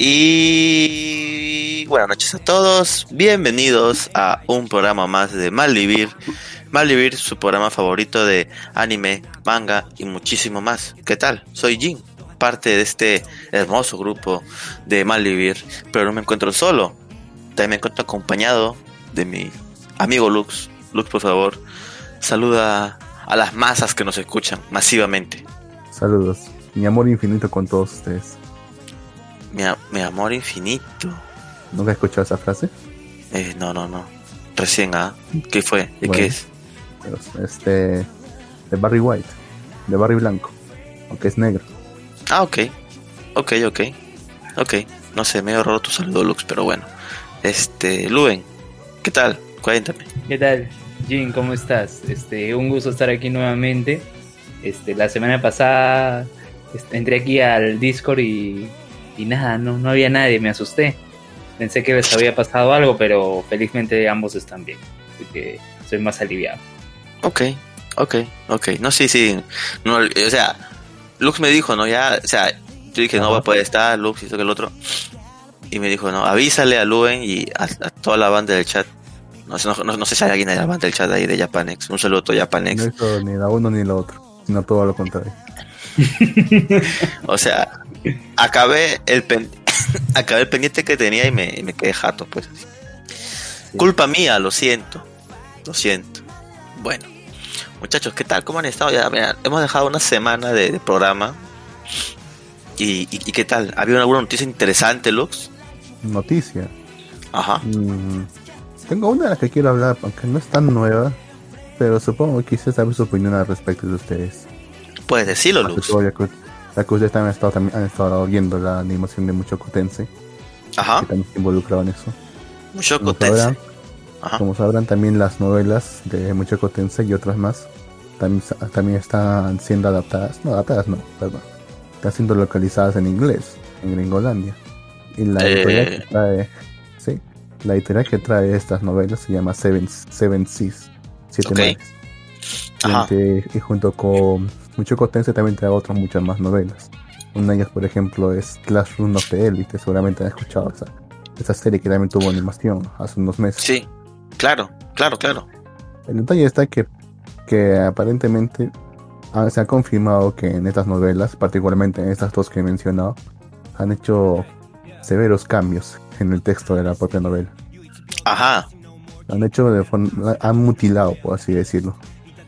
Y buenas noches a todos, bienvenidos a un programa más de Malvivir. Malvivir, su programa favorito de anime, manga y muchísimo más. ¿Qué tal? Soy Jin, parte de este hermoso grupo de Malvivir, pero no me encuentro solo. También me encuentro acompañado de mi amigo Lux. Lux, por favor, saluda a las masas que nos escuchan masivamente. Saludos. Mi amor infinito con todos ustedes. Mi, amor infinito. ¿Nunca has escuchado esa frase? Eh, no, no, no. Recién, ¿ah? ¿Qué fue? ¿De Bueno. qué es? Pero, Este. De Barry White. De Barry Blanco. Aunque es negro. Ah, ok. Ok, ok. Ok. No sé, medio raro tu saludo, Lux, pero bueno. Este, Luen, ¿qué tal? Cuéntame. ¿Qué tal, Jin? ¿Cómo estás? Este, un gusto estar aquí nuevamente. Este, la semana pasada este, entré aquí al Discord y, y nada, no, no había nadie, me asusté. Pensé que les había pasado algo, pero felizmente ambos están bien. Así que soy más aliviado. Ok, ok, ok. No, sí, sí. No, o sea, Lux me dijo, ¿no? Ya, o sea, yo dije, no va a poder estar, Lux hizo que el otro. Y me dijo, no, avísale a Luen y a, a toda la banda del chat. No, sé- no, no, no sé si hay alguien de la banda del chat ahí de Japanex. Un saludo a Japanex. No hizo ni la uno ni la otro. Sino todo lo contrario. O sea, acabé el pen- acabé el pendiente que tenía y me, y me quedé jato, pues. Culpa mía, lo siento. Lo siento. Bueno, muchachos, ¿qué tal? ¿Cómo han estado? Ya, mira, hemos dejado una semana de, de programa. ¿Y, y, y qué tal? ¿Ha habido alguna noticia interesante, Lux? Noticia. Ajá. Mm, tengo una de las que quiero hablar, aunque no es tan nueva. Pero supongo que quisiera saber su opinión al respecto de ustedes. Puedes decirlo, Lux. ya que, ya han estado, también han estado viendo la animación de Mucho Tense. Ajá. Que también se involucraba en eso. Mucho Como sabrán, Ajá. Como sabrán también las novelas de Muchoco Tensei y otras más también, también están siendo adaptadas, no adaptadas no, perdón, están siendo localizadas en inglés, en Gringolandia. Y la Eh. editorial que trae, sí, la editorial que trae estas novelas se llama Seven, Seven Seas, Siete Ok. Mares. Y, Ajá. entre- y junto con Muchoco Tensei también trae otras muchas más novelas. Una de ellas, por ejemplo, es Classroom of the Elite, seguramente han escuchado esa, esa serie que también tuvo animación hace unos meses. Sí, claro, claro, claro. El detalle está que, que aparentemente ha- se ha confirmado que en estas novelas, particularmente en estas dos que he mencionado, han hecho severos cambios en el texto de la propia novela. Ajá. Han hecho de forma, han mutilado, por así decirlo,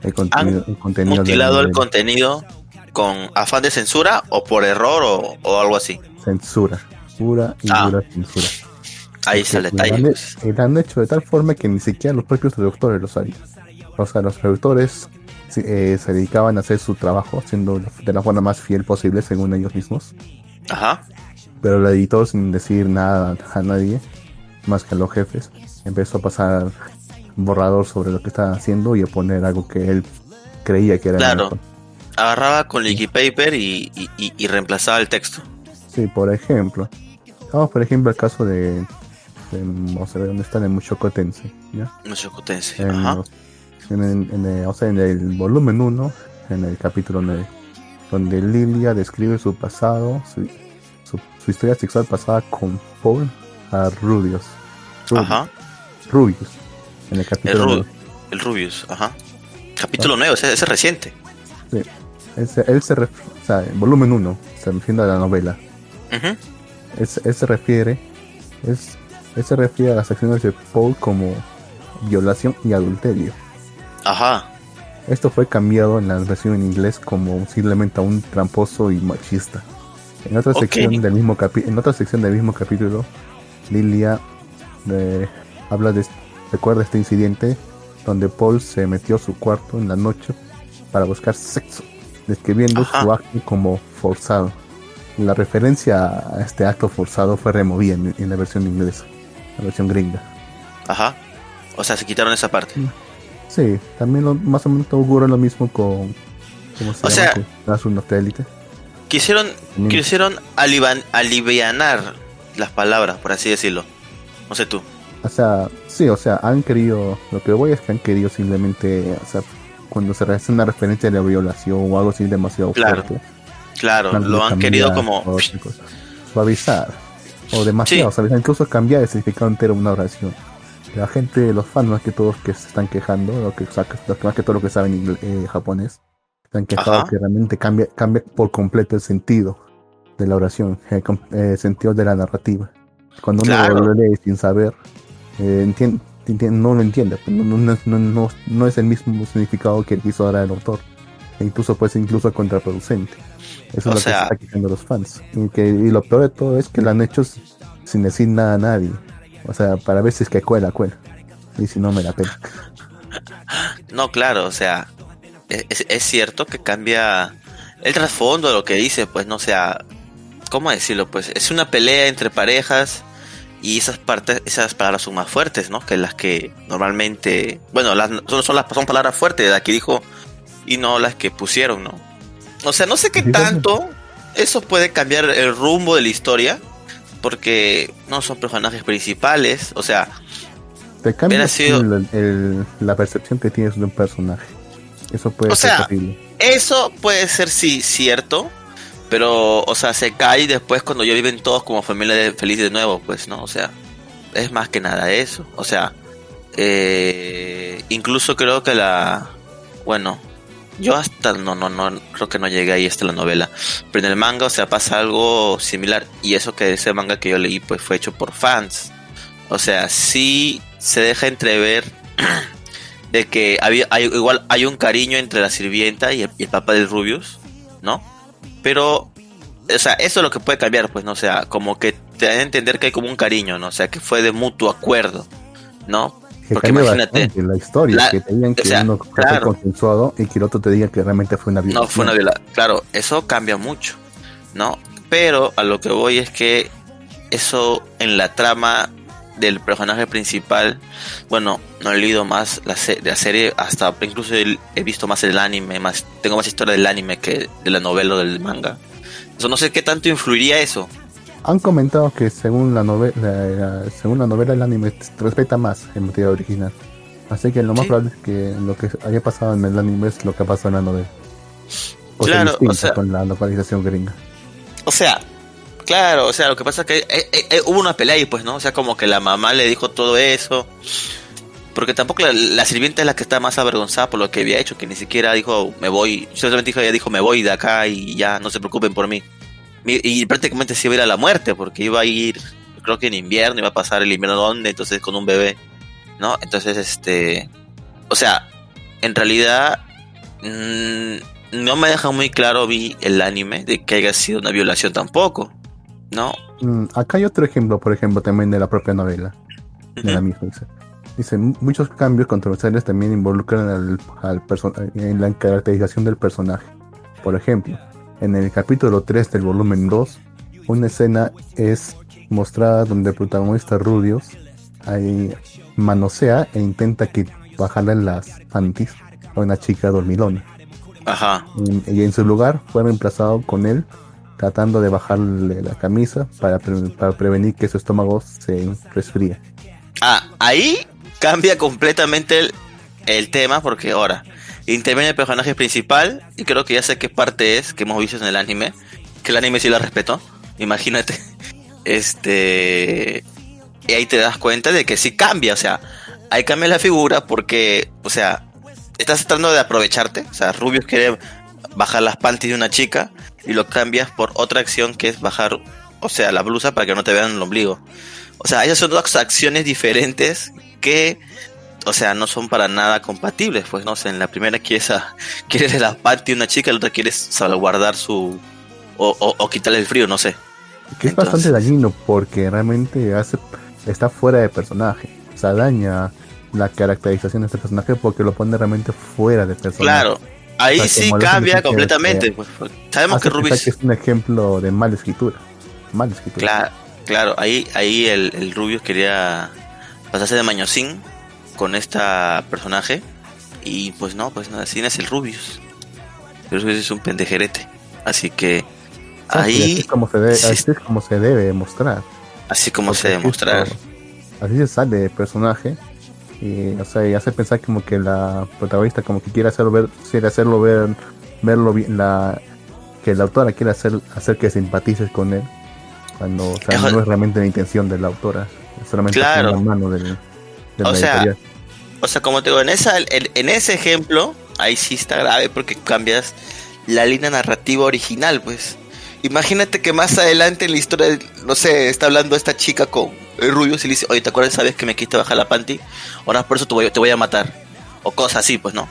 el contenido, el contenido Mutilado el contenido con afán de censura o por error o, o algo así. censura, pura y Ah. dura censura. Ahí está el detalle. lo han, han hecho de tal forma que ni siquiera los propios traductores lo sabían. O sea, los traductores eh, se dedicaban a hacer su trabajo, haciendo de la forma más fiel posible, según ellos mismos. Ajá. Pero el editor, sin decir nada a nadie, más que a los jefes, empezó a pasar borrador sobre lo que estaba haciendo y a poner algo que él creía que era Claro. mejor. Agarraba con liquid paper y, y, y- y reemplazaba el texto. Sí, por ejemplo. Vamos, por ejemplo, el caso de. de- a ver dónde está en el Mushoku Tensei, ¿ya? Mushoku Tensei. En, Ajá. en, el, en el- o sea, en el volumen 1, en el capítulo 9, donde Lilia describe su pasado, su, su, su historia sexual pasada con Paul a Rubius. Rubius, Ajá. Rubius, en el El, capítulo Ru- 9. el Rubius. Ajá. Capítulo nuevo, ese, ese es reciente. Él se, él se ref- o sea, en volumen 1, se refiere a la novela. Él, se- él se refiere, es, él se refiere a las acciones de Paul como violación y adulterio. Ajá. Esto fue cambiado en la versión en inglés como simplemente a un tramposo y machista. En otra Ok. sección del mismo capi- en otra sección del mismo capítulo, Lilia eh, habla de recuerda este incidente donde Paul se metió a su cuarto en la noche para buscar sexo, describiendo Ajá. su acto como forzado. La referencia a este acto forzado fue removida en, en la versión inglesa, la versión gringa. Ajá. O sea, se quitaron esa parte. Sí, también lo- más o menos ocurre lo mismo con. ¿Cómo se O llama? sea- of the Elite. Quisieron, Mm. quisieron alivianar las palabras, por así decirlo. No sé tú. O sea, sí, o sea, han querido. Lo que voy es que han querido simplemente. O sea, cuando se hace una referencia a la violación o algo así demasiado Claro. fuerte. Claro, han lo han querido como... Suavizar. O demasiado, ¿sabes? Incluso cambiar el significado entero de una oración. La gente, los fans más que todos que se están quejando, lo que, más que todo lo que saben eh, japonés, están quejando que realmente cambia, cambia por completo el sentido de la oración, el, sentido de la narrativa. Cuando uno lo lee sin saber, eh, no lo entiende, pues, no, es el mismo significado que quiso dar el autor. E incluso puede ser incluso contraproducente. Eso es lo que está quejando los fans. Y, que, y lo peor de todo es que lo han hecho sin decir nada a nadie. O sea, para ver si es que cuela, cuela. Y si no, me la pena. No, claro, o sea, es, es cierto que cambia el trasfondo de lo que dice, pues no sea, ¿cómo decirlo? Pues es una pelea entre parejas y esas partes, esas palabras son más fuertes, ¿no? Que las que normalmente, bueno, las, son, las son palabras fuertes de aquí dijo y no las que pusieron, ¿no? O sea, no sé qué tanto eso puede cambiar el rumbo de la historia, porque no son personajes principales, o sea, te cambia la percepción que tienes de un personaje. Eso puede ser Eso puede ser sí cierto, pero, o sea, se cae después cuando ya viven todos como familia de, feliz de nuevo, pues, ¿no? O sea, es más que nada eso. O sea, eh, incluso creo que la, bueno, yo hasta no, no, no, creo que no llegué ahí hasta la novela. Pero en el manga, o sea, pasa algo similar. Y eso que ese manga que yo leí, pues fue hecho por fans. O sea, sí se deja entrever de que había, hay, igual hay un cariño entre la sirvienta y el, y el papá del Rubius, ¿no? Pero, o sea, eso es lo que puede cambiar, pues, ¿no? O sea, como que te da a entender que hay como un cariño, ¿no? O sea, que fue de mutuo acuerdo, ¿no? Porque imagínate. La historia, que te digan que uno fue consensuado y que el otro te diga que realmente fue una violación. No, fue una violación. Claro, eso cambia mucho, ¿no? Pero a lo que voy es que eso en la trama del personaje principal, bueno, no he leído más la, la serie, hasta incluso he visto más el anime, más tengo más historia del anime que de la novela o del manga. Eso no sé qué tanto influiría eso. Han comentado que según la novela, según la novela el anime respeta más el material original. Así que lo más probable es que lo que haya pasado en el anime es lo que ha pasado en la novela. claro, o sea, con la localización gringa. O sea, Claro, o sea, lo que pasa es que eh, eh, eh, hubo una pelea ahí, pues, ¿no? O sea, como que la mamá le dijo todo eso. Porque tampoco la, sirvienta es la que está más avergonzada por lo que había hecho, que ni siquiera dijo, me voy. Solamente dijo, ella dijo, me voy de acá y ya, no se preocupen por mí. Y, prácticamente se iba a ir a la muerte, porque iba a ir, creo que en invierno, iba a pasar el invierno donde, entonces con un bebé, ¿no? Entonces, este. O sea, en realidad. Mm, no me deja muy claro vi el anime de que haya sido una violación tampoco. No. Mm, acá hay otro ejemplo, por ejemplo, también de la propia novela. De la misma, dice. muchos cambios controversiales también involucran al, al en la caracterización del personaje. Por ejemplo, en el capítulo 3 del volumen 2, una escena es mostrada donde el protagonista Rudios ahí manosea e intenta que bajarle las panties a una chica dormilona. Ajá. y en su lugar fue reemplazado con él tratando de bajarle la camisa para, para prevenir que su estómago se resfríe. Ah, ahí cambia completamente el, tema porque ahora interviene el personaje principal y creo que ya sé qué parte es que hemos visto en el anime, que el anime sí la respetó, imagínate. Este y ahí te das cuenta de que sí cambia, o sea, ahí cambia la figura porque, o sea, estás tratando de aprovecharte, o sea, Rubius quiere bajar las panties de una chica y lo cambias por otra acción que es bajar, o sea, la blusa para que no te vean el ombligo. O sea, esas son dos acciones diferentes que, o sea, no son para nada compatibles. Pues no sé, en la primera quieres, a, quieres la panty una chica, en la otra quieres salvaguardar su. o, o, quitarle el frío, no sé. Que es bastante dañino porque realmente hace, está fuera de personaje. O sea, daña la caracterización de este personaje porque lo pone realmente fuera de personaje. Claro, ahí sí cambia completamente. Pues, sabemos que Rubius es un ejemplo de mala escritura. Mal escritura. Claro, claro ahí, ahí el, el Rubius quería pasarse de mañosín con esta personaje. Y pues no, pues nada, así es el Rubius. El Rubius es un pendejerete. Así que ahí. Así es como se debe, así es como se debe mostrar. Así como se debe mostrar. Así se sale de personaje y o sea y hace pensar como que la protagonista como que quiere hacerlo ver quiere hacerlo ver verlo bien la que la autora quiere hacer hacer que simpatices con él Cuando, o sea, no es realmente la intención de la autora, es solamente Claro. la mano del, de O sea, editorial. O sea, como te digo, en, esa, en, en ese ejemplo, ahí sí está grave porque cambias la línea narrativa original, pues. Imagínate que más adelante en la historia, no sé, está hablando esta chica con el rubio y le dice, oye, ¿te acuerdas sabes que me quité bajar la panty? Ahora por eso te voy, te voy a matar. O cosas así, pues no.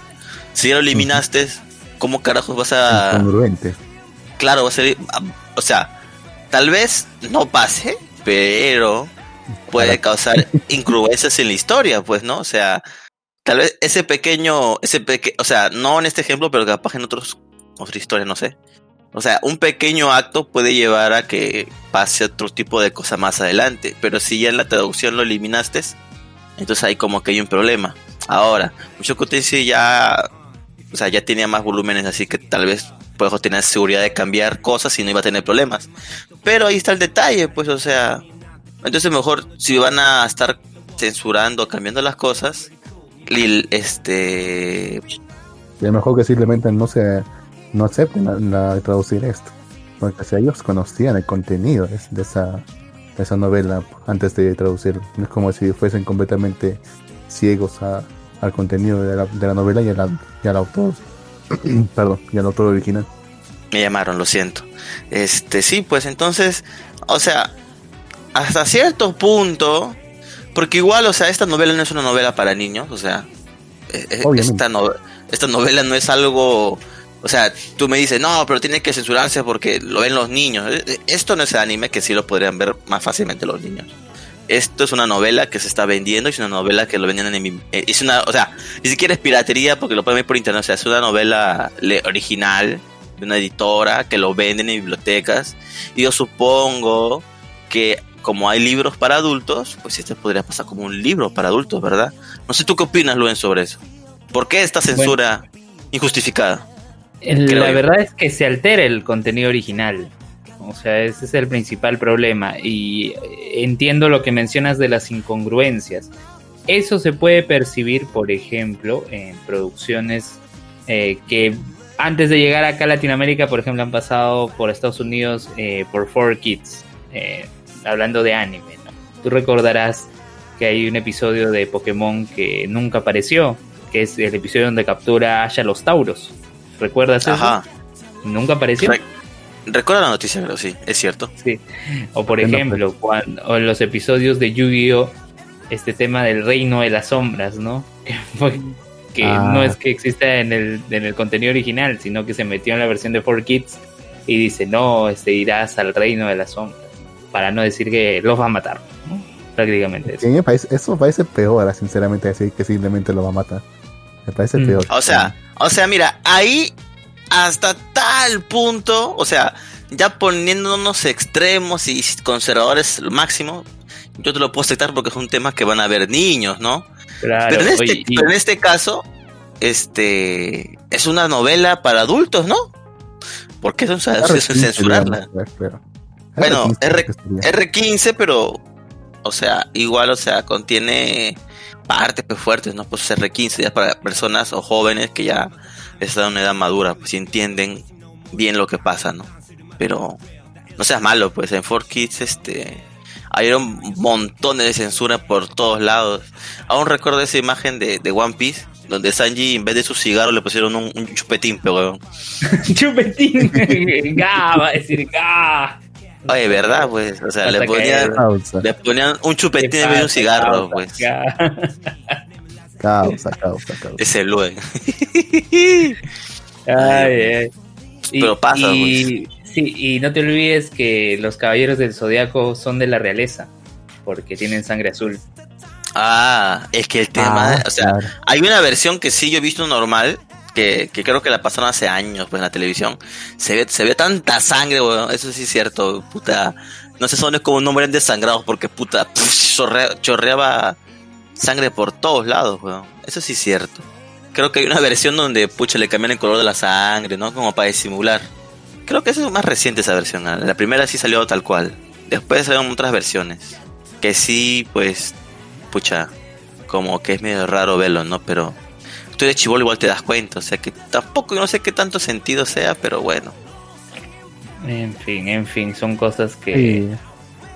Si ya lo eliminaste, ¿cómo carajos vas a...? Incongruente. Claro, va a ser... O sea, tal vez no pase, pero puede causar incongruencias en la historia, pues, ¿no? O sea, tal vez ese pequeño, ese peque, o sea, no en este ejemplo, pero capaz en otros, otra historia, no sé. O sea, un pequeño acto puede llevar a que pase otro tipo de cosa más adelante, pero si ya en la traducción lo eliminaste, entonces ahí como que hay un problema. Ahora, Mushoku Tensei ya, o sea, ya tenía más volúmenes, así que tal vez pues tener seguridad de cambiar cosas y no iba a tener problemas. Pero ahí está el detalle, pues, o sea, entonces mejor si van a estar censurando, cambiando las cosas, Lil, este, Y mejor que simplemente no se no acepten la, la- traducir esto. Porque si ellos conocían el contenido de, de esa, de esa novela antes de traducir, no es como si fuesen completamente ciegos a- al contenido de la, de la novela y, a la- y al autor. Perdón, y al autor original. me llamaron, lo siento. Este, sí, pues entonces, o sea, hasta cierto punto, porque igual, o sea, esta novela no es una novela para niños, o sea, eh, Obviamente. esta, no- esta novela no es algo, o sea, tú me dices, no, pero tiene que censurarse porque lo ven los niños. Eh, eh, Esto no es anime que sí lo podrían ver más fácilmente los niños. Esto es una novela que se está vendiendo, es una novela que lo venden en mi- eh, es una, o sea, ni siquiera es piratería porque lo pueden ver por internet, o sea, es una novela original de una editora que lo venden en bibliotecas y yo supongo que como hay libros para adultos, pues este podría pasar como un libro para adultos, ¿verdad? No sé tú qué opinas, Luen, sobre eso. ¿Por qué esta censura injustificada? Creo La verdad es que se altera el contenido original. O sea, ese es el principal problema. Y eh, entiendo lo que mencionas de las incongruencias. Eso se puede percibir, por ejemplo, en producciones eh, que antes de llegar acá a Latinoamérica, por ejemplo, han pasado por Estados Unidos eh, por 4Kids, eh, hablando de anime. ¿no? Tú recordarás que hay un episodio de Pokémon que nunca apareció, que es el episodio donde captura a Asha los Tauros. ¿Recuerdas eso? Ajá. Nunca apareció. Re- Recuerda la noticia, pero sí, es cierto. Sí. O por no, ejemplo, cuando, o en los episodios de Yu-Gi-Oh! este tema del reino de las sombras, ¿no? Que, fue- que Ah. no es que exista en el, en el contenido original, sino que se metió en la versión de 4Kids y dice, no, este, irás al reino de las sombras, para no decir que los va a matar, ¿no? Prácticamente eso. me parece- eso parece peor, sinceramente, decir que simplemente lo va a matar. Me parece Mm. peor. O sea, o sea, mira, ahí hasta tal punto, o sea, ya poniéndonos extremos y conservadores lo máximo, yo te lo puedo aceptar porque es un tema que van a ver niños, ¿no? Claro, pero, en este, oye, y- pero en este caso, este es una novela para adultos, ¿no? Porque eso, es- eso es R15 censurarla. Bueno, R15 R- creo que sería. R15, pero, o sea, igual, o sea, contiene partes pues, fuertes, ¿no? Pues R15 ya para personas o jóvenes que ya están en una edad madura, pues y entienden bien lo que pasa, ¿no? Pero no seas malo, pues en 4Kids, este, hay un montón de censura por todos lados. Aún recuerdo esa imagen de, de One Piece, donde Sanji en vez de su cigarro le pusieron un, un chupetín, pero Chupetín, ga, va a decir ga. Oye, ¿verdad? Pues, o sea, Hasta le ponían, le ponían un ¿Qué chupetín en vez de un cigarro, causa, pues. causa, causa, causa. Ese Luen. Ay, ay. Pero pasa, y, sí, y no te olvides que los caballeros del zodiaco son de la realeza, porque tienen sangre azul. Ah, es que el tema, Ah, o sea, claro. hay una versión que sí yo he visto normal, que, creo que la pasaron hace años pues en la televisión. Se ve, se ve tanta sangre, weón, eso sí es cierto, puta. No sé, son como no mueren desangrados porque puta, pf, chorrea- chorreaba sangre por todos lados, weón. Eso sí es cierto. Creo que hay una versión donde, pucha, le cambian el color de la sangre, ¿no? Como para disimular. Creo que esa es más reciente esa versión. La primera sí salió tal cual. Después salieron otras versiones. Que sí, pues, pucha, como que es medio raro verlo, ¿no? Pero tú de chivolo igual te das cuenta. O sea que tampoco, no sé qué tanto sentido sea, pero bueno. En fin, en fin, son cosas que... Sí.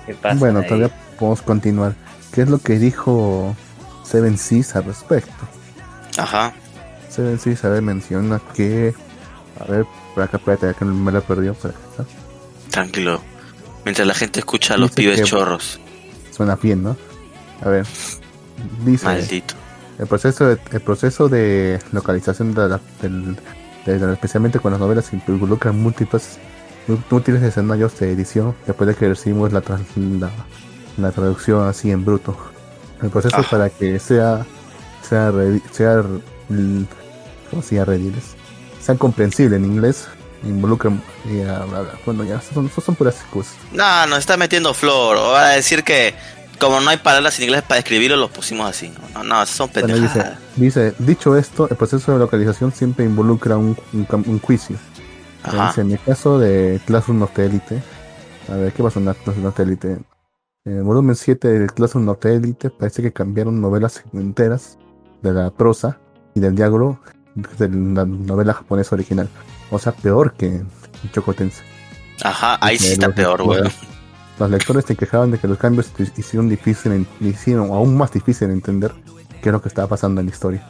¿Qué pasa Bueno, ahí? todavía podemos continuar. ¿Qué es lo que dijo Seven Seas al respecto? Ajá. Seven Seas, a ver, menciona que... A ver, por acá, espérate, ya que me la perdió. Por acá. Tranquilo. Mientras la gente escucha a los Dice pibes chorros. Suena bien, ¿no? A ver. Dice... Maldito. El proceso de, el proceso de localización de la, del- de especialmente con las novelas involucran múltiples múltiples escenarios de edición después de que recibimos la, la, la traducción así en bruto. El proceso Ajá. para que sea sea sea ¿cómo se llama rediles? sea comprensible en inglés involucra bla. bueno ya son, son puras excusas. No, nos está metiendo flor. O va a decir que como no hay palabras en inglés para escribirlo, los pusimos así. No, no, no son Bueno, dice, pendejadas. dice, dicho esto, el proceso de localización siempre involucra un, un, juicio. Ajá. Dice, en el caso de Classroom of the Elite, a ver, ¿qué pasó en la Classroom of the Elite? En el volumen 7 del Classroom of the Elite parece que cambiaron novelas enteras de la prosa y del diálogo de la novela japonesa original. O sea, peor que en Chocotense. Ajá, ahí sí está peor, weón. Los lectores se quejaban de que los cambios hicieron difícil, hicieron aún más difícil entender qué es lo que estaba pasando en la historia.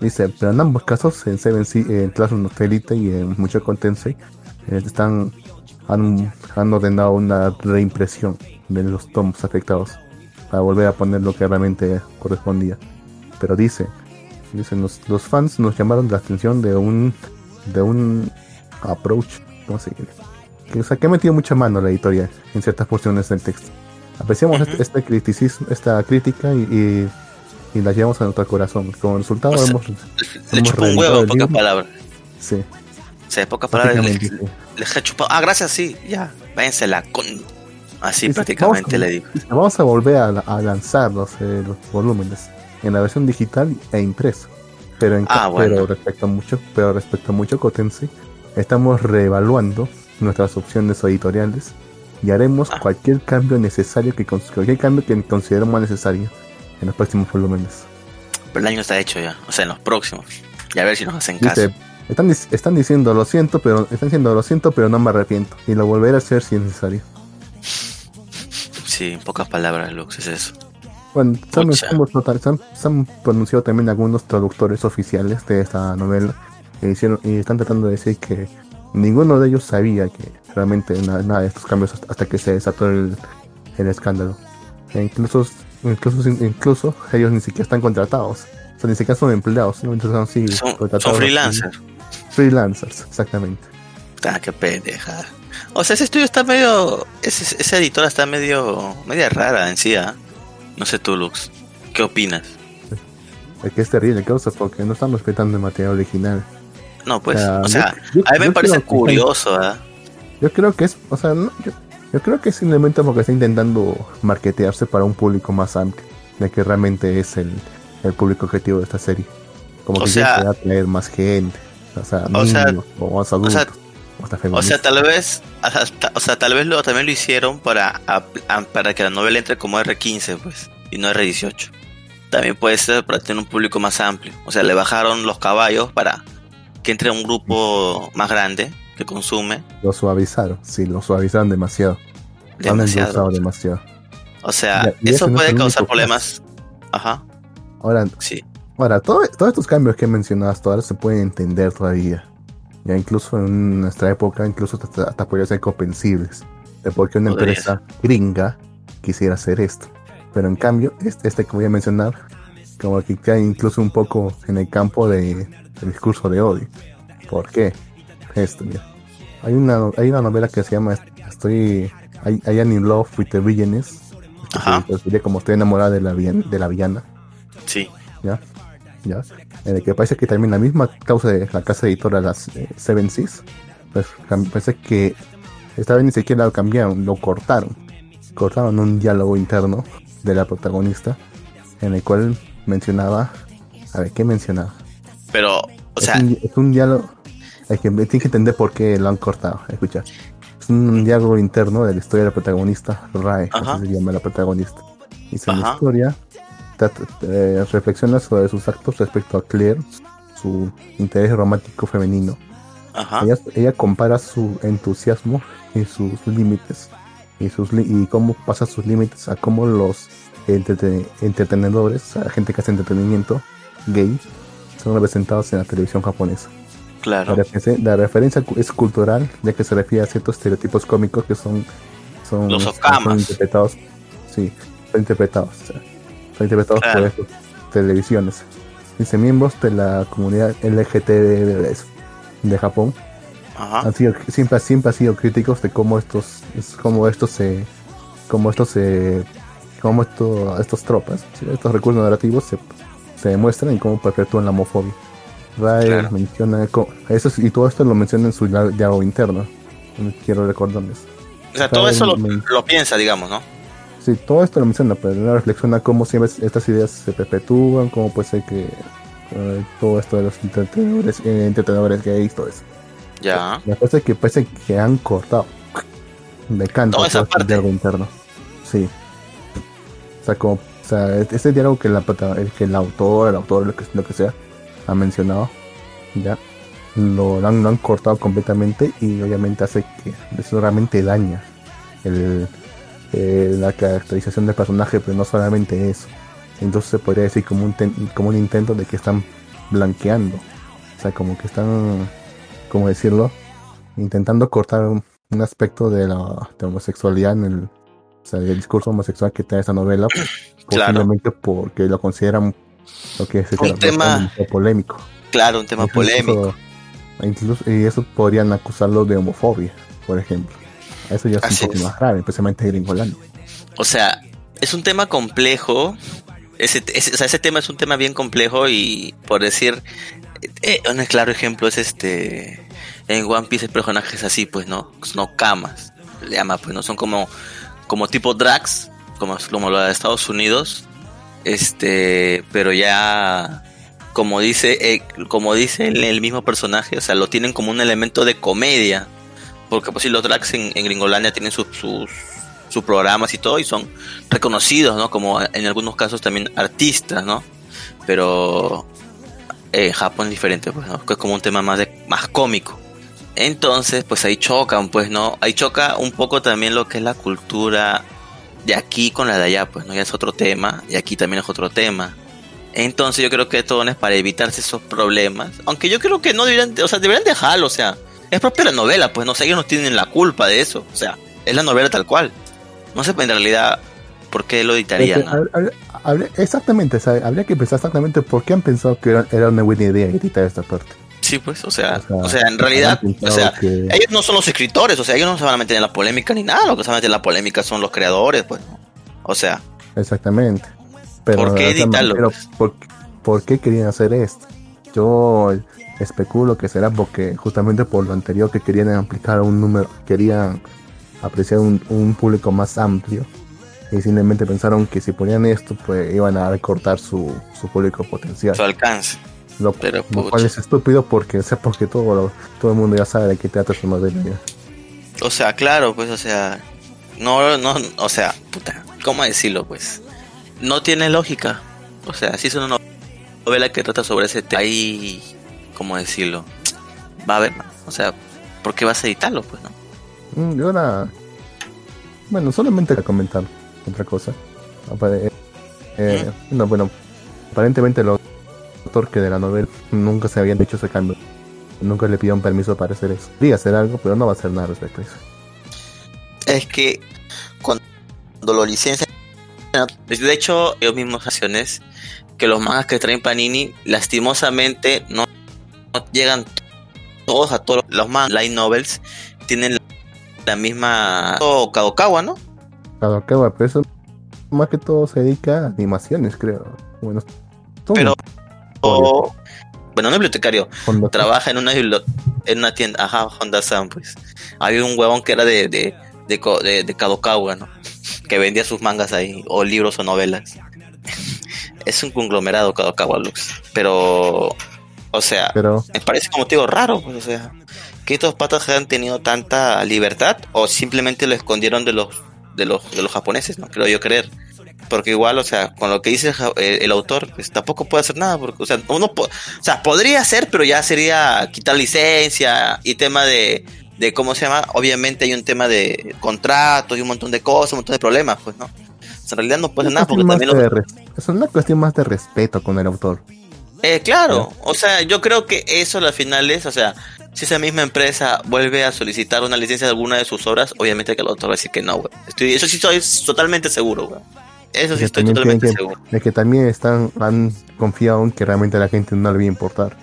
Dice, pero en ambos casos, en Seven Sea, en Classroom of Elite y en Mushoku Tensei, eh, están, han, han ordenado una reimpresión de los tomos afectados para volver a poner lo que realmente correspondía. Pero dice, dicen los, los fans nos llamaron la atención de un de un approach, ¿cómo se dice? Que, o sea, que ha metido mucha mano la editorial en ciertas porciones del texto. Apreciamos este, este criticismo, esta crítica y, y, y la llevamos a nuestro corazón. Como resultado O sea, hemos, Le hemos chupa un huevo, en pocas palabras. sí, O sea, en pocas palabras le, prácticamente, sí. le he chupado. Ah, gracias, sí, ya. Váyanse la con. Así Dice, prácticamente vamos le digo. Vamos a volver a, a lanzar los, eh, los volúmenes en la versión digital e impresa. Pero, en, Ah, bueno. pero respecto a mucho, pero respecto a mucho Cotense, estamos reevaluando nuestras opciones editoriales y haremos Ah. cualquier cambio necesario que cualquier cambio que consideremos necesario en los próximos volúmenes. Pero el año está hecho ya. O sea, en los próximos. Y a ver si nos hacen caso. Están, están diciendo lo siento, pero están diciendo lo siento, pero no me arrepiento y lo volveré a hacer si es necesario. Sí, en pocas palabras, Lux, es eso. Bueno, se han, se han pronunciado también algunos traductores oficiales de esta novela que hicieron y están tratando de decir que ninguno de ellos sabía que realmente na- nada, de estos cambios hasta, que se desató el, el escándalo. E incluso, incluso, incluso ellos ni siquiera están contratados, o sea, ni siquiera son empleados, ¿no? Entonces, son, sí, Son, freelancers. Freelancers, exactamente. Ah, qué pendeja. O sea, ese estudio está medio. ese- esa editora está medio. media rara en sí, ¿ah? No sé tú, Lux. ¿Qué opinas? Es que es terrible, causa, porque no están respetando el material original. No, pues. O sea, yo- a mí me parece que- curioso, ¿ah? Yo creo que es, o sea, no, yo, yo creo que es simplemente porque está intentando marketearse para un público más amplio, de que realmente es el, el público objetivo de esta serie. Como O que sea- quiere atraer más gente, o sea, O sea- niños, o más adultos, sea- o sea, tal vez, o sea, tal vez lo, también lo hicieron para, a- a- para que la novela entre como R15, pues, y no R18. También puede ser para tener un público más amplio. O sea, le bajaron los caballos para que entre un grupo más grande que consume Lo suavizaron, sí, lo suavizaron demasiado. Demasiado. demasiado. O sea, y eso ese no es puede causar problemas. Ajá, Ahora, sí. ahora todo- todos estos cambios que hasta ahora se pueden entender todavía. Ya incluso en nuestra época, incluso hasta, hasta podrían ser comprensibles. De por qué una Podría empresa gringa quisiera hacer esto. Pero en cambio, este, este que voy a mencionar, como que cae incluso un poco en el campo de, del discurso de odio. ¿Por qué? Esto, mira. Hay una, hay una novela que se llama Estoy I, I am in love with the villainess. Ajá. se como estoy enamorada de la, de la villana. Sí. ¿ya? ¿ya? En el que parece que también la misma causa de la casa editora, las eh, Seven Seas, pues parece que esta vez ni siquiera lo cambiaron, lo cortaron. Cortaron un diálogo interno de la protagonista, en el cual mencionaba, a ver, ¿qué mencionaba? Pero, o sea, es, un, es un diálogo, hay que, tienes que entender por qué lo han cortado, escucha. Es un diálogo interno de la historia de la protagonista, Rae, así se llama la protagonista. Y Ajá. historia trata- eh, reflexiona sobre sus actos respecto a Claire, su interés romántico femenino. ajá. Ella, ella compara su entusiasmo y sus límites y sus y cómo pasa sus límites a cómo los entrete- entretenedores, a la gente que hace entretenimiento gay, son representados en la televisión japonesa. La, Claro. la referencia es cultural, ya que se refiere a ciertos estereotipos cómicos que son, son, Los son interpretados, sí, son interpretados, o sea, son interpretados Claro. por estas televisiones. Dice miembros de la comunidad LGTB de Japón Ajá. han sido, siempre, siempre han sido críticos de cómo estos, es- cómo estos se, cómo estos se, cómo esto, estos tropas, ¿sí? estos recursos narrativos se, se demuestran y cómo perpetúan la homofobia. Rae Claro. menciona eso es- y todo esto lo menciona en su diálogo interno. No Quiero recordarles. O sea, todo eso lo, me- lo piensa, digamos, ¿no? Sí, todo esto lo menciona, pero no reflexiona cómo siempre estas ideas se perpetúan, cómo puede ser que eh, todo esto de los entretenedores, eh, entretenedores gays, todo eso. Ya. La cosa es que parece que han cortado Toda esa todo parte. diálogo interno. Sí. O sea, como, sea, este diálogo que, la, que el autor, el autor, lo que, lo que sea, ha mencionado, ya, lo, han, lo han cortado completamente y obviamente hace que eso realmente daña la caracterización del personaje, pero no solamente eso. Entonces se podría decir como un, ten- como un intento de que están blanqueando. O sea, como que están, ¿cómo decirlo? Intentando cortar un, aspecto de la homosexualidad en el, o sea, del discurso homosexual que trae esa novela, Claro. posiblemente porque lo consideran lo que se Un tema- polémico. Claro, un tema Incluso- polémico. Incluso, y eso podrían acusarlo de homofobia, por ejemplo. Eso ya es Así un poco es. más grave, especialmente en Gringolandia. O sea, es un tema complejo. Ese, ese- o sea, ese tema es un tema bien complejo y por decir, eh, un claro ejemplo es este, en One Piece el personaje es así, pues, ¿no? No camas, le llama, pues, ¿no? Son como, como tipo drags, como, como lo de Estados Unidos, este, pero ya, como dice, eh, como dice el, mismo personaje, o sea, lo tienen como un elemento de comedia, porque pues sí, los drags en, en Gringolandia tienen sus, sus, programas y todo y son reconocidos, ¿no? Como en algunos casos también artistas, ¿no? Pero eh, Japón es diferente, pues, ¿no? Es como un tema más de, más cómico. Entonces, pues ahí chocan, pues, ¿no? Ahí choca un poco también lo que es la cultura de aquí con la de allá, pues, ¿no? Ya es otro tema, y aquí también es otro tema. Entonces yo creo que esto es para evitarse esos problemas. Aunque yo creo que no deberían, o sea, deberían dejarlo, o sea, es propia la novela, pues, no sé, ellos no tienen la culpa de eso, o sea, es la novela tal cual. No sé en realidad por qué lo editarían, habría- exactamente, habría que pensar exactamente por qué han pensado que era, era una buena idea editar esta parte. Sí, pues, o sea, O sea, o sea, en realidad, o sea, que- ellos no son los escritores, o sea, ellos no se van a meter en la polémica ni nada, lo que se van a meter en la polémica son los creadores, pues. O sea, Exactamente. Pero, ¿Por qué editarlo, pero? ¿por, por qué querían hacer esto? Yo especulo que será porque justamente por lo anterior que querían aplicar un número, querían apreciar un, un público más amplio y simplemente pensaron que si ponían esto pues iban a recortar su, su público potencial. su alcance. Lo, pero, lo cual es estúpido porque, o sea, porque todo, lo- todo el mundo ya sabe de qué trata su ya. O sea, claro, pues, o sea, no, no, o sea, puta, ¿cómo decirlo, pues? No tiene lógica. O sea, si es una no- novela que trata sobre ese tema, ahí, ¿cómo decirlo? Va a haber, o sea, ¿por qué vas a editarlo, pues, no? Mm, Y ahora, bueno, solamente para comentar otra cosa. Apare- eh, no, bueno, aparentemente el autor que de la novela nunca se habían hecho ese cambio. Nunca le pidieron permiso para hacer eso. Podría hacer algo, pero no va a hacer nada respecto a eso. Es que cuando lo licencian, de hecho, ellos mismos acciones que los mangas que traen Panini, lastimosamente, no, no llegan todos a todos los mangas. Light novels tienen la, la misma o Kadokawa, ¿no? Va, pero eso más que todo se dedica a animaciones, creo. Bueno, todo Pero- O, bueno, un bibliotecario trabaja en una en una tienda, ajá, Honda San, pues. Había un huevón que era de, de, de, de- de Kadokawa, ¿no? Que vendía sus mangas ahí, o libros o novelas. es un conglomerado Kadokawa Lux. Pero, o sea, Pero, me parece como te digo raro, pues, o sea, que estos patas hayan tenido tanta libertad o simplemente lo escondieron de los de los de los japoneses, no creo yo creer. Porque igual, o sea, con lo que dice el, autor, pues tampoco puede hacer nada, porque, o sea, uno, po- o sea, podría hacer, pero ya sería quitar licencia y tema de, de cómo se llama, obviamente hay un tema de contratos y un montón de cosas, un montón de problemas, pues, ¿no? En realidad no puede Es nada porque también lo- Es una cuestión más de respeto con el autor. Eh, claro, o sea, yo creo que eso al final es, o sea, si esa misma empresa vuelve a solicitar una licencia de alguna de sus obras, obviamente que el autor va a decir que no, güey. Estoy, eso sí estoy totalmente seguro, güey. Eso sí estoy totalmente que- seguro. De que también están, han confiado en que realmente a la gente no le va a importar.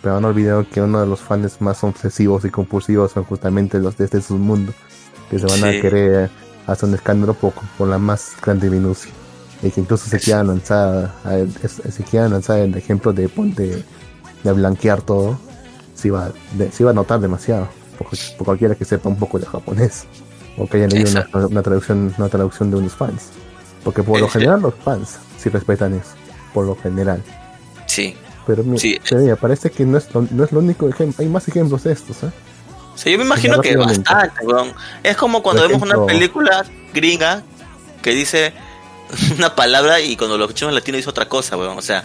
Pero han olvidado que uno de los fans más obsesivos y compulsivos son justamente los de este submundo. Que se van Sí. a querer hacer un escándalo por, por la más grande minucia. Y que incluso se quieran lanzar, se quieran lanzar el ejemplo de, ponte, de blanquear todo. Se iba, de- se iba a notar demasiado. Por, por cualquiera que sepa un poco de japonés. O que haya leído una, una traducción, una traducción de unos fans. Porque por lo general los fans sí respetan eso, por lo general. Sí. Pero mi- Sí. pero mira, parece que no es, lo, no es lo único ejemplo, hay más ejemplos de estos, ¿eh? O sea, yo me imagino que bastante, weón. Es como cuando vemos una película gringa que dice una palabra y cuando lo escuchamos en latino dice otra cosa, weón. O sea,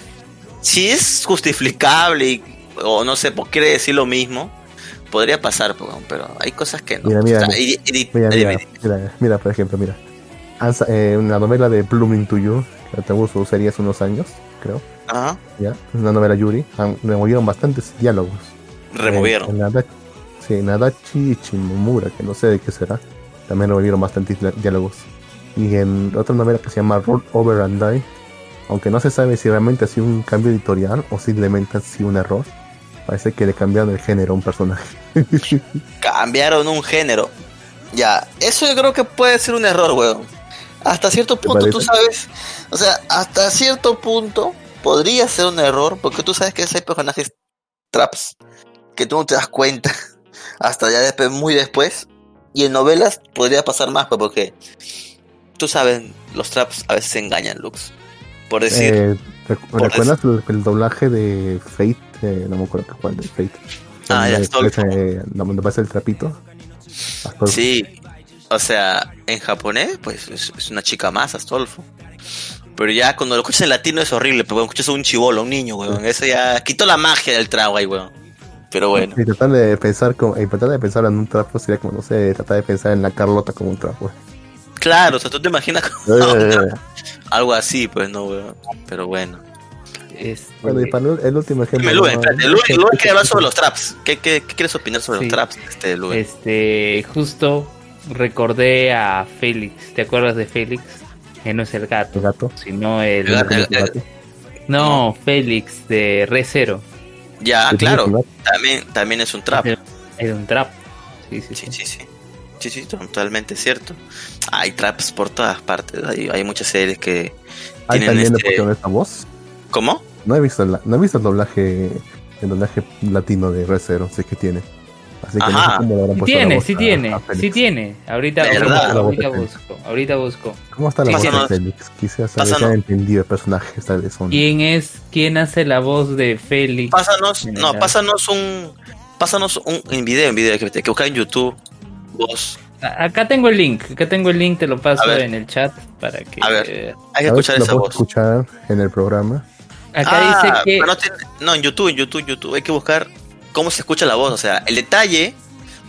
si es justificable y, o no sé, pues quiere decir lo mismo, podría pasar, weón, pero hay cosas que no. Mira, mira, O sea, Mira, mira, mira, mira, por ejemplo, mira. Sa- eh, una novela de Blooming to You, que tuvo su serie hace unos años, creo, Ajá, ¿ya? Una novela Yuri, han, removieron bastantes diálogos. removieron. Eh, en Nada- sí, Nadachi y Chimomura, que no sé de qué será, también removieron bastantes di- diálogos. Y en otra novela que se llama Roll Over and Die, aunque no se sabe si realmente ha sido un cambio editorial o simplemente ha sido un error, parece que le cambiaron el género a un personaje. Cambiaron un género. Ya, eso yo creo que puede ser un error, weón. Hasta cierto punto, tú sabes, o sea, hasta cierto punto podría ser un error, porque tú sabes que hay personajes traps que tú no te das cuenta hasta ya después, muy después. Y en novelas podría pasar más, pues, porque tú sabes, los traps a veces engañan, Lux. Por decir, Eh, recu- por ¿Recuerdas el, el doblaje de Fate? Eh, no me acuerdo cuál de Fate. Ah, ya, aparece- donde aparece el trapito. Sí, o sea, en japonés, pues es, es una chica más, Astolfo. Pero ya cuando lo escuchas en latino es horrible, pero cuando escuchas a un chivolo, un niño, weón. Eso ya quitó la magia del trago ahí, weón. Pero bueno, Y tratar de pensar como, y tratar de pensar en un trapo sería como, no sé, tratar de pensar en la Carlota como un trapo. claro, o sea, tú te imaginas como Eh, algo así, pues no, weón. Pero bueno. Este, bueno, y para el, el último ejemplo. Luen, ¿no? espérate, Luen, Luen quiere hablar sobre los traps. ¿Qué, qué, qué quieres opinar sobre Sí. los traps, este, Luen? Este, justo recordé a Félix. ¿Te acuerdas de Félix? Que no es el El gato, gato. sino el. El gato, el- gato. No, Félix de Re Zero. Ya, ¿Qué tiene claro, también, también es un trap. Era un trap. Sí, sí, sí. Sí, sí, sí. Sí, sí, totalmente cierto. Hay traps por todas partes. Hay, hay muchas series que Ahí tienen también le este... pusieron esta voz. ¿Cómo? No he visto, la- no he visto el doblaje, el doblaje latino de Recero, sé que tiene. Así que no sé cómo Sí la tiene, voz sí a- tiene, a Félix. sí tiene. Ahorita, ahorita, verdad. ahorita voz busco, ahorita busco. ¿Cómo está la voz de Félix? Quisiera saber si han entendido el personaje esta vez o no. ¿Quién es, quién hace la voz de Félix? Pásanos, en no, pásanos un, pásanos un en video, en video que hay que buscar en YouTube. Vos, A- Acá tengo el link, acá tengo el link, te lo paso A en el chat para que. A ver. hay que A escuchar si lo esa puedo voz. escuchar en el programa. Acá Ah, dice que. pero no, tiene- no, en YouTube, en YouTube, YouTube. Hay que buscar cómo se escucha la voz. O sea, el detalle.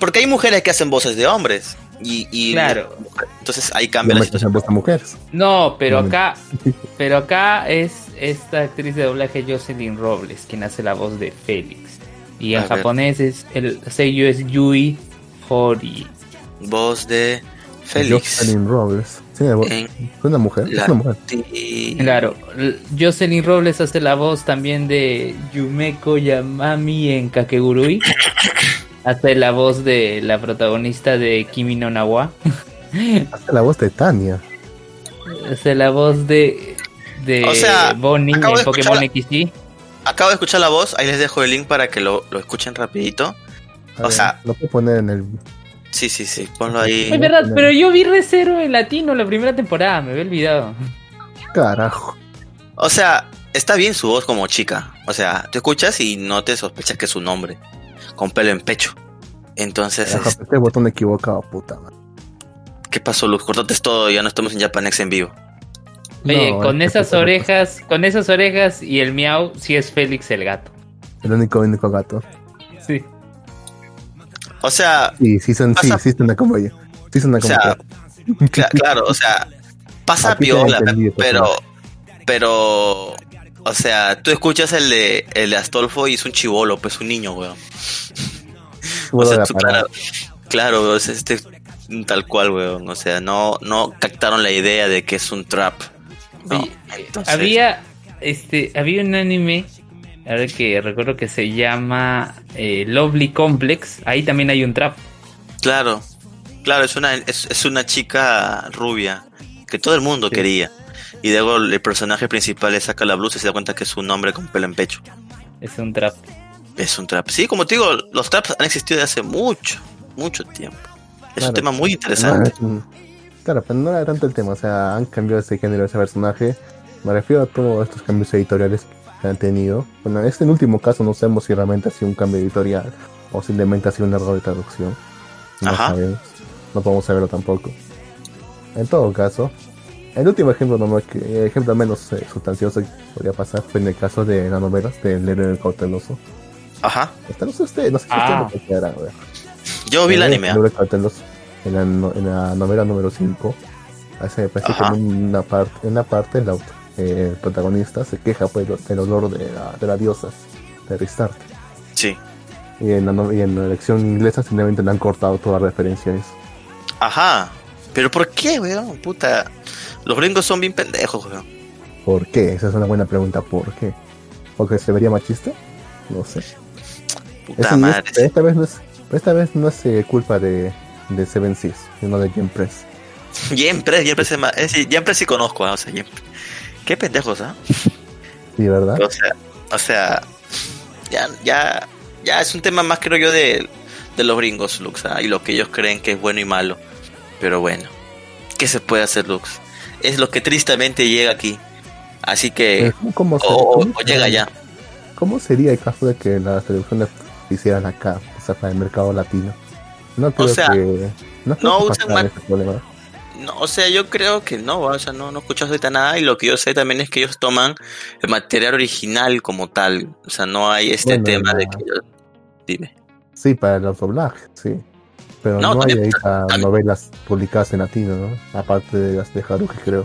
Porque hay mujeres que hacen voces de hombres. Y, y Claro. entonces ahí cambia la situación. mujeres. No, pero acá, pero acá es esta actriz de doblaje Jocelyn Robles quien hace la voz de Félix. Y en A ver. japonés es el sello es Yui Hori. Voz de Félix. Jocelyn Robles. Sí, la voz- En es una mujer. la- Es una mujer. ti- Claro, Jocelyn Robles hace la voz también de Yumeko Yamami en Kakegurui. hace la voz de la protagonista de Kimi no Nawa. Hace la voz de Tania. hace la voz de de O sea, Bonnie en Pokémon escuchar- XY. Acabo de escuchar la voz. Ahí les dejo el link para que lo, lo escuchen rapidito. A O ver, sea- lo puedo poner en el. Sí, sí, sí. Ponlo ahí. Es verdad, pero yo vi Recero en latino la primera temporada, me había olvidado. Carajo. O sea, está bien su voz como chica. O sea, tú escuchas y no te sospechas que es un hombre. Con pelo en pecho. Entonces, Carajo, es- apreté el botón equivocado, puta. ¿qué pasó, Luz? Cortaste todo, ya no estamos en Japanex en vivo. Oye, No, con esas orejas, con esas orejas y el miau, sí es Félix el gato. El único, único gato. Sí. O sea, Sí, sí son, sí, Pasa- sí son como yo. Sí son O como sea, cla- claro, o sea, pasa piola, pero, pero, o sea, tú escuchas el de, el de Astolfo y es un chivolo, pues un niño, weón. O sea, tú, claro, claro, es este tal cual, weón. O sea, no, no captaron la idea de que es un trap. No, entonces- Había, este, había un anime, ahora que recuerdo que se llama eh, Lovely Complex. Ahí también hay un trap. Claro, claro, es una, es, es una chica rubia que todo el mundo Sí. quería. Y luego el personaje principal le saca la blusa y se da cuenta que es un hombre con pelo en pecho. Es un trap. Es un trap. Sí, como te digo, los traps han existido desde hace mucho, mucho tiempo. Es Claro. un tema muy interesante. claro, pero no era tanto el tema, o sea, han cambiado ese género, ese personaje. Me refiero a todos estos cambios editoriales que han tenido. Bueno, en este último caso no sabemos si realmente ha sido un cambio editorial o simplemente ha sido un error de traducción. No Ajá. sabemos, no podemos saberlo tampoco. En todo caso, el último ejemplo, nomás que, el ejemplo menos eh, sustancioso que podría pasar fue en el caso de las novelas del héroe del cauteloso. Ajá. Esta no sé usted, no sé si Ah. usted lo considera, güey. Yo vi el anime. ¿ah? Héroe del Cauteloso, en, la, no- en la novela número 5, hace parece en una parte, en una parte el, aut- eh, el protagonista se queja pues, del olor de la, de la diosa de Restart. Sí. Y en, la, y en la lección inglesa simplemente le han cortado toda referencia a eso. Ajá. Pero ¿por qué, weón? Puta. Los gringos son bien pendejos, weón. ¿Por qué? Esa es una buena pregunta. ¿Por qué? ¿Porque se vería machista? No sé. Puta Ese- madre. esta, esta vez no es, esta vez no es eh, culpa de, de Seven Seas, sino de Game Press. Siempre, siempre se ma- es decir, siempre sí conozco, ¿ah? o sea, siempre. Qué pendejos, ¿ah? Sí, ¿verdad? O sea, o sea, ya, ya, ya es un tema más, creo yo, de, de los gringos, Lux, ¿ah? y lo que ellos creen que es bueno y malo. Pero bueno, ¿qué se puede hacer, Lux? Es lo que tristemente llega aquí. Así que, ¿Cómo, o, o- o llega ya. ¿Cómo sería el caso de que las se hicieran acá, o sea, para el mercado latino? No creo sea, que. No, no usan. No, o sea, yo creo que no, o sea, no, no escucho ahorita nada y lo que yo sé también es que ellos toman el material original como tal. O sea, no hay este Bueno, tema de que. Dime. Sí, para los doblajes, sí. Pero No, no, hay también- novelas publicadas en latino, ¿no? Aparte de las de Haruki, creo.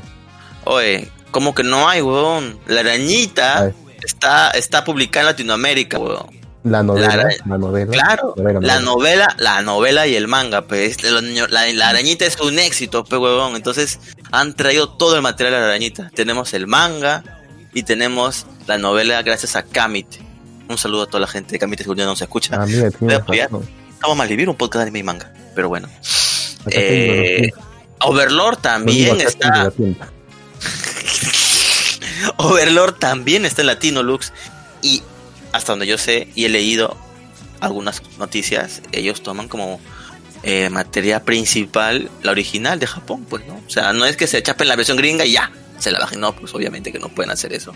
Oye, como que no hay, weón. La arañita Ay. está, está publicada en Latinoamérica, weón. La novela, La- la, novela. Claro, novela, la novela. la novela y el manga, pues. La, la- la arañita es un éxito, pues, weón. Entonces, han traído todo el material de la arañita. Tenemos el manga y tenemos la novela gracias a Kamit. Un saludo a toda la gente de Kamit, que no se escucha. A apoyar. razón. Estamos mal vivir un podcast de anime y manga, pero bueno. Eh, Overlord también está. Overlord también está en latino, Lux. Y hasta donde yo sé y he leído algunas noticias, ellos toman como eh, materia principal la original de Japón, pues, ¿no? O sea, no es que se chapen la versión gringa y ya, se la bajen. No, pues obviamente que no pueden hacer eso.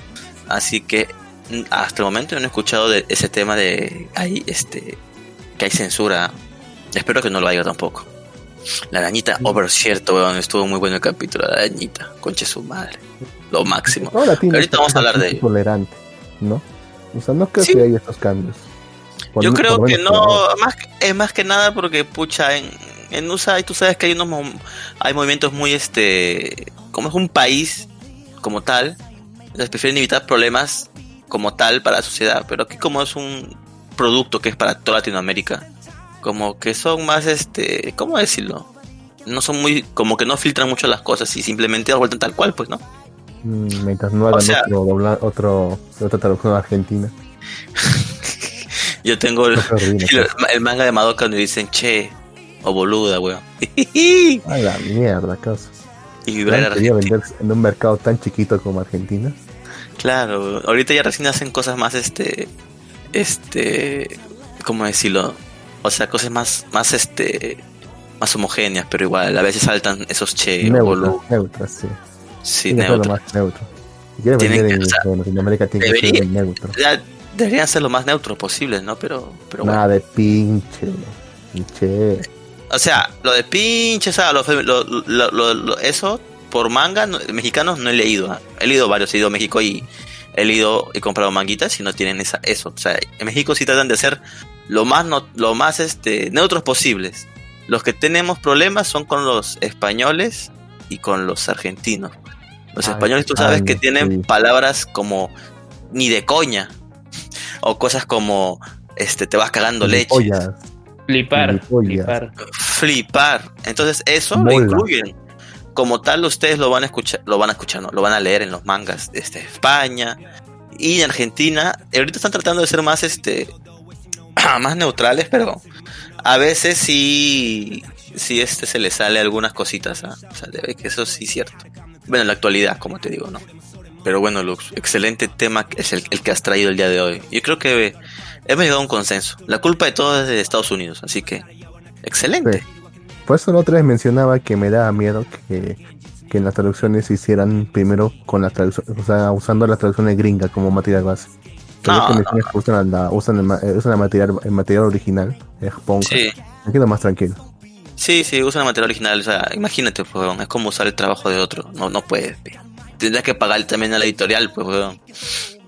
Así que mm, hasta el momento no he escuchado de ese tema de ahí, este, que hay censura. Espero que no lo haya tampoco. La arañita, over cierto, weón, estuvo muy bueno el capítulo la arañita, conche su madre. Lo máximo. Latino Ahorita vamos a hablar de tolerante, ¿no? O sea, no creo Sí. que haya estos cambios. Por Yo creo que no, más, es más que nada porque, pucha, en, en USA, y tú sabes que hay unos hay movimientos muy, este, como es un país como tal, les prefieren evitar problemas como tal para la sociedad, pero aquí como es un producto que es para toda Latinoamérica, como que son más, este, ¿cómo decirlo? No son muy, como que no filtran mucho las cosas y simplemente las vueltan tal cual, pues, ¿no? Mm, Mientras no hagan sea- otro, dobla- otro, otra traducción argentina. Yo tengo el, manga de Madoka donde dicen, che, o boluda, weón. A la mierda, acaso. y ¿No vibrar quería argentino. vender en un mercado tan chiquito como Argentina? Claro, ahorita ya recién hacen cosas más, este, este, ¿cómo decirlo? O sea, cosas más, más, este, más homogéneas, pero igual, a veces saltan esos che, neutras, neutras, sí. Sí, ser lo neutro. más neutro. Si quieres vender que- en, o sea, en Latinoamérica, tiene que ser neutro. Ya deberían ser lo más neutros posibles, ¿no? Pero, pero bueno. Nada de pinche. Pinche. O sea, lo de pinche, o sea, lo, lo- lo- lo- lo- eso por manga no- mexicanos no he leído. ¿ah? He leído varios, he ido a México y he leído y comprado manguitas y no tienen esa, eso. O sea, en México sí tratan de hacer lo más, no, lo más este, neutros posibles. Los que tenemos problemas son con los españoles y con los argentinos. Los Ay, españoles tú sabes ay, que tienen sí. palabras como ni de coña o cosas como este te vas cagando leche. Flipar, flipar. flipar. Entonces eso Mola. lo incluyen. Como tal ustedes lo van a escuchar, lo van a escuchar, no, lo van a leer en los mangas de este, España y en Argentina. Ahorita están tratando de ser más este más neutrales, pero a veces sí sí este se le sale algunas cositas, ¿ah? o sea, debe que eso sí es cierto. Bueno, en la actualidad, como te digo, ¿no? Pero bueno, Lux, excelente tema que es el, el que has traído el día de hoy. Yo creo que hemos llegado a un consenso. La culpa de todo es de Estados Unidos, así que excelente. Sí. Por eso la otra vez mencionaba que me daba miedo que, que en las traducciones se hicieran primero con la traducción, o sea, usando la traducción de gringa como material base. No, no, usan, la, usan, el, ma- usan el material, el material original de Japón. Sí, Me quedo más tranquilo. Sí, sí, usa el material original. O sea, imagínate, pues, weón, es como usar el trabajo de otro. No, no puedes. pe. Tendrás que pagar también a la editorial, pues, weón.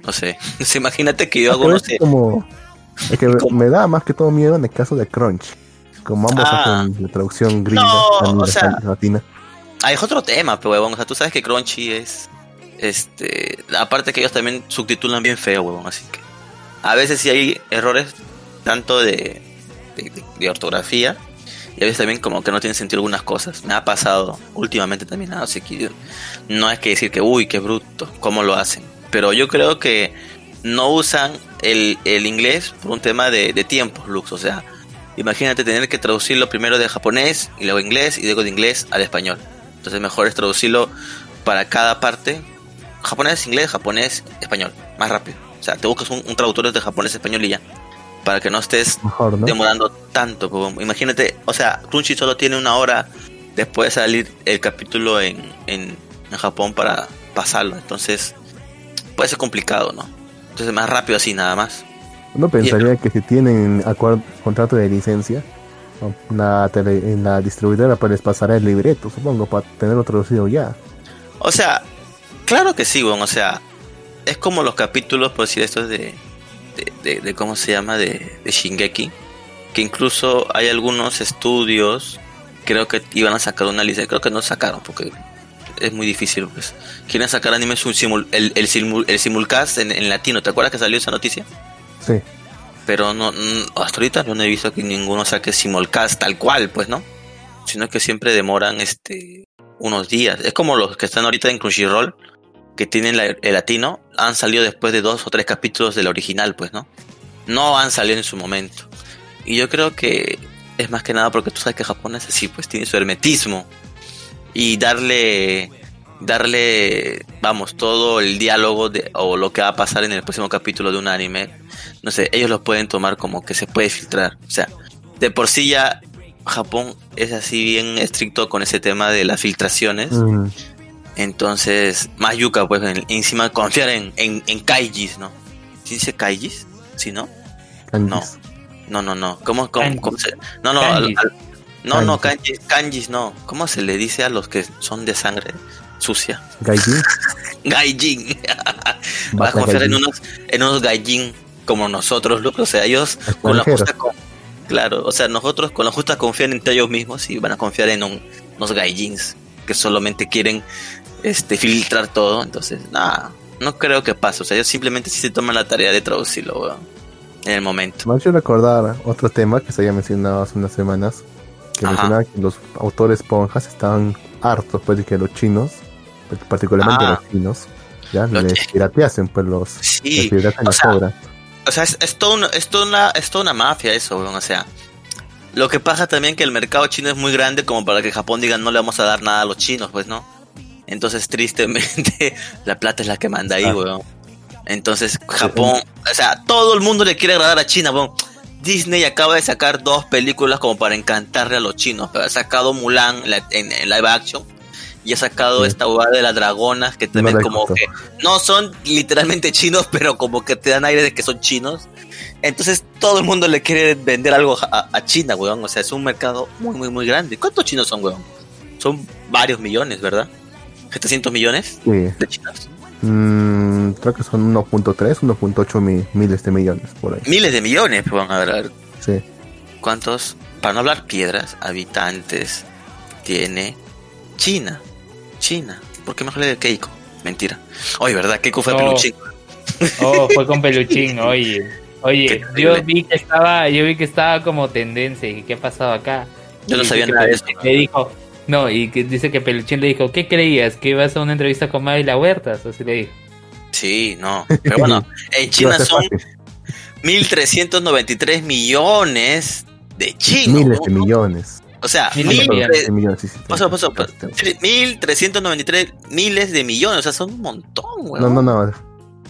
No sé. Imagínate que yo hago, no sé. como, es que ¿Cómo? me da más que todo miedo en el caso de Crunch. Como ambos Ah. hacen la traducción gringa, No, o sea, latina. Ah, es otro tema, pero huevón. O sea, tú sabes que Crunchy es. Este. Aparte que ellos también subtitulan bien feo, huevón. Así que. A veces sí hay errores, tanto de- de ortografía. Y a veces también como que no tienen sentido algunas cosas. Me ha pasado últimamente también. ¿no? Así que no es que decir que, uy, qué bruto, cómo lo hacen. Pero yo creo que no usan el, el inglés por un tema de, de tiempos, Lux. O sea, imagínate tener que traducirlo primero de japonés y luego inglés y luego de inglés al español. Entonces mejor es traducirlo para cada parte. Japonés, inglés, japonés, español. Más rápido. O sea, te buscas un, un traductor de japonés, español y ya. Para que no estés Mejor, ¿no? demorando tanto. como- Imagínate, o sea, Crunchy solo tiene una hora después de salir el capítulo en, en, en Japón para pasarlo. Entonces, puede ser complicado, ¿no? Entonces, más rápido así, nada más. Uno pensaría que si tienen acuerdo, contrato de licencia, la, tele- en la distribuidora pues les pasará el libreto, supongo, para tenerlo traducido ya. O sea, claro que sí, bueno, o sea, es como los capítulos, por decir esto, de, de, de- de ¿cómo se llama? De, de Shingeki, que incluso hay algunos estudios, creo que iban a sacar una lista, creo que no sacaron, porque es muy difícil, pues. Quieren sacar animes un simul- el, el, simul- el simulcast en, en latino, ¿te acuerdas que salió esa noticia? Sí, Pero no, mm, hasta ahorita yo no he visto que ninguno saque simulcast tal cual, pues, ¿no? Sino que siempre demoran este unos días. Es como los que están ahorita en Crunchyroll, que tienen la- el latino, han salido después de dos o tres capítulos del original, pues, ¿no? No han salido en su momento. Y yo creo que es más que nada porque tú sabes que Japón es así, pues tiene su hermetismo. Y darle, darle, vamos, todo el diálogo de, o lo que va a pasar en el próximo capítulo de un anime, no sé, ellos lo pueden tomar como que se puede filtrar. O sea, de por sí ya Japón es así bien estricto con ese tema de las filtraciones. Mm, Entonces, más yuca, pues, en- encima confiar en, en, en kaijis, ¿no? ¿Sí dice kaijis? ¿Sí, no? kanjis. No, no, no. ¿Cómo, cómo, cómo se...? No, no, al- Kanjis. al- no, no, Kanjis. kanjis, no. ¿Cómo se le dice a los que son de sangre sucia? Gaijin, Gaijin. Vas a confiar en unos, en unos gaijin como nosotros, loco. O sea, ellos con la justa... con- Claro, o sea, nosotros con la justa confían entre ellos mismos y van a confiar en un- unos gaijins que solamente quieren este filtrar todo. Entonces, nada, no creo que pase. O sea, ellos simplemente sí se toman la tarea de traducirlo, weón, en el momento. Me ha hecho recordar otro tema que se había mencionado hace unas semanas, que Ajá. mencionaba que los autores ponjas estaban hartos pues de que los chinos, particularmente Ah. los chinos, ya Los les pirateasen pues los, Sí, les o las sea, obras. O sea, es, es, todo una, es, toda una, es toda una mafia eso, weón. O sea, lo que pasa también que el mercado chino es muy grande como para que Japón diga no le vamos a dar nada a los chinos, pues, ¿no? Entonces, tristemente, la plata es la que manda ahí, Ah. weón. Entonces, Japón, o sea, todo el mundo le quiere agradar a China, weón. Disney acaba de sacar dos películas como para encantarle a los chinos. Pero ha sacado Mulan la- en, en live action y ha sacado Sí. esta hueá de las dragonas que también como que no son literalmente chinos, pero como que te dan aire de que son chinos. Entonces todo el mundo le quiere vender algo a, a China, weón. O sea, es un mercado muy, muy, muy grande. ¿Cuántos chinos son, weón? Son varios millones, ¿verdad? ¿700 millones Sí. de chinos? Mm, creo que son 1.3, 1.8 mi- miles de millones por ahí. Miles de millones. A ver, a ver. Sí. ¿Cuántos, para no hablar piedras, habitantes tiene China? China. ¿Por qué mejor le de Keiko? Mentira. Oye, ¿verdad? Keiko fue peluchín. Oh, fue con peluchín, oye. Oye, yo vi que estaba, yo vi que estaba como tendencia y qué ha pasado acá. Yo no sabía que nada de eso. Le dijo, no, y que dice que Peluchín le dijo, ¿qué creías? ¿Que ibas a una entrevista con Mavi La Huertas? Así le dijo. Sí, no. Pero bueno, en China son fácil. 1.393 millones de chinos. Miles de ¿no? millones. O sea, Mil mil millones. tre- de millones. Paso, paso, paso. 1.393 miles de millones. O sea, son un montón, güey. No, no, no.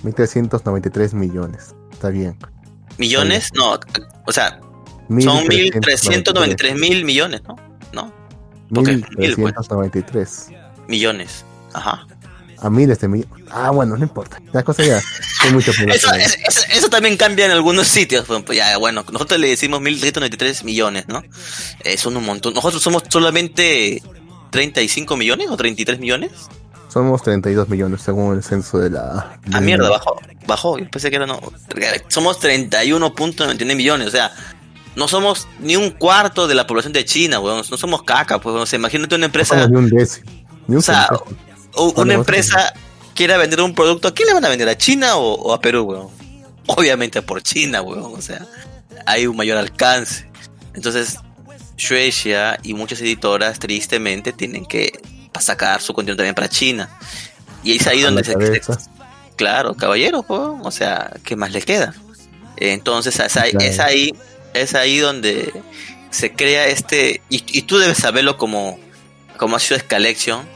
1393 millones. Está bien. ¿Millones? No. O sea, son 1.393 mil millones, ¿no? 1393. Millones. Ajá. A miles de millones. Ah, bueno, no importa. La cosa ya. Hay mucha Eso, eso, eso- eso también cambia en algunos sitios. Pues, pues, ya, bueno, nosotros le decimos 1.393 millones, ¿no? Eh, son un montón. Nosotros somos solamente 35 millones o 33 millones. Somos 32 millones según el censo de la. Ah, de- mierda, bajó. Bajó. Yo pensé que era no. Somos 31.99 millones. O sea, no somos ni un cuarto de la población de China, weón. No somos caca, pues. O sea, imagínate una empresa. ni un décimo. Ni un O sea, una empresa quiera vender un producto, ¿a quién le van a vender? ¿A China o, o a Perú, weón? Obviamente por China, weón. O sea, hay un mayor alcance. Entonces, Shueisha y muchas editoras, tristemente, tienen que sacar su contenido también para China. Y es ahí donde se, Claro, caballero, weón. O sea, ¿qué más le queda? Entonces, es ahí, Claro. es ahí, es ahí donde se crea este. Y, tú debes saberlo como, como ha sido Scalection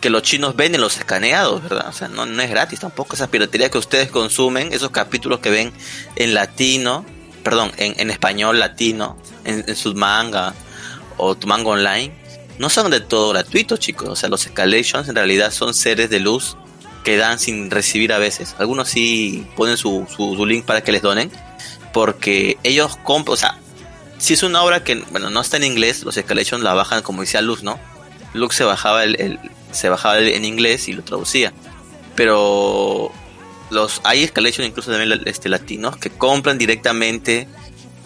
que los chinos venden los escaneados, ¿verdad? O sea, no, no es gratis tampoco esa piratería que ustedes consumen, esos capítulos que ven en latino, perdón, en, en español latino, en, en su manga o tu manga online, no son de todo gratuitos, chicos. O sea, los escalations en realidad son seres de luz que dan sin recibir a veces. Algunos sí ponen su, su, su link para que les donen, porque ellos compran, o sea, si es una obra que, bueno, no está en inglés, los escalations la bajan como decía Luz, ¿no? Lux se bajaba el, el- se bajaba el- en inglés y lo traducía. Pero los hay escalation incluso también este latinos que compran directamente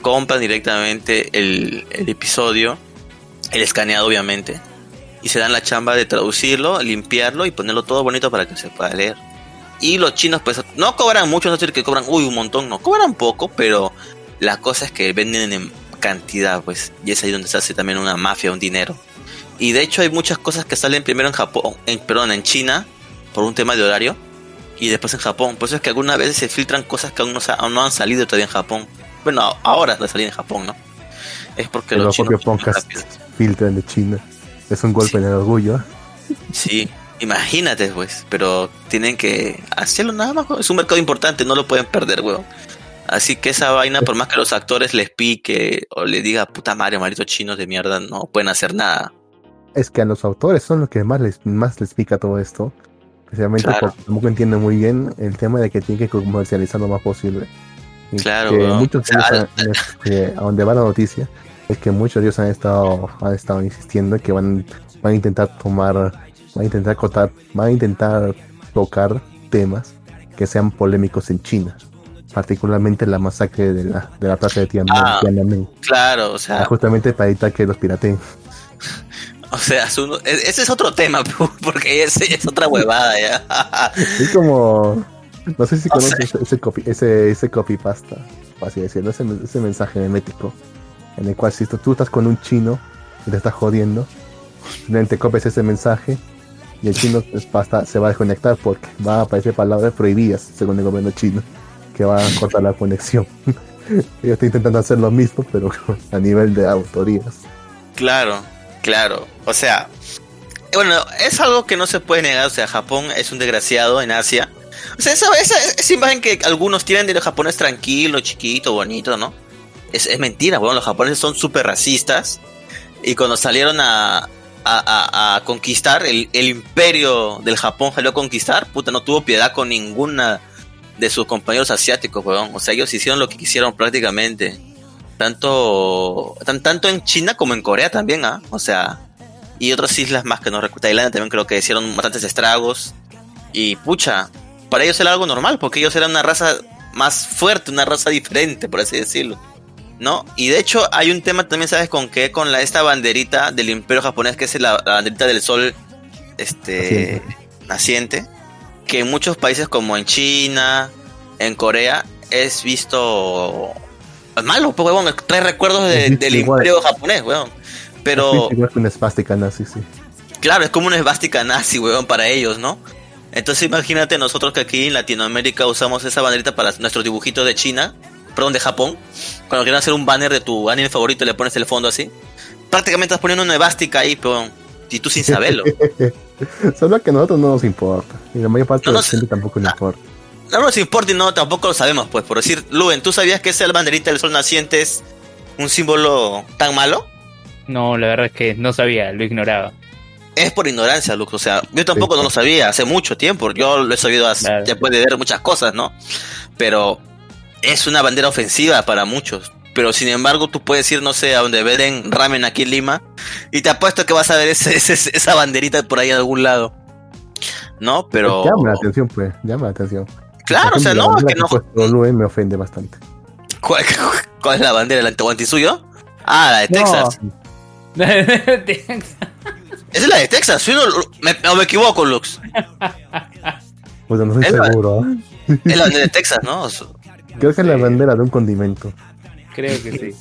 compran directamente el, el episodio, el escaneado obviamente, y se dan la chamba de traducirlo, limpiarlo y ponerlo todo bonito para que se pueda leer. Y los chinos pues no cobran mucho, no es decir que cobran uy un montón, no, cobran poco, pero la cosa es que venden en cantidad pues, y es ahí donde se hace también una mafia, un dinero. Y de hecho hay muchas cosas que salen primero en Japón, en, perdón, en China, por un tema de horario, y después en Japón. Por eso es que algunas veces se filtran cosas que aún no, sa- aún no han salido todavía en Japón. Bueno, ahora de salir en Japón, ¿no? Es porque Que los los chinos filtran de China. Es un golpe Sí. en el orgullo. Sí, imagínate, pues. Pero tienen que hacerlo nada más. weón. Es un mercado importante, no lo pueden perder, weón. Así que esa vaina, por más que los actores les pique o les diga puta madre, malditos chinos de mierda, no pueden hacer nada. Es que a los autores son los que más les, más les pica todo esto. Especialmente Claro. porque tampoco entienden muy bien el tema de que tienen que comercializar lo más posible. Y Claro, que weón. muchos O sea, de ellos han- este, a donde va la noticia es que muchos de ellos han estado, han estado insistiendo que van, van a intentar tomar, van a intentar cotar, van a intentar tocar temas que sean polémicos en China. Particularmente la masacre de la, de la plaza de Tiananmen. Ah. Tiananmen. Claro, o sea, justamente para evitar que los pirateen. o sea, su- e- ese es otro tema, porque ese es otra huevada ya. Es como. No sé si No conoces ese, ese copy, ese, ese copypasta, por así decirlo, ese, ese mensaje memético, en el cual si tú, tú estás con un chino y te estás jodiendo, simplemente copias ese mensaje y el chino pues, se va a desconectar porque va a aparecer palabras prohibidas según el gobierno chino, que va a cortar la conexión. Ellos están intentando hacer lo mismo, pero a nivel de autorías. Claro, claro. O sea, bueno, es algo que no se puede negar. O sea, Japón es un desgraciado en Asia. O sea, esa, esa, esa imagen que algunos tienen de los japoneses tranquilo, chiquito, bonito, ¿no? Es, es mentira, bueno, los japoneses son súper racistas. Y cuando salieron a, a, conquistar, el, el imperio del Japón salió a conquistar, puta, no tuvo piedad con ninguna de sus compañeros asiáticos, weón. O sea, ellos hicieron lo que quisieron prácticamente tanto tan, tanto en China como en Corea también, ¿ah? O sea, y otras islas más que no recuerdo. Tailandia también creo que hicieron bastantes estragos. Y pucha, para ellos era algo normal, porque ellos eran una raza más fuerte, una raza diferente, por así decirlo. ¿No? Y de hecho hay un tema también, ¿sabes con qué? Con la, esta banderita del imperio japonés, que es la, la banderita del sol este, naciente, que en muchos países como en China, en Corea, es visto es malo, pues, weón, trae recuerdos de- del igual. imperio japonés, weón. Pero, Igual que una nazi, sí. claro, es como una esvástica nazi, weón, para ellos, ¿no? Entonces imagínate nosotros que aquí en Latinoamérica usamos esa banderita para nuestros dibujitos de China, perdón, de Japón. Cuando quieren hacer un banner de tu anime favorito y le pones el fondo así. Prácticamente estás poniendo una esvástica ahí, pero y tú sin saberlo. Solo que a nosotros no nos importa. Y la mayor parte No de la nos- gente tampoco le importa. No nos importa y no, tampoco lo sabemos, pues. Por decir, Luen, ¿tú sabías que esa banderita del sol naciente es un símbolo tan malo? No, la verdad es que no sabía, lo ignoraba. Es por ignorancia, Lux. O sea, yo tampoco Sí. no lo sabía hace mucho tiempo. Yo lo he sabido hace- Claro. después de ver muchas cosas, ¿no? Pero es una bandera ofensiva para muchos. Pero sin embargo, tú puedes ir, no sé, a donde venden ramen aquí en Lima. Y te apuesto que vas a ver ese, ese- esa banderita por ahí en algún lado. ¿No? Pero. Llama la atención, pues. Llama la atención. Claro, o sea, no, la bandera que no. que Luen me ofende bastante. ¿Cuál, cuál es la bandera? ¿El antihuantisuyo? Ah, la de Texas. Esa es la de Texas. ¿sí? Me, me equivoco, Lux. Pues no estoy Es la- seguro. ¿ah? Es la bandera de Texas, ¿no? Creo que es la bandera de un condimento. Creo que sí.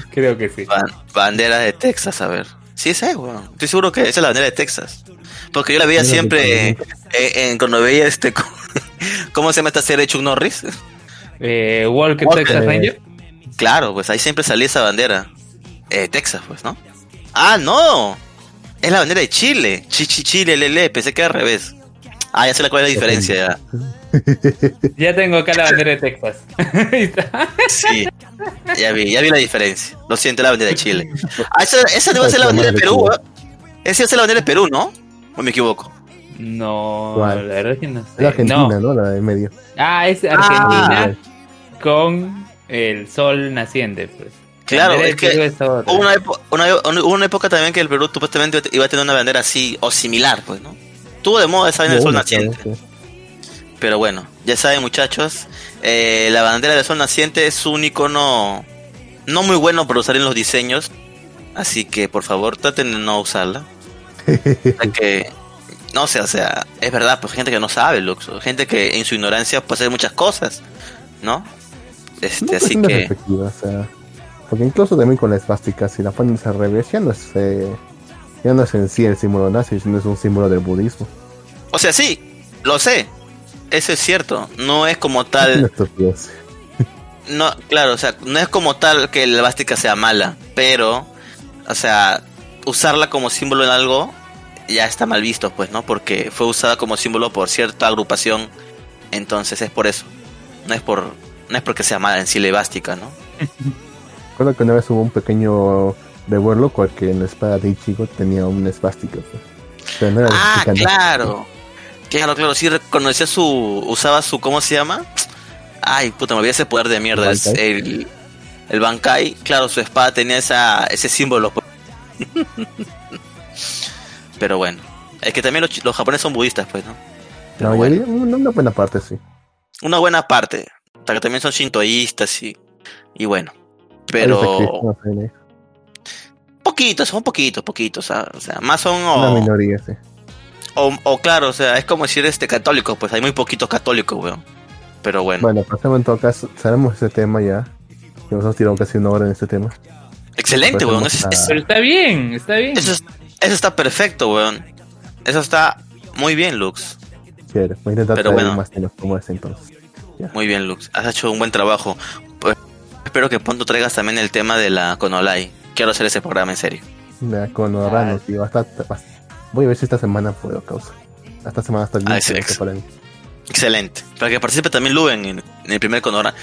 Creo que sí. Ban- bandera de Texas, a ver. Sí, esa es, weón. Estoy seguro que esa es la bandera de Texas. Porque yo la veía siempre en, cuando veía este. ¿Cómo se llama esta serie de Chuck Norris? Eh, Walker Walker. Texas Ranger. Claro, pues ahí siempre salía esa bandera. Eh, Texas, pues, ¿no? Ah, no. Es la bandera de Chile. Chichi, Chile, lele. Pensé que era al revés. Ah, ya sé la cuál es la diferencia. ya. Ya tengo acá la bandera de Texas. Ahí está. Sí, ya vi, ya vi la diferencia. Lo siento, la bandera de Chile. Ah, esa, esa debe ser la bandera de Perú, ¿eh? Esa debe ser la bandera de Perú, ¿no? ¿O me equivoco? No, ¿Cuál? la verdad es que no Es sé. Argentina, No. ¿no? La de medio. Ah, es Argentina con el sol naciente, pues. Claro, es que. Hubo una, una- hubo una época también que el Perú supuestamente iba a tener una bandera así o similar, pues, ¿no? Tuvo de moda esa bandera del sol naciente. Pero bueno, ya saben, muchachos, eh, la bandera del sol naciente es un icono no muy bueno para usar en los diseños. Así que por favor traten de no usarla. Ya que, no sé, o sea, es verdad, pues gente que no sabe, Lux, gente que en su ignorancia puede hacer muchas cosas, ¿no? Este, No, pues, así que, perspectiva, o sea, porque incluso también con la esvástica, si la pones al revés, ya no es, eh, ya no es en sí el símbolo nazi, sino es un símbolo del budismo. o sea, sí, lo sé, eso es cierto, no es como tal, no, claro, o sea, no es como tal que la bástica sea mala, pero, o sea, usarla como símbolo en algo ya está mal visto, pues, ¿no? Porque fue usada como símbolo por cierta agrupación, entonces es por eso, no es por, no es porque sea mala en sí la bástica, ¿no? Recuerdo que una vez hubo un pequeño revuelo porque en la espada de Ichigo tenía una esvástica. pues. Pero no era Ah, claro. Claro, claro, sí reconocía su. Usaba su. ¿Cómo se llama? Ay, puta, me olvidé ese poder de mierda. es ¿Bankai? el, el Bankai, claro, su espada tenía esa, ese símbolo. pues. Pero bueno, es que también los, los japoneses son budistas, pues, ¿no? Pero No, bueno, ya- una, una buena parte sí. una buena parte. O sea, que también son shintoístas y. Y bueno. Pero. Poquitos, son poquitos, poquitos. ah, O sea, más son. Una o- minoría, sí. O, o claro, o sea, es como decir este católico, pues hay muy poquitos católicos, weón. Pero bueno, Bueno, pasemos en todo caso, sabemos ese tema ya. Que nosotros tiramos casi una hora en este tema. excelente, weón. Eso, a- Pero está bien, está bien. eso es- eso está perfecto, weón. Eso está muy bien, Lux. Chévere, voy a intentar Pero bueno. más temas como entonces. Muy bien, Lux. Has hecho un buen trabajo. Pues, espero que pronto traigas también el tema de la Conolai. Quiero hacer ese programa en serio. Ya, con tío, Voy a ver si esta semana puedo, causa. Esta semana está bien. Ah, sí, pero ex- para mí. Excelente. Para que participe también Luen en, en el primer Conora.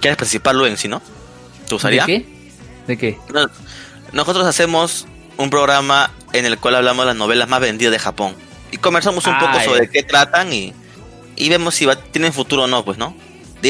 ¿Quieres participar, Luen, si no? ¿Te gustaría? ¿De qué? ¿De qué? No, Nosotros hacemos un programa en el cual hablamos de las novelas más vendidas de Japón. Y conversamos un Ah, poco ya. sobre qué tratan y, y vemos si va, tienen futuro o no, pues, ¿no?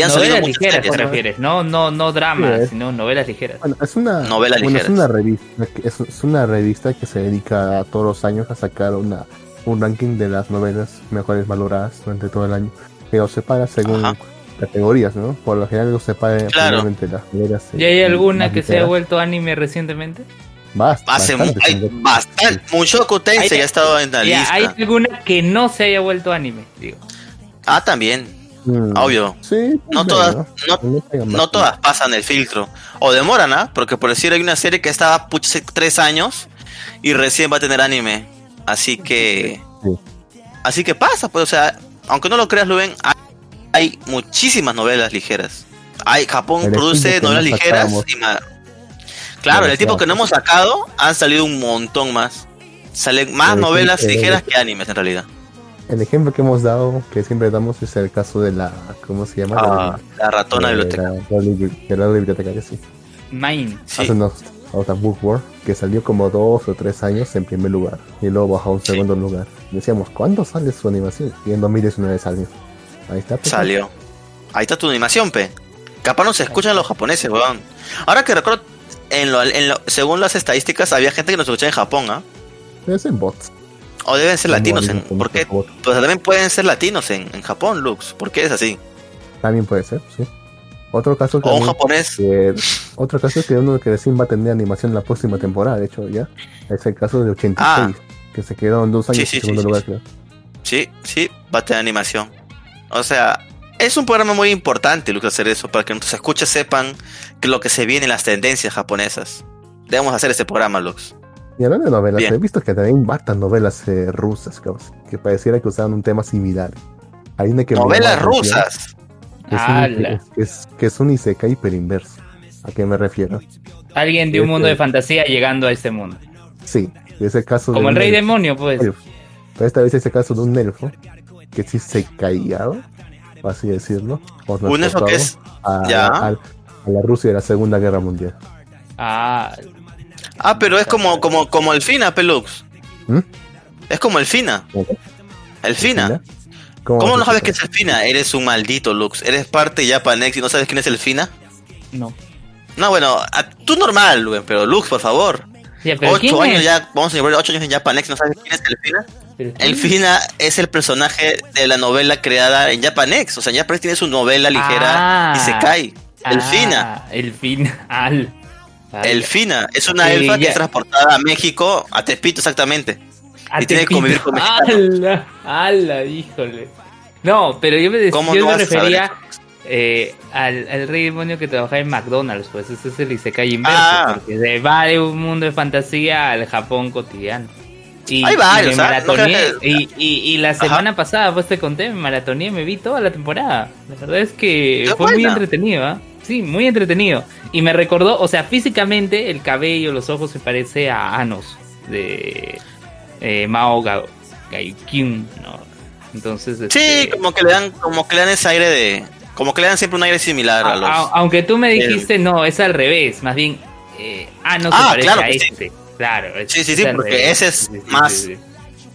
Han Novelas ligeras, series. te refieres. No, no, no dramas, Sí, eh. sino novelas ligeras. Bueno, es una, Novelas bueno, es ligeras. una revista, que- es, es una revista que se dedica a todos los años a sacar una, un ranking de las novelas mejores valoradas durante todo el año. Que los separa según Ajá. categorías, ¿no? Por lo general no se paga Claro. las novelas. ¿Y hay eh, alguna que se haya ligeras. vuelto anime recientemente? Bast- Hace bastante, hay bastante. Mushoku Tensei ha estado en la Ya, lista. ¿Hay alguna que no se haya vuelto anime? Digo. Ah, también. Mm, Obvio. Sí, No también, todas, ¿no? todas pasan el filtro. O demoran, ¿ah? Porque por decir, hay una serie que estaba pucha, hace tres años y recién va a tener anime. Así que. Sí. Así que pasa, pues, o sea, aunque no lo creas, Luven, hay, hay muchísimas novelas ligeras. Hay, Japón El produce novelas no ligeras y ma- Claro, el tipo que no hemos sacado, han salido un montón más. Salen más El novelas ejemplo- ligeras que animes en realidad. El ejemplo que hemos dado, que siempre damos, es el caso de la. ¿Cómo se llama? Ah, la ratona de biblioteca. la- de la bibliotecaria, sí. Mine. Sí. Hace unos otra Bookworm que salió como dos o tres años en primer lugar y luego bajó a un Sí. segundo lugar. Decíamos, ¿cuándo sale su animación? Y en 2019 salió. Ahí está. pues. Salió. Ahí está tu animación, pe. Capaz no se escuchan los japoneses, weón. Ahora que recuerdo, en lo, en lo- según las estadísticas, había gente que nos escuchaba en Japón, ¿ah? Es en bots. O deben ser latinos. En, ¿Por qué? Pues también pueden ser latinos en, en Japón, Lux. ¿Por qué es así? También puede ser, sí. Otro caso O un japonés. que- otro caso es que uno que recién va a tener animación la próxima temporada, de hecho ya. Es el caso de 86, que se quedó en dos años Ah. Sí, sí, en segundo sí, lugar, creo. Sí, sí, va a tener animación. O sea, es un programa muy importante, Lux, hacer eso, para que nuestros escuchas sepan que lo que se viene en las tendencias japonesas. Debemos hacer este programa, Lux. Y hablando de novelas, Bien. he visto que también bastan novelas eh, rusas, cabrón, que pareciera que usaban un tema similar. Hay una que Novelas rusas. Que es, un, que, es, que es un isekai pero inverso. ¿A qué me refiero? Alguien de un Este- mundo de fantasía llegando a este mundo. Sí, es el caso Como de el rey elfo. demonio, pues. Elfo. Pero esta vez es el caso de un elfo que sí se callado, por así decirlo. o Un elfo que es. a, ya. a- a la Rusia de la Segunda Guerra Mundial. Ah, Ah, pero es como, como, como el Fina, Pelux. ¿Mm? Es como el Fina. ¿Cómo? El Fina. ¿Cómo, ¿Cómo vas no sabes qué es el Fina? Eres un maldito, Lux. Eres parte de Japanex y no sabes quién es el Fina. no. No, bueno, a- tú normal, güey, pero Lux, por favor. Ya, pero ¿quién Ocho años es? ya, vamos a llevar ocho años en Japanex, ¿no sabes quién es el Fina? ¿Pero quién El es? Fina es el personaje de la novela creada en Japanex. O sea, Japanex tiene su novela ligera Ah. y se cae. El Ah, Fina. El Fina. Al. Al- El Fina es una Sí, elfa que es transportada a México, a Tepito exactamente. a y tiene que convivir con ¡Hala! ¡Hala! Híjole. No, pero yo me, dec- ¿Cómo yo me refería eh, al, al rey demonio que trabajaba en McDonald's, pues ese es el Isekai inverso, Ah. porque se va de un mundo de fantasía al Japón cotidiano. Y, Hay varios, y me ¿ah? No que- y, y, y la Ajá. semana pasada, pues te conté, me maratoneé, me vi toda la temporada. La verdad es que Qué fue muy entretenido, ¿ah? Sí, muy entretenido. Y me recordó, o sea, físicamente el cabello, los ojos se parece a Anos de eh, Mao Ga- Gaikyun, ¿no? Entonces, Sí, este, como que le dan, como que le dan ese aire de, como que le dan siempre un aire similar a a- los. a- aunque tú me dijiste, no, es al revés, más bien, eh, Anos Ah, se parece claro a que sí. este. Claro, es- Sí, sí, sí, porque revés. ese es Sí, sí, más-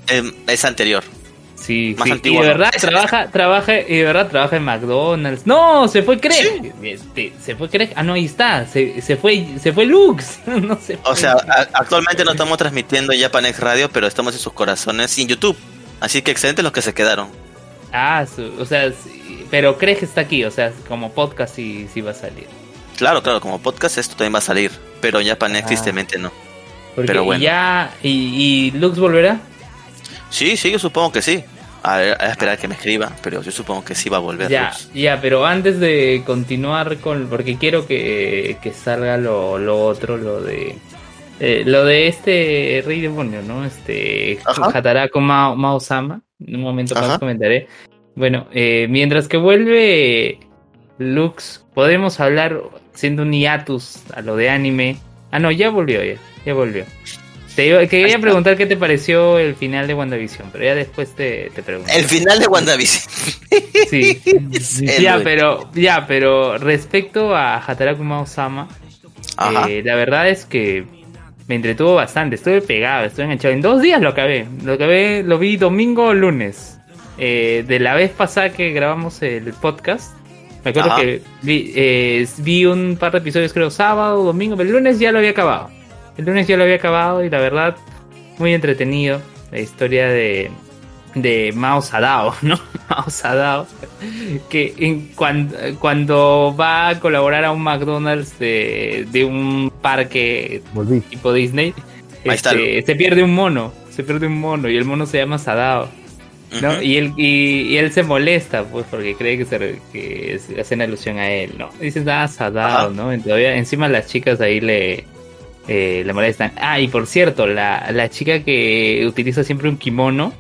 eh, es anterior. Sí, Más sí, antiguo, y de verdad trabaja, trabaja, y de verdad trabaja en McDonald's. No, se fue Craig. Este, se fue Craig. Ah, no, ahí está. Se, se fue, se fue Lux. no se O fue. sea, a- actualmente no estamos transmitiendo en Japanex Radio, pero estamos en sus corazones y en YouTube. Así que excelentes los que se quedaron. Ah, su- o sea, sí, pero Craig está aquí, o sea, como podcast sí, sí va a salir. Claro, claro, como podcast esto también va a salir, pero en Japanex Ah. tristemente no. Porque Pero bueno. ya, y, y Lux volverá. Sí, sí, yo supongo que sí. A, ver, a esperar que me escriba, pero yo supongo que sí va a volver. Ya, Lux. ya, pero antes de continuar con, porque quiero que, que salga lo, lo otro, lo de, eh, lo de este rey demonio, ¿no? Este. Hataraku Mao, Mao Sama. En un momento más Ajá. comentaré. Bueno, eh, mientras que vuelve Lux, podemos hablar siendo un hiatus a lo de anime. Ah, no, ya volvió, ya, ya volvió. Te iba- quería preguntar qué te pareció el final de WandaVision, pero ya después te, te pregunto. El final de WandaVision. Sí, ya, pero, ya, pero respecto a Hataraku Mao-sama, eh, la verdad es que me entretuvo bastante, estuve pegado, estuve enganchado. En dos días lo acabé, lo acabé, lo vi domingo o lunes. Eh, de la vez pasada que grabamos el podcast, me acuerdo Ajá. que vi, eh, vi un par de episodios, creo, sábado, domingo, pero el lunes ya lo había acabado. El lunes ya lo había acabado y la verdad, muy entretenido. La historia de, de Mao Sadao, ¿no? Mao Sadao, que en, cuando, cuando va a colaborar a un McDonald's de, de un parque Volví. tipo Disney, este, se pierde un mono, se pierde un mono y el mono se llama Sadao. ¿no? Y, él, y, y él se molesta, pues, porque cree que, se, que se hacen alusión a él, ¿no? Dicen, ah, Sadao. ¿no? Y todavía, encima las chicas ahí le, eh, le molestan. Ah, y por cierto, la, la chica que utiliza siempre un kimono,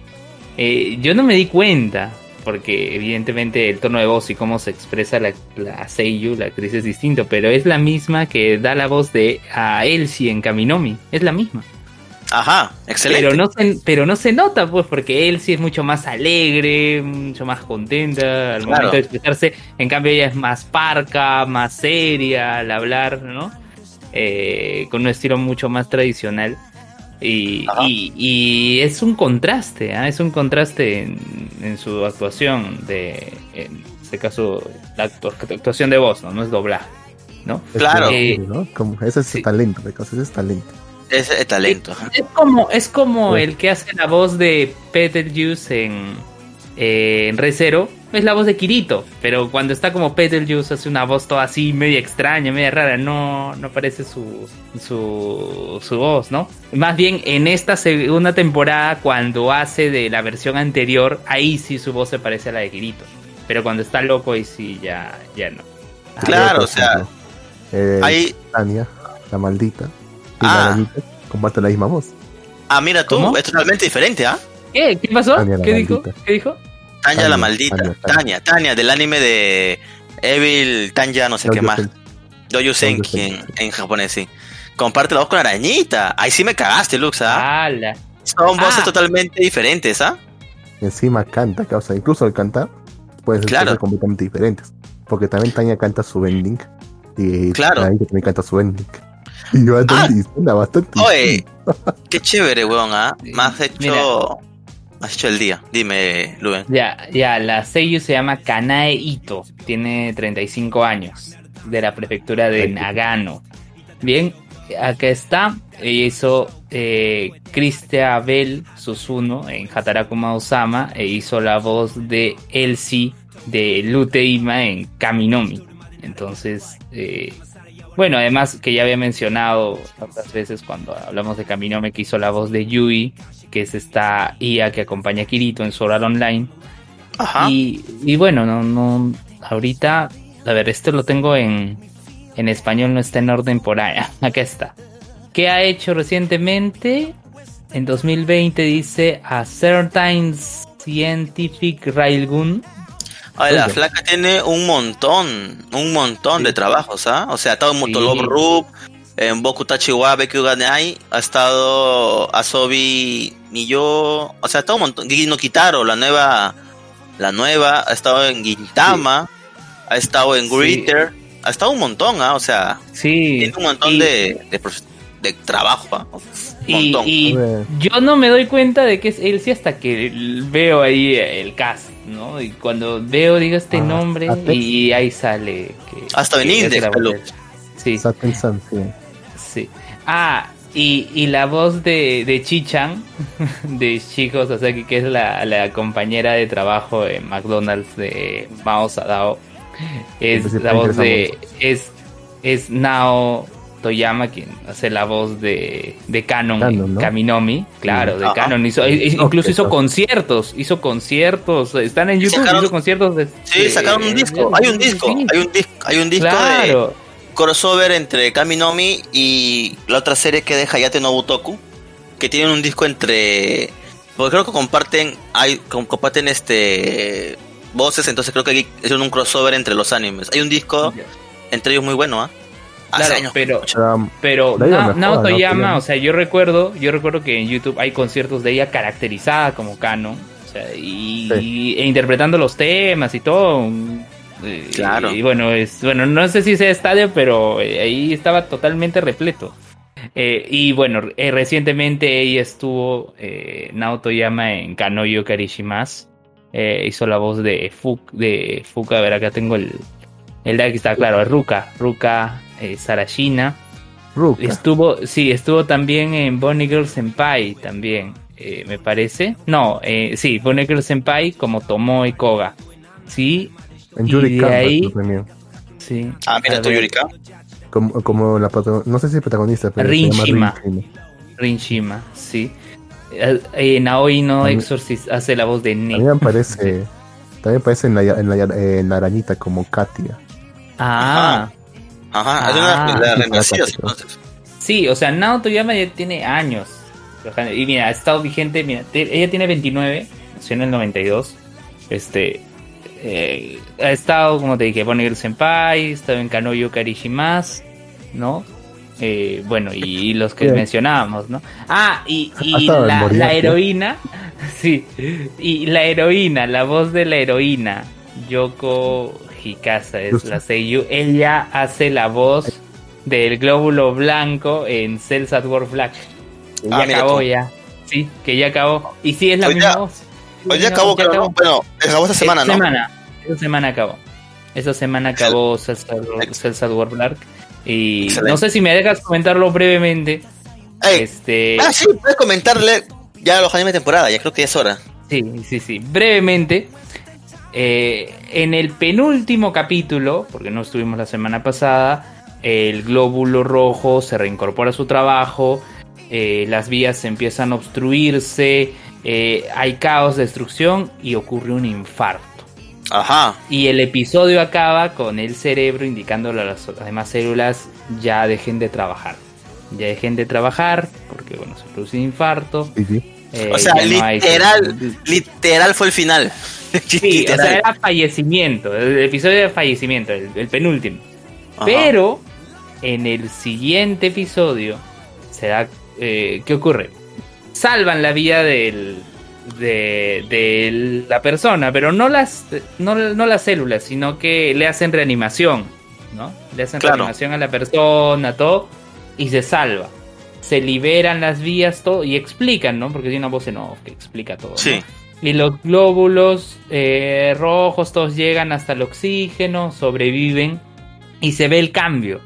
eh, yo no me di cuenta, porque evidentemente el tono de voz y cómo se expresa la, la Seiyu, la actriz es distinto, pero es la misma que da la voz de a Elsie en Kaminomi, es la misma. Ajá, excelente. Pero no, se, pero no se nota, pues, porque sí es mucho más alegre, mucho más contenta al Claro. momento de expresarse. En cambio, ella es más parca, más seria al hablar, ¿no? Eh, con un estilo mucho más tradicional. Y, Ajá. y, y es un contraste, ¿ah? es un contraste en, en su actuación, de, en este caso, la actu- actuación de voz, ¿no? No es doblaje, ¿no? Es Claro. como- Eh, ¿no? Como, ese es sí. talento, de cosas, ese es talento. Es talento. Es como, es como el que hace la voz de Betelgeuse en, eh, en Recero. Es la voz de Kirito. Pero cuando está como Betelgeuse hace una voz toda así, media extraña, media rara. No, no parece su, su, su voz, ¿no? Más bien en esta segunda temporada, cuando hace de la versión anterior, ahí sí su voz se parece a la de Kirito. Pero cuando está loco, ahí sí ya, ya no. Claro, Por o sea, eh, Ahí, Tania, la maldita, y Ah. la la misma voz. ah, mira tú, ¿Cómo? es totalmente diferente, ¿ah? ¿Qué? ¿Qué pasó? Tania ¿Qué dijo? ¿Qué dijo? Tanya, Tanya, la maldita. Tanya, Tanya, Tanya. Tanya, del anime de Evil Tanya, no sé qué más. Dojo Senki en, en japonés, sí. Comparte la voz con Arañita. Ahí sí me cagaste, Lux, ¿ah? ¡Hala! Son voces Ah. totalmente diferentes, ¿ah? Encima canta, causa. Incluso al cantar, puede ser Claro. completamente diferentes. Porque también Tania canta su ending. Y Claro. Tania también canta su ending. Y bastante, y suena bastante. Oye, qué chévere, weón, ¿ah? Me has hecho... Mira. Has hecho el día. Dime, Luben. Ya, ya, la Seiyu se llama Kanae Ito, tiene 35 años, de la prefectura de Nagano. Bien, acá está, ella hizo eh, Christia Bell Susuno en Hataraku Mausama e hizo la voz de Elsie de Lute Ima en Kaminomi. Entonces, eh, bueno, además que ya había mencionado otras veces cuando hablamos de Kaminomi que hizo la voz de Yui, que es esta IA que acompaña a Kirito en Sword Art Online. Ajá. Y, y bueno, no, no, ahorita, a ver, esto lo tengo en, en español, no está en orden por ahí. Acá está. ¿Qué ha hecho recientemente? En 2020 dice A Certain Scientific Railgun. Oye, la Oye. flaca tiene un montón, un montón de Sí. trabajos, ¿ah? O sea, ha estado en Sí. Motolob Rub, en Boku Tachiwa, Beku Ganai, ha estado Asobi Niyo, o sea, ha estado un montón. Gigi no Kitaro, la nueva, la nueva, ha estado en Gintama, ha estado en Sí. Gritter, ha estado un montón, ¿ah? O sea, Sí. tiene un montón y- de, de, trabajo. Un Y, montón. y yo no me doy cuenta de que es él sí hasta que veo ahí el cast, ¿no? Y cuando veo, digo este Ah, nombre y ahí sale. Que, Hasta en que hace Index, sí. sí. Ah, y, y la voz de, de Chichan, de Chico Sasaki, que es la, la compañera de trabajo en McDonald's de Mao Sadao, es Siempre la voz de. Es, es Nao Toyama quien hace la voz de, de Canon, Canon. Kaminomi, claro, de Ajá. Canon. Hizo, e- e- No, incluso hizo eso. conciertos, hizo conciertos, están en YouTube, Sacaron- hizo conciertos de. Sí, de- sacaron un disco, hay un disco, hay un disco, hay un disco de claro. Crossover entre Kaminomi y la otra serie que de Hayate no Butoku, que tienen un disco entre porque creo que comparten hay com- comparten este voces, entonces creo que aquí es un crossover entre los animes. Hay un disco entre ellos muy bueno, ¿ah? Hace Claro, años. pero Pero Nao o sea, yo recuerdo, yo recuerdo que en YouTube hay conciertos de ella caracterizada como Canon, o sea, y, Sí. e interpretando los temas y todo. eh, Claro. Y bueno, es bueno, no sé si sea estadio, pero eh, ahí estaba totalmente repleto. Eh, y bueno, eh, recientemente ella estuvo eh, Nao Toyama en Kanoyo Karishimas. Eh, hizo la voz de Fuk, de Fuka, a ver, acá tengo el, el de aquí está claro, es Ruka, Ruka eh, Sarashina. Ruka. Estuvo, sí, estuvo también en Bonnie Girl Senpai también. eh, me parece. No, eh, sí, fue Negro Senpai como Tomoe Koga. Sí. En Yuri Camp, ahí-. Sí. Ah, mira tú, Yurika. Como, como la no sé si es protagonista, pero Rin se llama Shima. Rin Shima. Rinshima, sí. Eh, eh, Naoi no mí- Exorcist hace la voz de A mí me parece, también parece en la, en la, en la arañita como Katia. Ah, Ajá, Ah. una la Sí, renacida, sí, entonces. sí, o sea, Nao Toyama ya tiene años. Y mira, ha estado vigente, mira, te- ella tiene 29, nació en el 92. Este, eh, ha estado, como te dije, Bonnie Girl Senpai, ha estado en Kanoyo Karishimas, ¿no? Eh, bueno, y, y los que Bien. mencionábamos, ¿no? Ah, y, la, la heroína, sí, y la heroína, la voz de la heroína, Yoko Hikasa es la Seiyu, ella hace la voz del glóbulo blanco en Cells at War Black. Que Ah, ya acabó tú. ya, sí, que ya acabó. Y sí, es la Hoy misma ya- voz. Hoy ya No, acabó, creo, ¿no? Bueno, acabó esta semana, esta ¿no? semana, esta semana acabó. Esta semana acabó at War Black. Y Excelente. no sé si me dejas comentarlo brevemente. Ey, Este, ah, sí, puedes comentarle ya los animes de temporada, ya creo que ya es hora. Sí, sí, sí. Brevemente, eh, en el penúltimo capítulo, porque no estuvimos la semana pasada, el glóbulo rojo se reincorpora a su trabajo, eh, las vías empiezan a obstruirse, eh, hay caos, destrucción y ocurre un infarto. Ajá. Y el episodio acaba con el cerebro indicándole a las demás células ya dejen de trabajar. Ya dejen de trabajar porque bueno, se produce un infarto. Sí, sí. eh, O sea, no literal, literal fue el final. Sí, o sea, era fallecimiento, el episodio de fallecimiento, el, el penúltimo. Ajá. Pero en el siguiente episodio se da, eh, ¿qué ocurre? Salvan la vida del, de, de la persona, pero no las, no, no las células, sino que le hacen reanimación, ¿no? Le hacen Claro. reanimación a la persona, todo, y se salva. Se liberan las vías, todo, y explican, ¿no? Porque hay una voz en off que explica todo. ¿no? Sí. Y los glóbulos eh, rojos todos llegan hasta el oxígeno, sobreviven y se ve el cambio.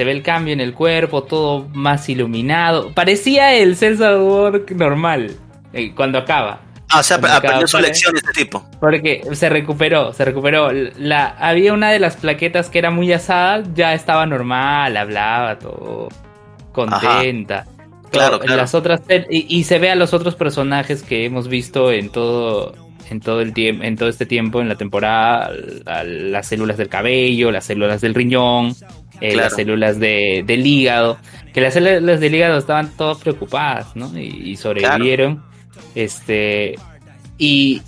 Se ve el cambio en el cuerpo, todo más iluminado. Parecía el Celsa Work normal eh, cuando acaba. Ah, o sea, Cuando aprendió acaba, su lección de este tipo. Porque se recuperó, se recuperó. La, había una de las plaquetas que era muy asada, ya estaba normal, hablaba todo contenta. Claro, claro. Las otras y, y se ve a los otros personajes que hemos visto en todo en todo el tiempo en todo este tiempo en la temporada a- las células del cabello, las células del riñón, eh, Claro. las células de, del hígado, que las células del hígado estaban todas preocupadas, ¿no? Y, y sobrevivieron. Este y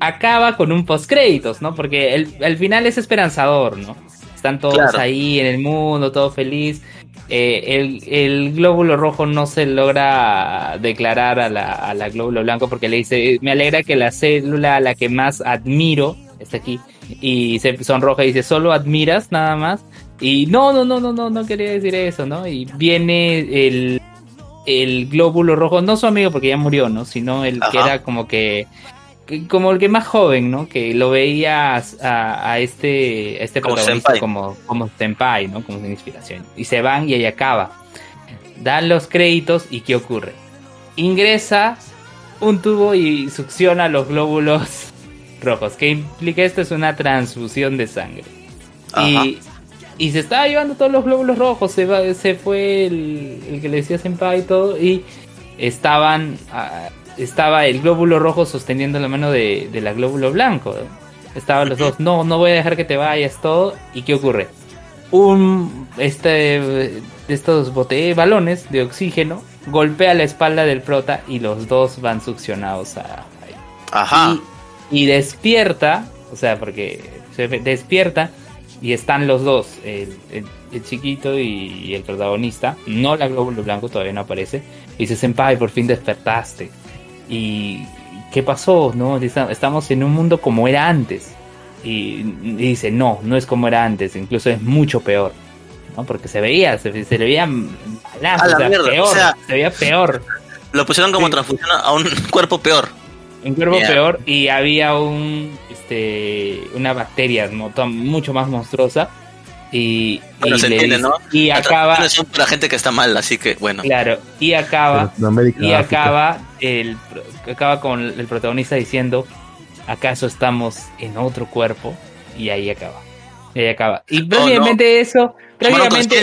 acaba con un post créditos, ¿no? Porque el, el final es esperanzador, ¿no? Están todos Claro. ahí en el mundo, todo feliz. Eh, el, el glóbulo rojo no se logra declarar a la, a la glóbulo blanco porque le dice, me alegra que la célula a la que más admiro está aquí y se sonroja y dice, solo admiras nada más. Y no, no, no, no, no, no quería decir eso, ¿no? Y viene el, el glóbulo rojo, no su amigo porque ya murió, ¿no? Sino el que Ajá. era como que, que- como el que más joven, ¿no? Que lo veía a, a- a este, a este Como protagonista senpai. como, como senpai, ¿no? Como una inspiración. Y se van y ahí acaba. Dan los créditos y ¿qué ocurre? Ingresa un tubo y succiona los glóbulos rojos. ¿Qué implica esto? Es una transfusión de sangre. Ajá. Y, y se estaba llevando todos los glóbulos rojos. Se, va- se fue el, el que le decía senpai y todo. Y estaban. ah, estaba el glóbulo rojo sosteniendo la mano de, de la glóbulo blanco. Estaban los dos. No, no voy a dejar que te vayas, todo. ¿Y qué ocurre? Un. Este. Estos bote balones de oxígeno. Golpea la espalda del prota. Y los dos van succionados a, Ajá. y, y despierta, o sea, porque se despierta y están los dos, el, el- el chiquito y, y el protagonista. No la glóbulo blanco todavía no aparece. Y dice, Senpai, por fin despertaste. ¿Y qué pasó? No, estamos en un mundo como era antes. Y, y dice, no, no es como era antes, incluso es mucho peor. ¿no? Porque se veía, se, se le veía malazo, A la o sea, mierda, peor, o sea- se veía peor. Lo pusieron como Sí. transfusión a un cuerpo peor. un cuerpo Yeah. peor y había un este una bacteria ¿no? Mucho más monstruosa Y, Bueno, y se le entiende, dice- ¿no? y Las acaba, la gente que está mal, así que bueno. claro, y acaba, y acaba el acaba con el protagonista diciendo, ¿acaso estamos en otro cuerpo? Y ahí acaba. Y ahí acaba. Y prácticamente eso, prácticamente,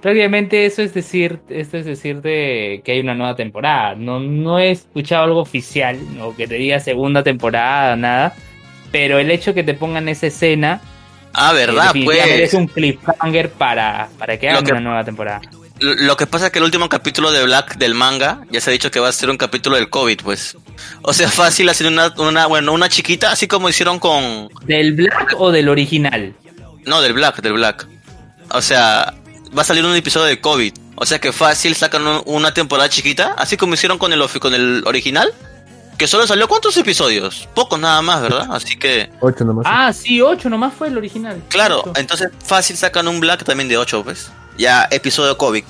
prácticamente eso es decir, esto es decirte que hay una nueva temporada. No, no he escuchado algo oficial, o que te diga segunda temporada, nada. Pero el hecho que te pongan esa escena Ah, eh, ¿verdad? definitivamente Pues es un cliffhanger para, para que hagan que- una nueva temporada. lo que pasa es que el último capítulo de Black del manga ya se ha dicho que va a ser un capítulo del COVID, pues. O sea, fácil hacer una, una bueno, una chiquita, así como hicieron con ¿Del Black o del original? no, del Black, del Black. O sea, va a salir un episodio de COVID. O sea que fácil sacan un- una temporada chiquita, así como hicieron con el con el original, que solo salió cuántos episodios? Pocos nada más, ¿verdad? Así que Ocho nomás. Ah, sí, 8 nomás fue el original. Claro, Ocho. entonces fácil sacan un Black también de 8, pues. Ya episodio COVID.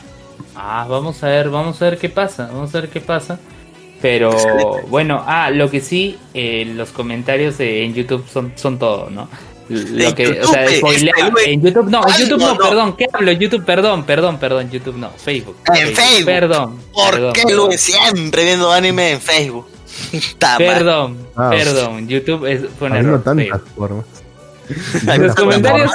Ah, vamos a ver, vamos a ver qué pasa, vamos a ver qué pasa. Pero Excelente. bueno, ah, lo que sí, eh, los comentarios de- en YouTube son, son todo, ¿no? Lo En que, o YouTube, sea, spoilea- este en YouTube no, en YouTube no, no, no. perdón, ¿qué hablo? En YouTube, perdón, perdón, perdón, YouTube no, Facebook. En Facebook. Perdón. ¿Por perdón, qué perdón. Siempre viendo anime en Facebook? Perdón, Ah, perdón, YouTube es, Habiendo error. tantas formas. Los comentarios.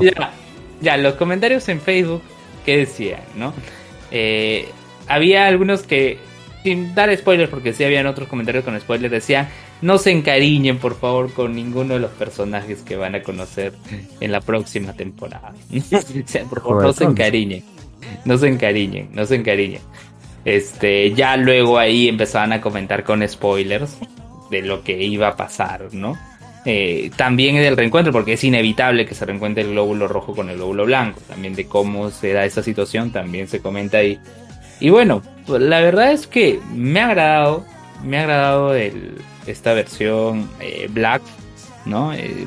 Ya, ya, los comentarios en Facebook, ¿qué decían, no? Eh, había algunos que, sin dar spoilers, porque sí habían otros comentarios con spoilers, decían, no se encariñen, por favor, con ninguno de los personajes que van a conocer en la próxima temporada. o sea, por favor, no se encariñen. No se encariñen, no se encariñen. Este, ya luego ahí empezaban a comentar con spoilers de lo que iba a pasar, ¿no? Eh, también del reencuentro, porque es inevitable que se reencuentre el glóbulo rojo con el glóbulo blanco. También de cómo se da esa situación, también se comenta ahí. Y bueno, pues, la verdad es que me ha agradado, me ha agradado el- esta versión eh, Black, ¿no? Eh,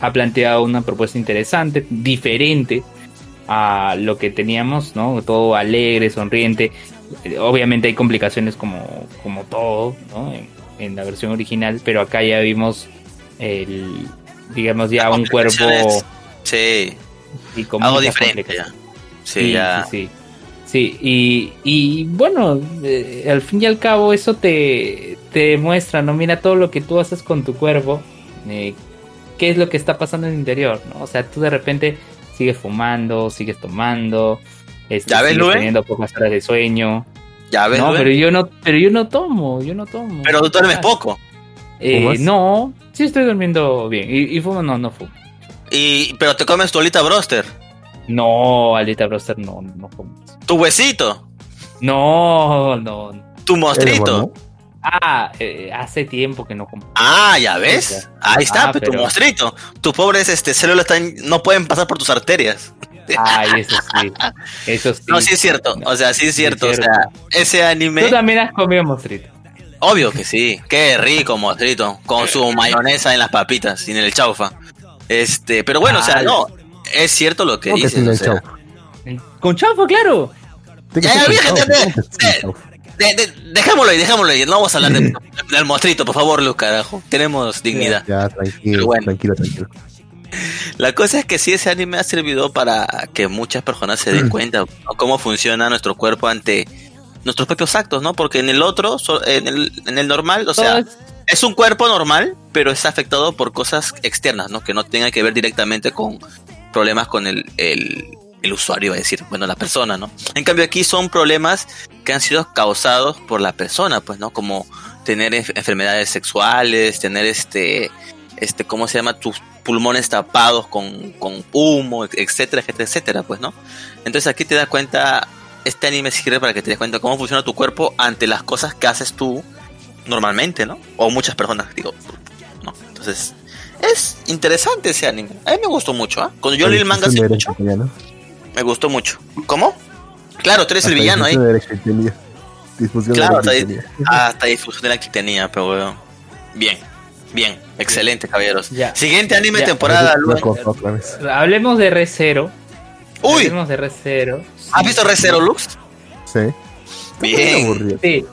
ha planteado una propuesta interesante, diferente a lo que teníamos, ¿no? Todo alegre, sonriente. Eh, Obviamente hay complicaciones como, como todo, ¿no? En, en la versión original, pero acá ya vimos el, digamos ya un cuerpo Sí, y con algo diferente ya. Sí, ya. sí, sí. Y, y bueno, eh, al fin y al cabo eso te, te demuestra, ¿no? Mira todo lo que tú haces con tu cuerpo, eh, qué es lo que está pasando en el interior, ¿no? O sea, tú de repente sigues fumando, sigues tomando, este, ¿Ya ves, teniendo pocas horas de sueño. Ya ves, no, pero yo no, pero yo no tomo, yo no tomo. Pero tú duermes poco. Eh, no, sí estoy durmiendo bien. Y, y fumo, no, no fumo. Y, pero te comes tu olita broster. No, Alita Broster, no, no fumo. Tu huesito. No, no. Tu mostrito. Ah, eh, hace tiempo que no como. Ah, ya ves. Ahí está, Ah, tu pero- mostrito. Tus pobres este, células están, no pueden pasar por tus arterias. Ay, eso sí. Eso sí. No, sí es cierto. O sea, sí es cierto. Es O sea, ese anime. Tú también has comido mostrito. Obvio que sí. Qué rico, mostrito. Con su mayonesa en las papitas y en el chaufa. Este, pero bueno, o sea, no. Es cierto lo que ¿Cómo que dices. sin o el sea. chaufa? Con chaufa, claro. Tiene Ya, que ya, ser fíjate, chaufa, ve, ¿cómo que sin? De- de- dejémoslo ahí, dejémoslo ahí. No vamos a hablar de- del mostrito, por favor, Luz, carajo. Tenemos dignidad. Ya, tranquilo, bueno. tranquilo, tranquilo. La cosa es que sí, ese anime ha servido para que muchas personas se den cuenta ¿no? cómo funciona nuestro cuerpo ante nuestros propios actos, ¿no? Porque en el otro, so- en el, en el normal, o sea, es- un cuerpo normal, pero es afectado por cosas externas, ¿no? Que no tengan que ver directamente con problemas con el, el, el usuario, iba a decir, bueno, la persona, ¿no? En cambio aquí son problemas que han sido causados por la persona, pues, ¿no? Como tener enf- enfermedades sexuales, tener este, este, ¿cómo se llama? Tus pulmones tapados con, con humo, etcétera, etcétera, etcétera, pues, ¿no? Entonces aquí te das cuenta, este anime sirve para que te des cuenta cómo funciona tu cuerpo ante las cosas que haces tú normalmente, ¿no? O muchas personas, digo, ¿no? Entonces, es interesante ese anime. A mí me gustó mucho, ¿ah? Cuando yo leí el manga hace de mucho, me gustó mucho. ¿Cómo? Claro, tú eres el villano ahí. de Claro, de italiano. hasta ahí funciona la que tenía, pero weón. Bien, bien, excelente, caballeros. Ya. Siguiente anime Ya. temporada. Hablemos de Re Zero. Uy, Hablemos de Re Zero. ¿has visto Re Zero Lux? Sí. Bien. Sí,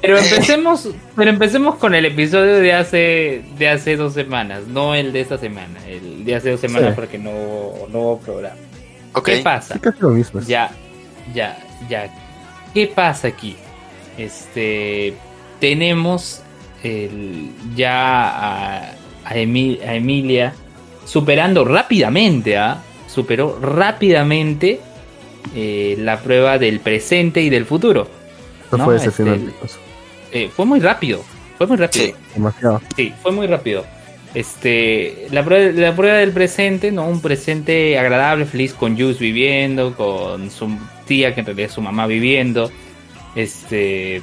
Pero empecemos, pero empecemos con el episodio de hace de hace dos semanas, no el de esta semana, el de hace dos semanas Sí. porque no, no hubo programa. ¿Qué pasa? Sí, casi lo mismo. Ya, ya, ya. ¿Qué pasa aquí? Este, tenemos el, ya a, a Emi- a Emilia superando rápidamente, ¿ah? Superó rápidamente eh, la prueba del presente y del futuro. No no, fue este, decepcionante. pues, Eh, fue muy rápido, fue muy rápido. Sí. Demasiado. Sí, fue muy rápido. Este, la prueba, la prueba del presente, ¿no? Un presente agradable, feliz con Juice viviendo, con su tía, que en realidad es su mamá viviendo. Este,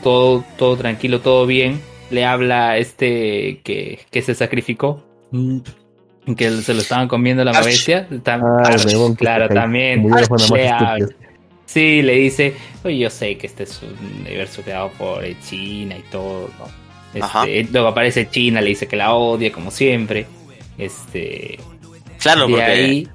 todo, todo tranquilo, todo bien. Le habla este que, que se sacrificó. Que se lo estaban comiendo la bestia. Tam- Ah, Arch, claro, también. Le. Sí, le dice, oye, yo sé que este es un universo creado por China y todo, ¿no? Este. Luego aparece China, le dice que la odia, como siempre. Este, Claro, porque ahí,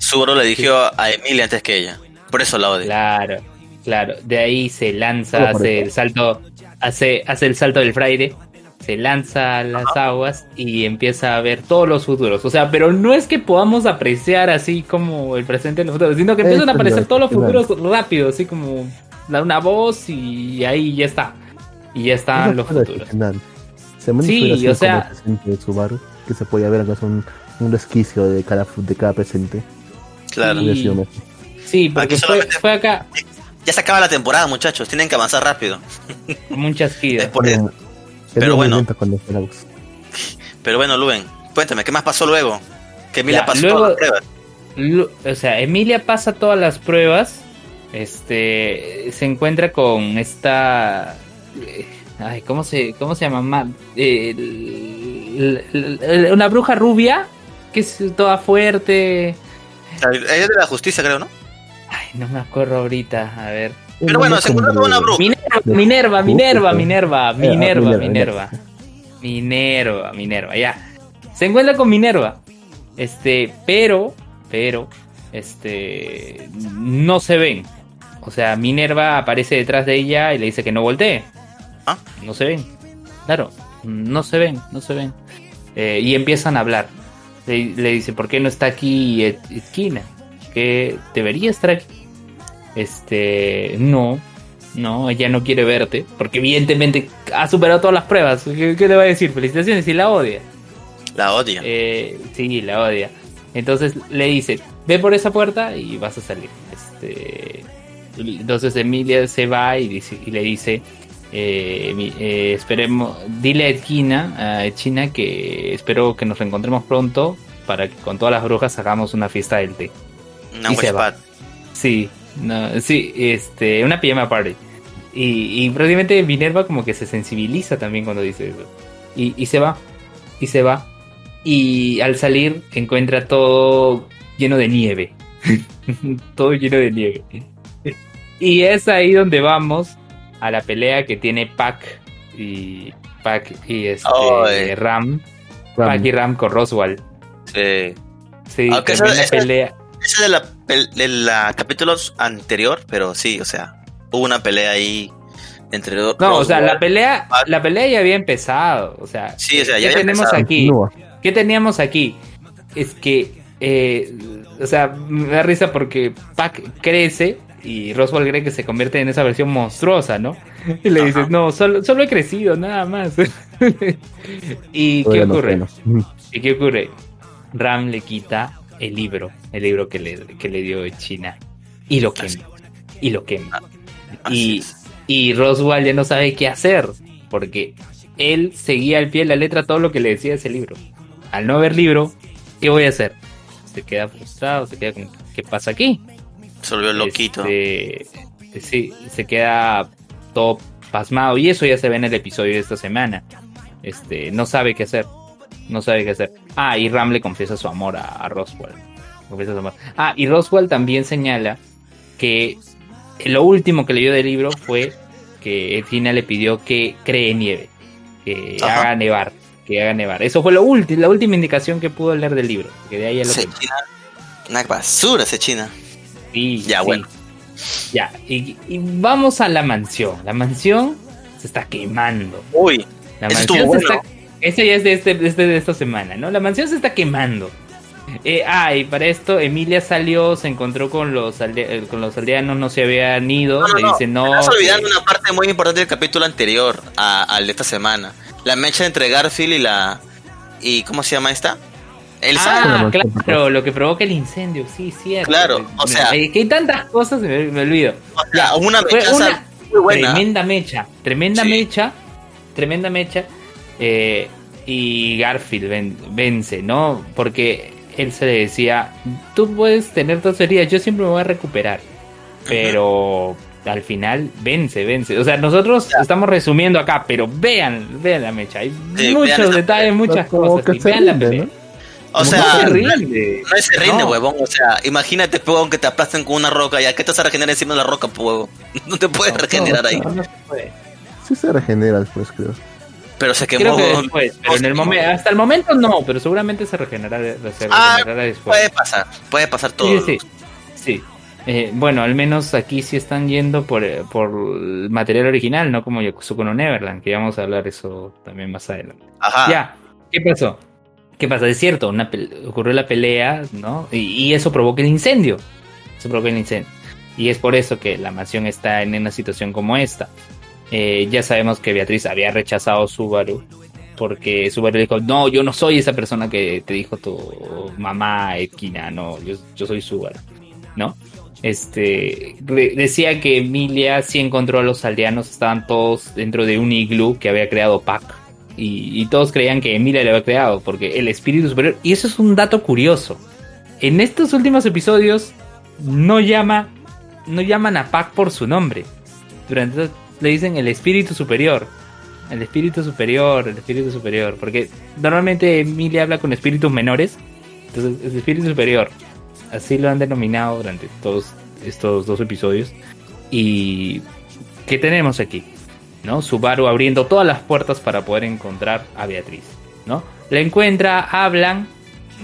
Zoro le dijo a Emilia antes que ella. Por eso la odia. claro, claro, de ahí se lanza, hace el salto, hace, hace el salto del fraile, se lanza a las aguas y empieza a ver todos los futuros. O sea, pero no es que podamos apreciar así como el presente y el futuro, sino que empiezan a aparecer todos los futuros rápido, así como dar una voz y ahí ya está. Y ya están los futuros. Se Sí, o sea- como el presente de Subaru, que se podía ver acá un, un resquicio de cada, de cada presente. Claro. Sí. Porque fue, fue acá Ya se acaba la temporada, muchachos. Tienen que avanzar rápido. como un chasquido. Es por eso. Pero bueno. Pero bueno, Luen, cuéntame, ¿qué más pasó luego? Que Emilia Ya, pasó luego- todas las pruebas. Lu- O sea, Emilia pasa todas las pruebas. Este se encuentra con esta. eh, Ay, ¿cómo se, cómo se llama? Ma- eh, l- l- l- una bruja rubia que es toda fuerte. Ella es de la justicia, creo, ¿no? Ay, no me acuerdo ahorita. A ver. Pero bueno, se encuentra con una bruja. Minerva, Minerva, Minerva, Justo. Minerva, ah, Minerva, Minerva, Minerva. Minerva, Minerva, ya. Se encuentra con Minerva. Este, pero, pero, este, no se ven. O sea, Minerva aparece detrás de ella y le dice que no voltee. Ah. No se ven. Claro, no se ven, no se ven. Eh, y empiezan a hablar. Le, le dice, ¿por qué no está aquí esquina? Que debería estar aquí. Este, no, no, ella no quiere verte, porque evidentemente ha superado todas las pruebas. ¿Qué, qué le va a decir? Felicitaciones y la odia. La odia. Eh, sí, la odia. Entonces le dice, ve por esa puerta y vas a salir. Este, entonces Emilia se va y, dice, y le dice, eh, eh, esperemos, dile a China, a China que espero que nos reencontremos pronto para que con todas las brujas hagamos una fiesta del té. Una y se va. wishpad. Sí, no, sí, este, una pijama party. Y, y prácticamente Minerva como que se sensibiliza también cuando dice eso. Y, y se va, y se va. Y al salir encuentra todo lleno de nieve. todo lleno de nieve. Y es ahí donde vamos a la pelea que tiene Pac y Pac y este. Ram. Ram. Pac y Ram con Roswell. Sí. Sí, Aunque esa- pelea. Ese de la, de la capítulos anterior, pero sí, o sea, hubo una pelea ahí entre dos. No, o sea, la pelea, la pelea ya había empezado. O sea, Sí, o sea, ya ¿qué tenemos empezado. aquí? ¿Qué teníamos aquí? Es que, eh, o sea, me da risa porque Pac crece y Roswell cree que se convierte en esa versión monstruosa, ¿no? Y le Ajá. dices, no, solo, solo he crecido, nada más. ¿Y qué Todavía ocurre? no. ¿Y qué ocurre? Ram le quita el libro, el libro que le, que le dio China, y lo quema. Y lo quema. Así Y, y Roswell ya no sabe qué hacer, porque él seguía al pie de la letra todo lo que le decía ese libro. Al no haber libro, ¿qué voy a hacer? Se queda frustrado, se queda con, ¿qué pasa aquí? Se volvió loquito. Este, sí, se queda todo pasmado y eso ya se ve en el episodio de esta semana. Este, no sabe qué hacer. No sabe qué hacer. Ah, y Ram le confiesa su amor a, a Roswell. Confiesa su amor. Ah, y Roswell también señala que lo último que leyó del libro fue que Tina le pidió que cree nieve, que Ajá. haga nevar, que haga nevar. Eso fue lo último, la última indicación que pudo leer del libro. Que de ahí a lo que China, una basura ese China. Sí, Ya, sí. bueno. Ya, y, y vamos a la mansión. La mansión se está quemando. Uy, La mansión se bueno. está. Eso ya es de, este, de este- de esta semana, ¿no? La mansión se está quemando. Eh, ah, y para esto Emilia salió, se encontró con los, alde- eh, con los aldeanos, no se habían ido. No, no, le dice no. Estás olvidando una parte muy importante del capítulo anterior al de esta semana. La mecha entre Garfield y la... ¿Y cómo se llama esta? Elsa. Ah, Claro, lo que provoca el incendio, sí, cierto. Claro, o sea- hay- que hay tantas cosas, me, me olvido. o sea, una mechaza una muy buena. tremenda mecha, tremenda Sí. mecha, tremenda mecha. Eh, y Garfield ven- vence, ¿no? Porque él se le decía, tú puedes tener tus heridas, yo siempre me voy a recuperar. Pero al final vence, vence. O sea, nosotros estamos resumiendo acá, pero vean, vean la mecha. Hay Sí, muchos detalles, muchas cosas. que se vean la rinde, pelea. ¿no? O No sea, se no, rinde. no se rinde, No. huevón. O sea, imagínate, huevón, que te aplasten con una roca. ¿Ya qué te vas a regenerar encima de la roca, huevón? No te puedes No, regenerar ahí. No, no se puede. Sí se regenera después, creo. Pero se quemó. que huevón. después, pero en el momento, hasta el momento no, pero seguramente se regenerará, se Ah, después. Puede pasar, puede pasar todo. Sí, sí, sí. Eh, bueno, al menos aquí sí están yendo por, eh, por el material original, no como Yakuzuko no Neverland, que vamos a hablar eso también más adelante. Ajá. Ya, ¿qué pasó? ¿Qué pasa? Es cierto, una ocurrió la pelea, ¿no? Y, y eso provoca el incendio. Eso provoca el incendio. Y es por eso que la mansión está en una situación como esta. Eh, ya sabemos que Beatriz había rechazado Subaru porque Subaru dijo, no, yo no soy esa persona que te dijo tu mamá Edkina, no, yo, yo soy Subaru, ¿no? Este decía que Emilia sí encontró a los aldeanos, estaban todos dentro de un iglú que había creado Pac. Y, y todos creían que Emilia lo había creado, porque el espíritu superior. Y eso es un dato curioso. En estos últimos episodios no llama. No llaman a Pac por su nombre. Durante le dicen el espíritu superior. El espíritu superior, el espíritu superior. Porque normalmente Emilia habla con espíritus menores. Entonces, es espíritu superior. Así lo han denominado durante todos estos dos episodios. Y. ¿Qué tenemos aquí? ¿No? Subaru abriendo todas las puertas para poder encontrar a Beatriz. ¿No? La encuentra, hablan,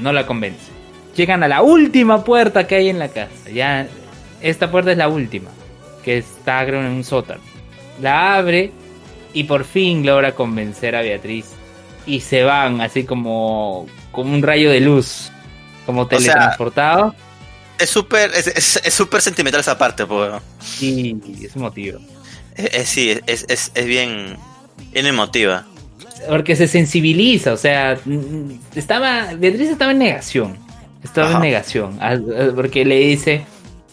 no la convence. Llegan a la última puerta que hay en la casa. Ya. Esta puerta es la última. Que está creo en un sótano. La abre y por fin logra convencer a Beatriz. Y se van así como. como un rayo de luz. Como sea, teletransportado. Es súper es, es, es súper sentimental esa parte, pues. y es motivo. Es, es- sí, es, es, es bien, bien emotiva. Porque se sensibiliza, o sea, estaba, Beatriz estaba en negación, estaba Ajá. en negación, porque le dice,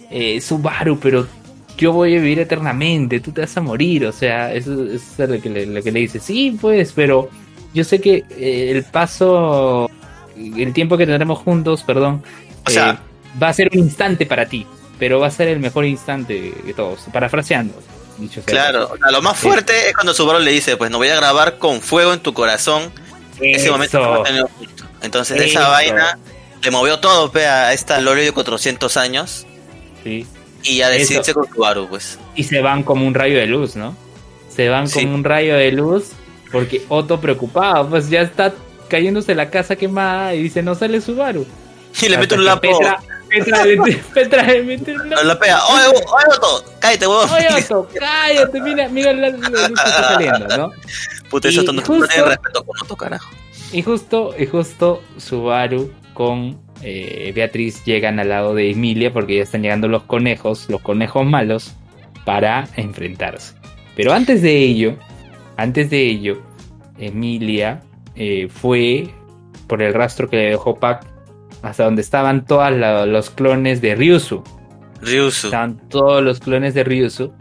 eh, Subaru, pero yo voy a vivir eternamente, tú te vas a morir, o sea, eso, eso es lo que, le, lo que le dice, sí, pues, pero yo sé que eh, el paso, el tiempo que tendremos juntos, perdón, O sea- eh, va a ser un instante para ti, pero va a ser el mejor instante de todos, parafraseando. dicho sea de Claro, o sea, lo más fuerte es cuando Subaru le dice, pues no voy a grabar con fuego en tu corazón ese momento que Eso. Entonces esa vaina le movió todo, pe, a esta Lore de 400 años Sí. Y ya decidirse con Subaru, pues. y se van como un rayo de luz, ¿no? Se van Sí. como un rayo de luz porque Otto preocupado, pues ya está cayéndose la casa quemada y dice, no sale Subaru. Y le mete un lapo, Petra, Petra, le- Petra le mete un lapo. la pega, oye, oye, Otto, cállate, huevón. Oye, Otto, cállate, mira, mira la, luz que está saliendo, ¿no? Puta, eso no, tiene respeto con Otto, carajo. Y justo, y justo Subaru con eh, Beatriz llegan al lado de Emilia porque ya están llegando los conejos, los conejos malos, para enfrentarse. Pero antes de ello, antes de ello, Emilia eh, fue por el rastro que le dejó Pac hasta donde estaban todos los clones de Ryusu. Ryusu. Estaban todos los clones de Ryusu.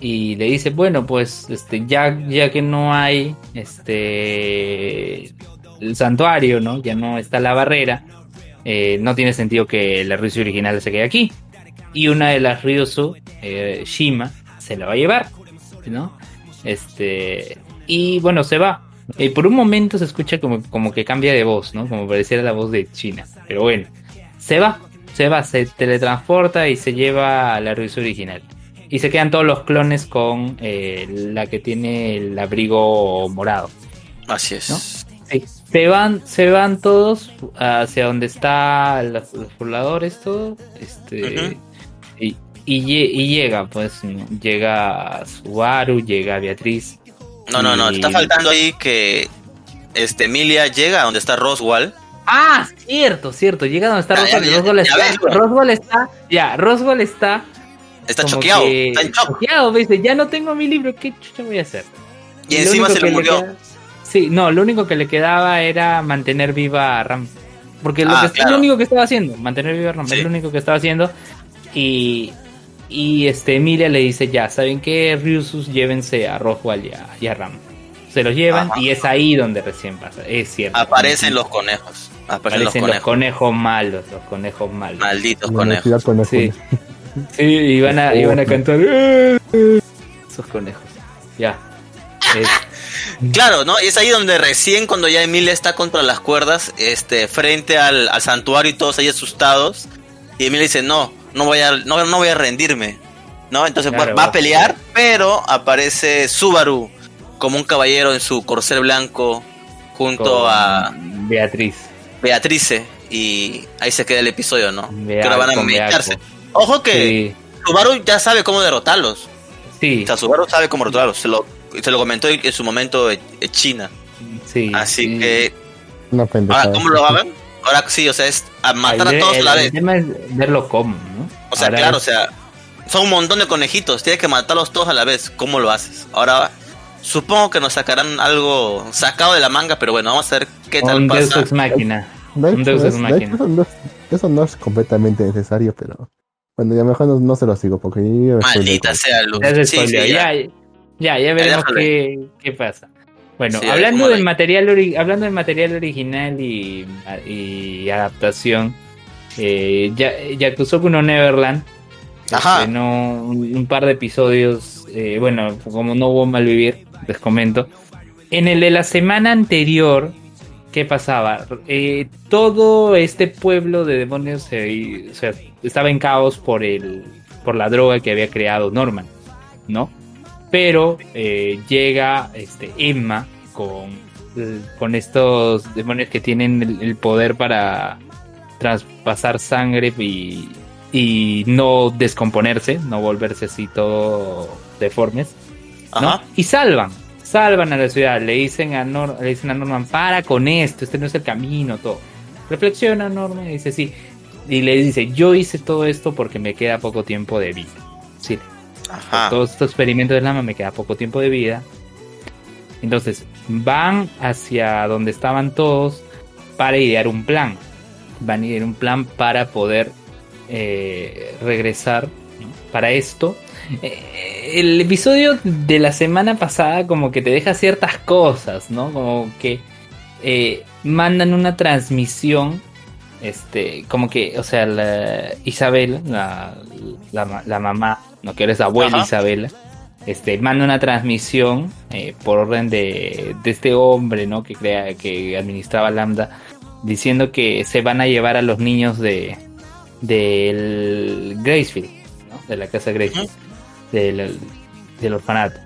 Y le dice, bueno, pues este, ya, ya que no hay este el santuario, ¿no? Ya no está la barrera. Eh, no tiene sentido que la Ryusu original se quede aquí. Y una de las Ryusu, eh, Shima, se la va a llevar, ¿no? Este. Y bueno, se va. Eh, por un momento se escucha como, como que cambia de voz, ¿no? Como pareciera la voz de China. Pero bueno, se va, se va, se teletransporta y se lleva a la Ryusu original. Y se quedan todos los clones con eh, la que tiene el abrigo morado. Así es. ¿No? Se van, se van todos hacia donde está los, los pobladores, todo. Este. Y, y, lle- y llega, pues, ¿no? llega Subaru, llega Beatriz. No, no, no, está faltando ahí que este Emilia llega a donde está Roswell. Ah, cierto, cierto. Llega donde está ya, Roswell. ya, Roswell ya está. Roswell está, ya, Roswell está. Está como choqueado, que está en shock. choqueado, dice, ya no tengo mi libro, ¿qué chucha voy a hacer? Y encima se le murió. queda- Sí, no, lo único que le quedaba era mantener viva a Ram. Porque lo, Ah, que, es claro. lo único que estaba haciendo, mantener viva a Ram, Sí. es lo único que estaba haciendo. Y, y este Emilia le dice, ya, ¿saben qué? Ryusus, llévense a Roswell y a, y a Ram. Se los llevan Ajá. y es ahí donde recién pasa, es cierto. Aparecen los conejos. Aparecen los Aparecen los conejos. conejos malos, los conejos malos. Malditos conejos. Universidad Conejo. Sí. Sí, iban a, iban a cantar. "Eh, eh", Esos conejos. Ya. Es- Claro, ¿no? Y es ahí donde recién cuando ya Emilia está contra las cuerdas, este, frente al, al santuario y todos ahí asustados. Y Emilia dice, no, no voy a, no, no voy a rendirme. ¿No? Entonces Claro, va, va a pelear, pero aparece Subaru como un caballero en su corcel blanco junto con a Beatriz. Beatrice. Y ahí se queda el episodio, ¿no? Que ahora van a meditarse. Ojo que Sí, Subaru ya sabe cómo derrotarlos. sí, O sea, Subaru sabe cómo derrotarlos. Se lo, se lo comentó en su momento en en China. sí. Así sí. que pendejada. Ahora, ¿cómo lo hagan? Ahora sí, o sea, es a matar Ay, a todos a el- la el vez. tema es verlo cómo, ¿no? O sea, Ahora claro, o sea, son un montón de conejitos, tienes que matarlos todos a la vez. ¿Cómo lo haces? Ahora, supongo que nos sacarán algo sacado de la manga, pero bueno, vamos a ver qué tal un Deus pasa. Ex Máquina. De Un Deus Ex es- de Machina. hecho, eso, no es, eso no es completamente necesario, pero bueno, ya mejor no, no se lo sigo porque yo Maldita sea Luz. Sí, sí, ya. Ya, ya, veremos qué, qué pasa. Bueno, Sí, hablando del material ori- hablando del material original y, y adaptación, eh, ya, Yakusoku no Neverland Ajá. estrenó un, un par de episodios, eh, bueno, como no hubo malvivir, les comento. En el de la semana anterior, ¿qué pasaba? Eh, todo este pueblo de demonios se- o sea, estaba en caos por el por la droga que había creado Norman, ¿no? Pero eh, llega este Emma con, con estos demonios que tienen el, el poder para traspasar sangre y, y no descomponerse, no volverse así todo deformes. ¿no? Ajá. Y salvan, salvan a la ciudad, le dicen a, Nor- le dicen a Norman, para con esto, este no es el camino, todo. Reflexiona Norman y dice, sí, y le dice, yo hice todo esto porque me queda poco tiempo de vida. Sí, Ajá. todos estos experimentos del lama me queda poco tiempo de vida. Entonces, van hacia donde estaban todos para idear un plan. Van a idear un plan para poder eh, regresar para esto. Eh, el episodio de la semana pasada como que te deja ciertas cosas, ¿no? Como que eh, mandan una transmisión, este, como que, o sea, Isabel, la, la mamá, no que eres la abuela Ajá. Isabela, este, manda una transmisión eh, por orden de, de este hombre, ¿no? Que crea, que administraba Lambda, diciendo que se van a llevar a los niños de del Gracefield, ¿no? De la casa Gracefield, del, del orfanato.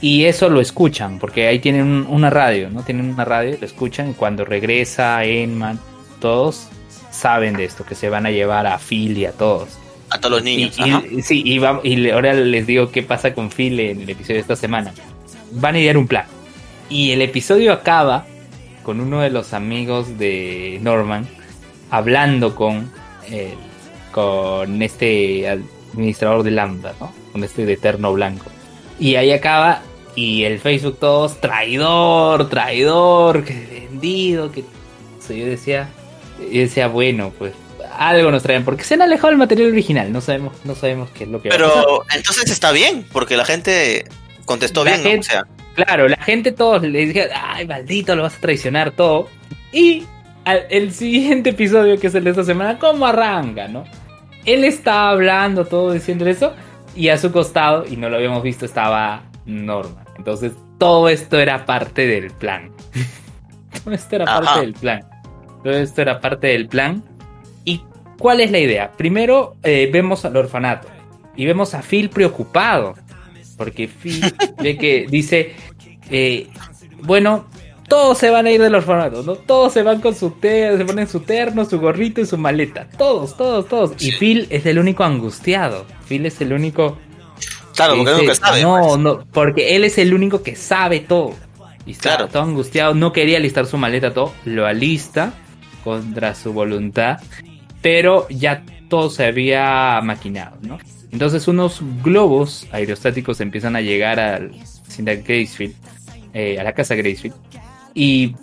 Y eso lo escuchan, porque ahí tienen un- una radio, ¿no? Tienen una radio, lo escuchan y cuando regresa Enman, todos saben de esto, que se van a llevar a Phil y a todos. A todos los niños. y- Ajá. sí, y, va- y le- ahora les digo qué pasa con Phil en el episodio de esta semana. Van a idear un plan. Y el episodio acaba con uno de los amigos de Norman hablando con, el- con este administrador de Lambda, ¿no? Con este de Eterno Blanco. Y ahí acaba y el Facebook todos traidor, traidor, que vendido, que o sea, yo decía, yo decía, bueno, pues algo nos traen, porque se han alejado del material original, no sabemos, no sabemos qué es lo que va a pasar. Pero entonces está bien, porque la gente contestó La bien, ¿no? O gente- sea, Claro, la gente todos le dijeron, ay, maldito, lo vas a traicionar todo. Y al- el siguiente episodio, que es el de esta semana, ¿cómo arranca, no? Él estaba hablando todo, diciendo eso, y a su costado, y no lo habíamos visto, estaba Norman. Entonces, todo esto era parte del plan. todo esto era Ajá. parte del plan. Todo esto era parte del plan. ¿Y cuál es la idea? Primero, eh, vemos al orfanato, y vemos a Phil preocupado. Porque Phil ve que dice, eh, bueno, todos se van a ir del orfanato, ¿no? Todos se van con su terno, se ponen su terno, su gorrito y su maleta. Todos, todos, todos. Y. Phil es el único angustiado. Phil es el único Claro, porque Dice, nunca sabe. No, pues. no, porque él es el único que sabe todo. Y está Claro. todo angustiado, no quería alistar su maleta, todo. Lo alista contra su voluntad. Pero ya todo se había maquinado, ¿no? Entonces unos globos aerostáticos empiezan a llegar al Cinda Gracefield, eh, a la casa Gracefield. Y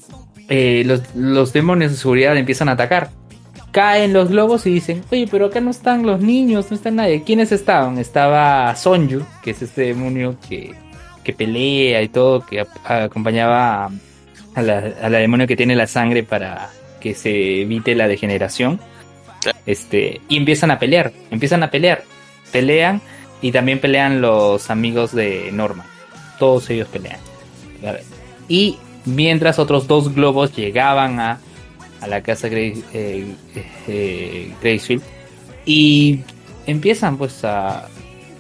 eh, los, demonios de seguridad empiezan a atacar. Caen los globos y dicen, oye, pero acá no están los niños, no está nadie. ¿Quiénes estaban? Estaba Sonju, que es este demonio que, que pelea y todo, que acompañaba a, a la, a demonio que tiene la sangre para que se evite la degeneración. Este, y empiezan a pelear, empiezan a pelear, pelean y también pelean los amigos de Norma. Todos ellos pelean. Y mientras otros dos globos llegaban a, a la casa Grace, eh, eh, Gracefield y empiezan pues a,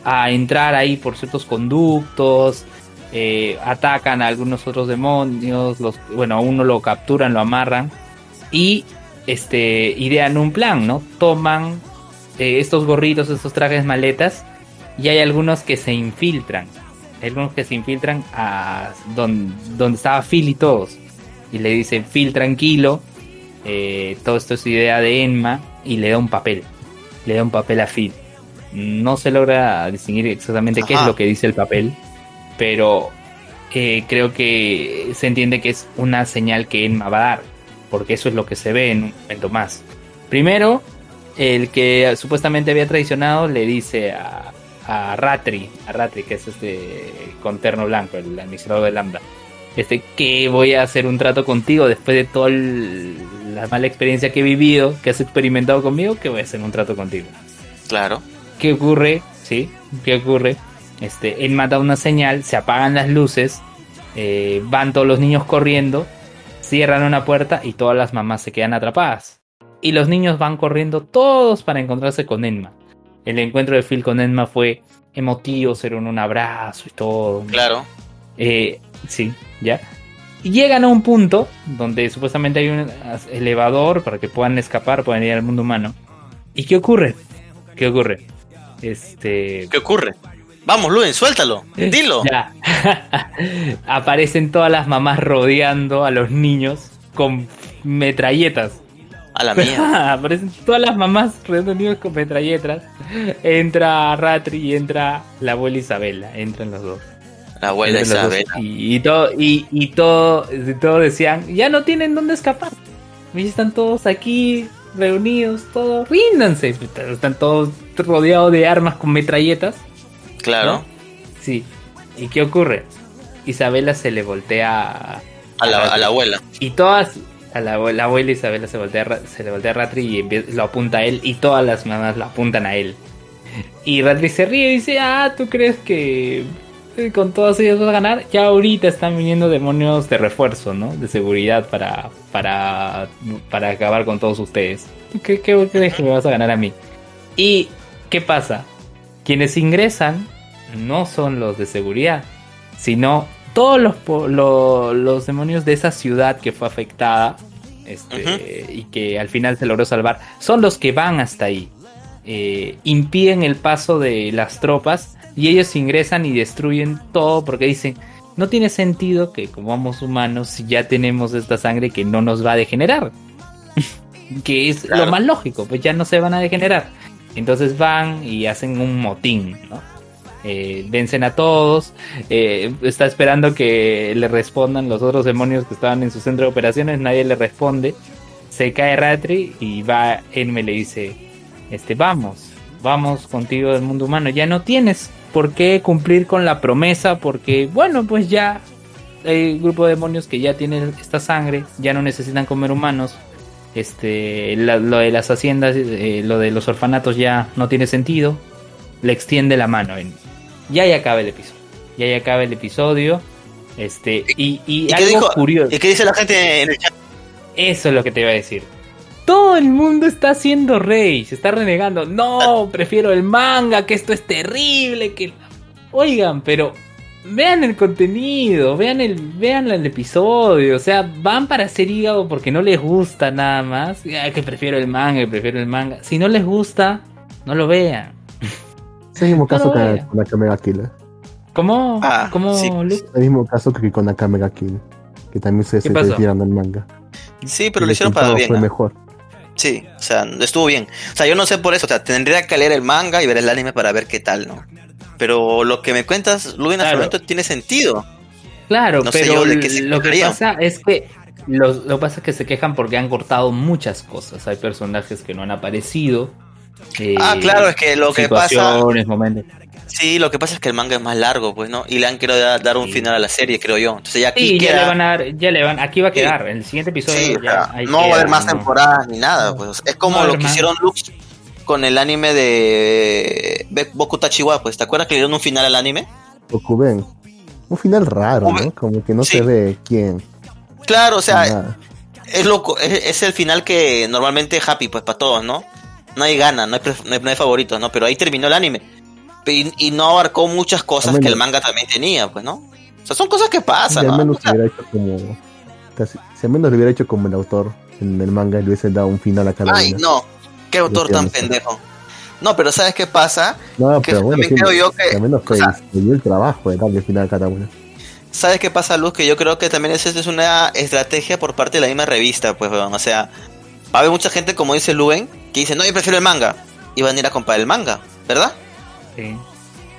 a entrar ahí por ciertos conductos, eh, atacan a algunos otros demonios, los, bueno, a uno lo capturan, lo amarran y este idean un plan, ¿no? Toman eh, estos gorritos, estos trajes maletas y hay algunos que se infiltran. Hay algunos que se infiltran a donde, donde estaba Phil y todos. Y le dicen, Phil, tranquilo. eh, todo esto es idea de Enma. Y le da un papel. Le da un papel a Phil. No se logra distinguir exactamente qué es lo que dice el papel. Pero eh, creo que se entiende que es una señal que Enma va a dar. Porque eso es lo que se ve en un momento más. Primero, el que supuestamente había traicionado le dice a, a Ratri, a Ratri, que es este con terno blanco, el administrador de Lambda, este, que voy a hacer un trato contigo después de toda el- la mala experiencia que he vivido, que has experimentado conmigo, que voy a hacer un trato contigo. Claro. ¿Qué ocurre? ¿Sí? ¿Qué ocurre? Este, él mata una señal, se apagan las luces, eh, van todos los niños corriendo, cierran una puerta y todas las mamás se quedan atrapadas. Y los niños van corriendo todos para encontrarse con Enma. El encuentro de Phil con Enma fue emotivo, se un abrazo y todo. Claro. Eh, sí, ya. Y llegan a un punto donde supuestamente hay un elevador para que puedan escapar, puedan ir al mundo humano. ¿Y qué ocurre? ¿Qué ocurre? Este. ¿Qué ocurre? Vamos, Luen, suéltalo. Dilo. Ya. Aparecen todas las mamás rodeando a los niños con metralletas. A la mía. Aparecen todas las mamás rodeando a los niños con metralletas. Entra Ratri y entra la abuela Isabela. Entran los dos. La abuela Entre los dos. Isabel. Y, y todo, y, y todo, y todo decían, ya no tienen dónde escapar. Y están todos aquí reunidos, todos, ríndanse. Están todos rodeados de armas con metralletas. Claro. ¿no? Sí. ¿Y qué ocurre? Isabela se le voltea a, A la, a la abuela. y todas a la, abue- la abuela Isabela se voltea se le voltea a Ratri y lo apunta a él y todas las mamás lo apuntan a él. Y Ratri se ríe y dice, "Ah, ¿tú crees que eh, con todas ellas vas a ganar?" Ya ahorita están viniendo demonios de refuerzo, ¿no? De seguridad para para para acabar con todos ustedes. ¿Tú qué, qué crees que me vas a ganar a mí? ¿Y qué pasa? Quienes ingresan no son los de seguridad, sino todos los, po- lo- los demonios de esa ciudad que fue afectada este, y que al final se logró salvar, son los que van hasta ahí. Eh, impiden el paso de las tropas y ellos ingresan y destruyen todo porque dicen, no tiene sentido que como somos humanos ya tenemos esta sangre que no nos va a degenerar. que es Claro. lo más lógico, pues ya no se van a degenerar. Entonces van y hacen un motín, ¿no? Eh, vencen a todos, eh, está esperando que le respondan los otros demonios que estaban en su centro de operaciones, nadie le responde, se cae Ratri y va Enme le dice, este, vamos, vamos contigo del mundo humano, ya no tienes por qué cumplir con la promesa porque, bueno, pues ya hay un grupo de demonios que ya tienen esta sangre, ya no necesitan comer humanos, este, lo de las haciendas, eh, lo de los orfanatos ya no tiene sentido, le extiende la mano en y ahí acaba el episodio. Y ahí acaba el episodio. Este, y, y ¿Y algo dijo? curioso. ¿Y qué dice la gente en el chat? Eso es lo que te iba a decir. Todo el mundo está haciendo rey, se está renegando. No, prefiero el manga, que esto es terrible, que oigan, pero vean el contenido, vean el vean el episodio, o sea, van para hacer hígado porque no les gusta nada más. Ah, que prefiero el manga, que prefiero el manga. Si no les gusta, no lo vean. Es el mismo caso No, que con Akame ga Kill. ¿eh? ¿Cómo? Ah, ¿Cómo, sí. Luke? Es el mismo caso que con Akame ga Kill. Que también se, ¿Qué se del manga. Sí, pero lo hicieron para bien. Fue ¿ah? mejor. Sí, o sea, estuvo bien. O sea, yo no sé por eso, o sea, tendría que leer el manga y ver el anime para ver qué tal, ¿no? Pero lo que me cuentas, Luis, en Claro. momento tiene sentido. Claro, No sé pero yo de qué lo que pasa es que lo, lo que pasa es que se quejan porque han cortado muchas cosas. Hay personajes que no han aparecido. Eh, Ah, claro, es que lo que pasa, momentos. sí, lo que pasa es que el manga es más largo, pues, ¿no? Y le han querido dar, dar un Sí. final a la serie, creo yo. Entonces ya aquí Sí, ya le van a dar, ya le van, aquí va a Sí. quedar. En el siguiente episodio Sí, o ya sea, ahí no va a haber más ¿no? temporadas ni nada, pues. Es como No lo que más. hicieron Lux con el anime de Boku Tachiwa, pues. ¿Te acuerdas que le dieron un final al anime? Okuben. Un final raro. ¿no? Como que no Sí. se ve quién. Claro, o sea, nada. es loco, es, es el final que normalmente es happy, pues, para todos, ¿no? No hay gana, no hay, no hay, no hay favoritos, ¿no? Pero ahí terminó el anime. Y, y no abarcó muchas cosas que el manga también tenía, pues, ¿no? O sea, son cosas que Si pasan, al ¿no? menos O sea, hubiera hecho como. casi- si al menos lo hubiera hecho como el autor en el manga y le hubiese dado un final a cada ay, una. no, qué autor tan pendejo. No, pero ¿sabes qué pasa? No, que pero bueno, también creo yo que- al menos o sea- el trabajo de darle final a cada una. ¿Sabes qué pasa, Luz? Que yo creo que también esa es una estrategia por parte de la misma revista, pues, weón. O sea, va a haber mucha gente, como dice Luen, que dice, no, yo prefiero el manga. Y van a ir a comprar el manga, ¿verdad? Sí.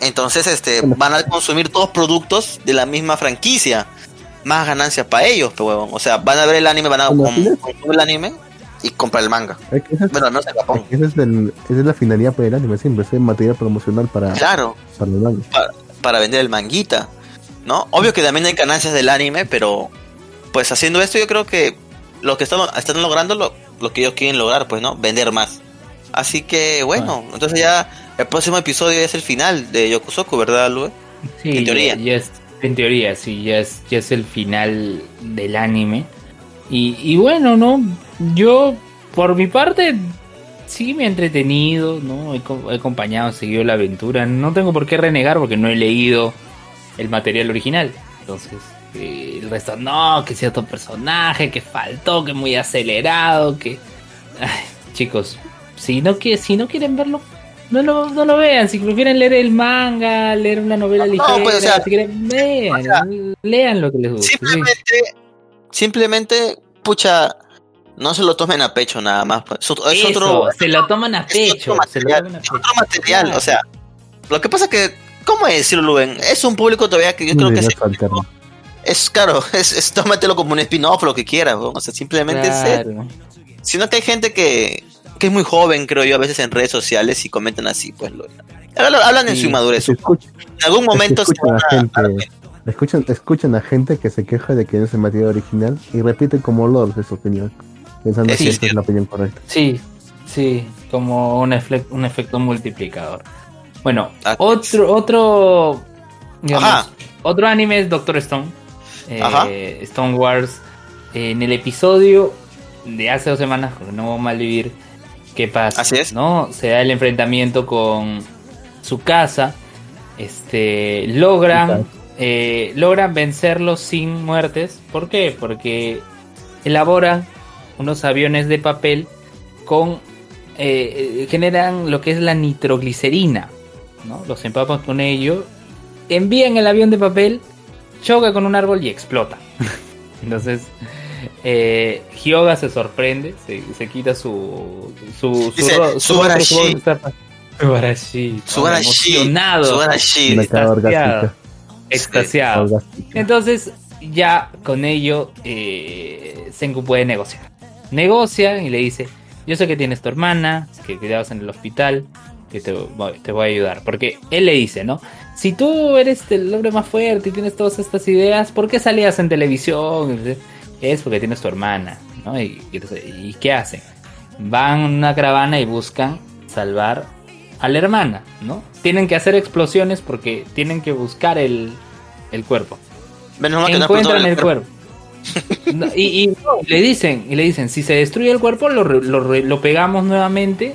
Entonces, este, van a consumir todos productos de la misma franquicia. Más ganancias para ellos, pues, huevón. O sea, van a ver el anime, van a es- consumir el anime y comprar el manga. Es que esa es, Bueno, no sé, Japón. esa es, el- esa es la finalidad para el anime, siempre ser material promocional para, Claro, para el manga. para vender el manguita, ¿no? Obvio que también hay ganancias del anime, pero pues haciendo esto yo creo que lo que están, están logrando lo, lo que ellos quieren lograr, pues, ¿no? Vender más. Así que, bueno, entonces ya el próximo episodio es el final de Yokusoku, ¿verdad, Lue? Sí, En teoría. Ya, es, en teoría, sí, ya es, ya es el final del anime. Y, y bueno, ¿no? Yo, por mi parte, sí me he entretenido, ¿no? He, he acompañado, he seguido la aventura. No tengo por qué renegar porque no he leído el material original. Entonces, eh, el resto, no, que cierto personaje, que faltó, que muy acelerado, que... Ay, chicos, si no, que, si no quieren verlo, no lo, no lo vean. Si prefieren leer el manga, leer una novela No, ligera, pues, o sea, si quieren, vean, o sea, lean lo que les guste. sí. Simplemente, simplemente, pucha, no se lo tomen a pecho nada más. pues. Es otro, es Eso, otro- se lo toman a es pecho. otro se lo material, toman a es pecho. otro material, Claro. o sea, lo que pasa que, ¿cómo decirlo, Luen? Es un público todavía que yo creo que se-. Es claro, es, es tómatelo como un spin-off, lo que quieras, ¿no? o sea, simplemente es eso. Claro. Sino que hay gente que, que es muy joven, creo yo, a veces en redes sociales y comentan así, pues lo hablan, hablan en Sí. su inmadurez. Se escucha- En algún momento se escuchan van a a- gente, escuchan, escuchan a gente que se queja de que no es el material original y repiten como Lord de su opinión, pensando Es que esta es la opinión correcta. Sí, sí, como un, efle- un efecto multiplicador. Bueno, Ah, otro, otro, digamos, otro anime es Doctor Stone. Eh. Stone Wars. En el episodio de hace dos semanas, con No Malvivir, ¿qué pasa? Así es. ¿No? Se da el enfrentamiento con su casa. Este, logran, eh, logran vencerlos sin muertes. ¿Por qué? Porque elaboran unos aviones de papel con eh, generan lo que es la nitroglicerina, ¿no? Los empapan con ello, envían el avión de papel, choca con un árbol y explota. Entonces, eh, Hyoga se sorprende, se, se quita su su su, Dice, su su zapa- Subarashi, Subarashi, emocionado, extasiado. Entonces, ya con ello, eh, Senku puede negociar. Negocia y le dice: Yo sé que tienes tu hermana, que quedabas en el hospital, que te voy, te voy a ayudar. Porque él le dice, ¿no? Si tú eres el hombre más fuerte y tienes todas estas ideas, ¿por qué salías en televisión? Es porque tienes tu hermana, ¿no? Y, y, entonces, ¿y qué hacen? Van en una caravana y buscan salvar a la hermana, ¿no? Tienen que hacer explosiones porque tienen que buscar el, el cuerpo Menos mal que no encuentran el cuerpo. No, y, y no, le dicen, y le dicen, si se destruye el cuerpo, lo, lo, lo pegamos nuevamente.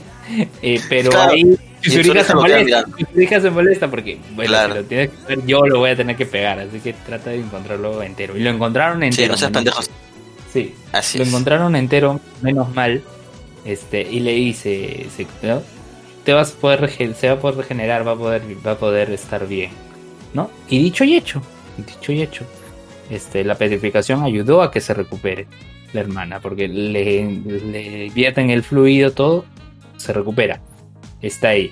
eh, pero Claro. ahí Chizurika Chizurika se lo queda molesta. se molesta porque, bueno, Claro. si lo tienes que hacer, yo lo voy a tener que pegar. Así que trata de encontrarlo entero. Y lo encontraron Sí, entero. no seas pendejos. Sí, Así lo es. encontraron entero, menos mal. Este, y le dice, se- ¿no? te vas a poder se va a poder regenerar, va a poder, va a poder estar bien, ¿no? Y dicho y hecho, dicho y hecho, este, la petrificación ayudó a que se recupere la hermana, porque le, le vierten el fluido todo, se recupera, está ahí.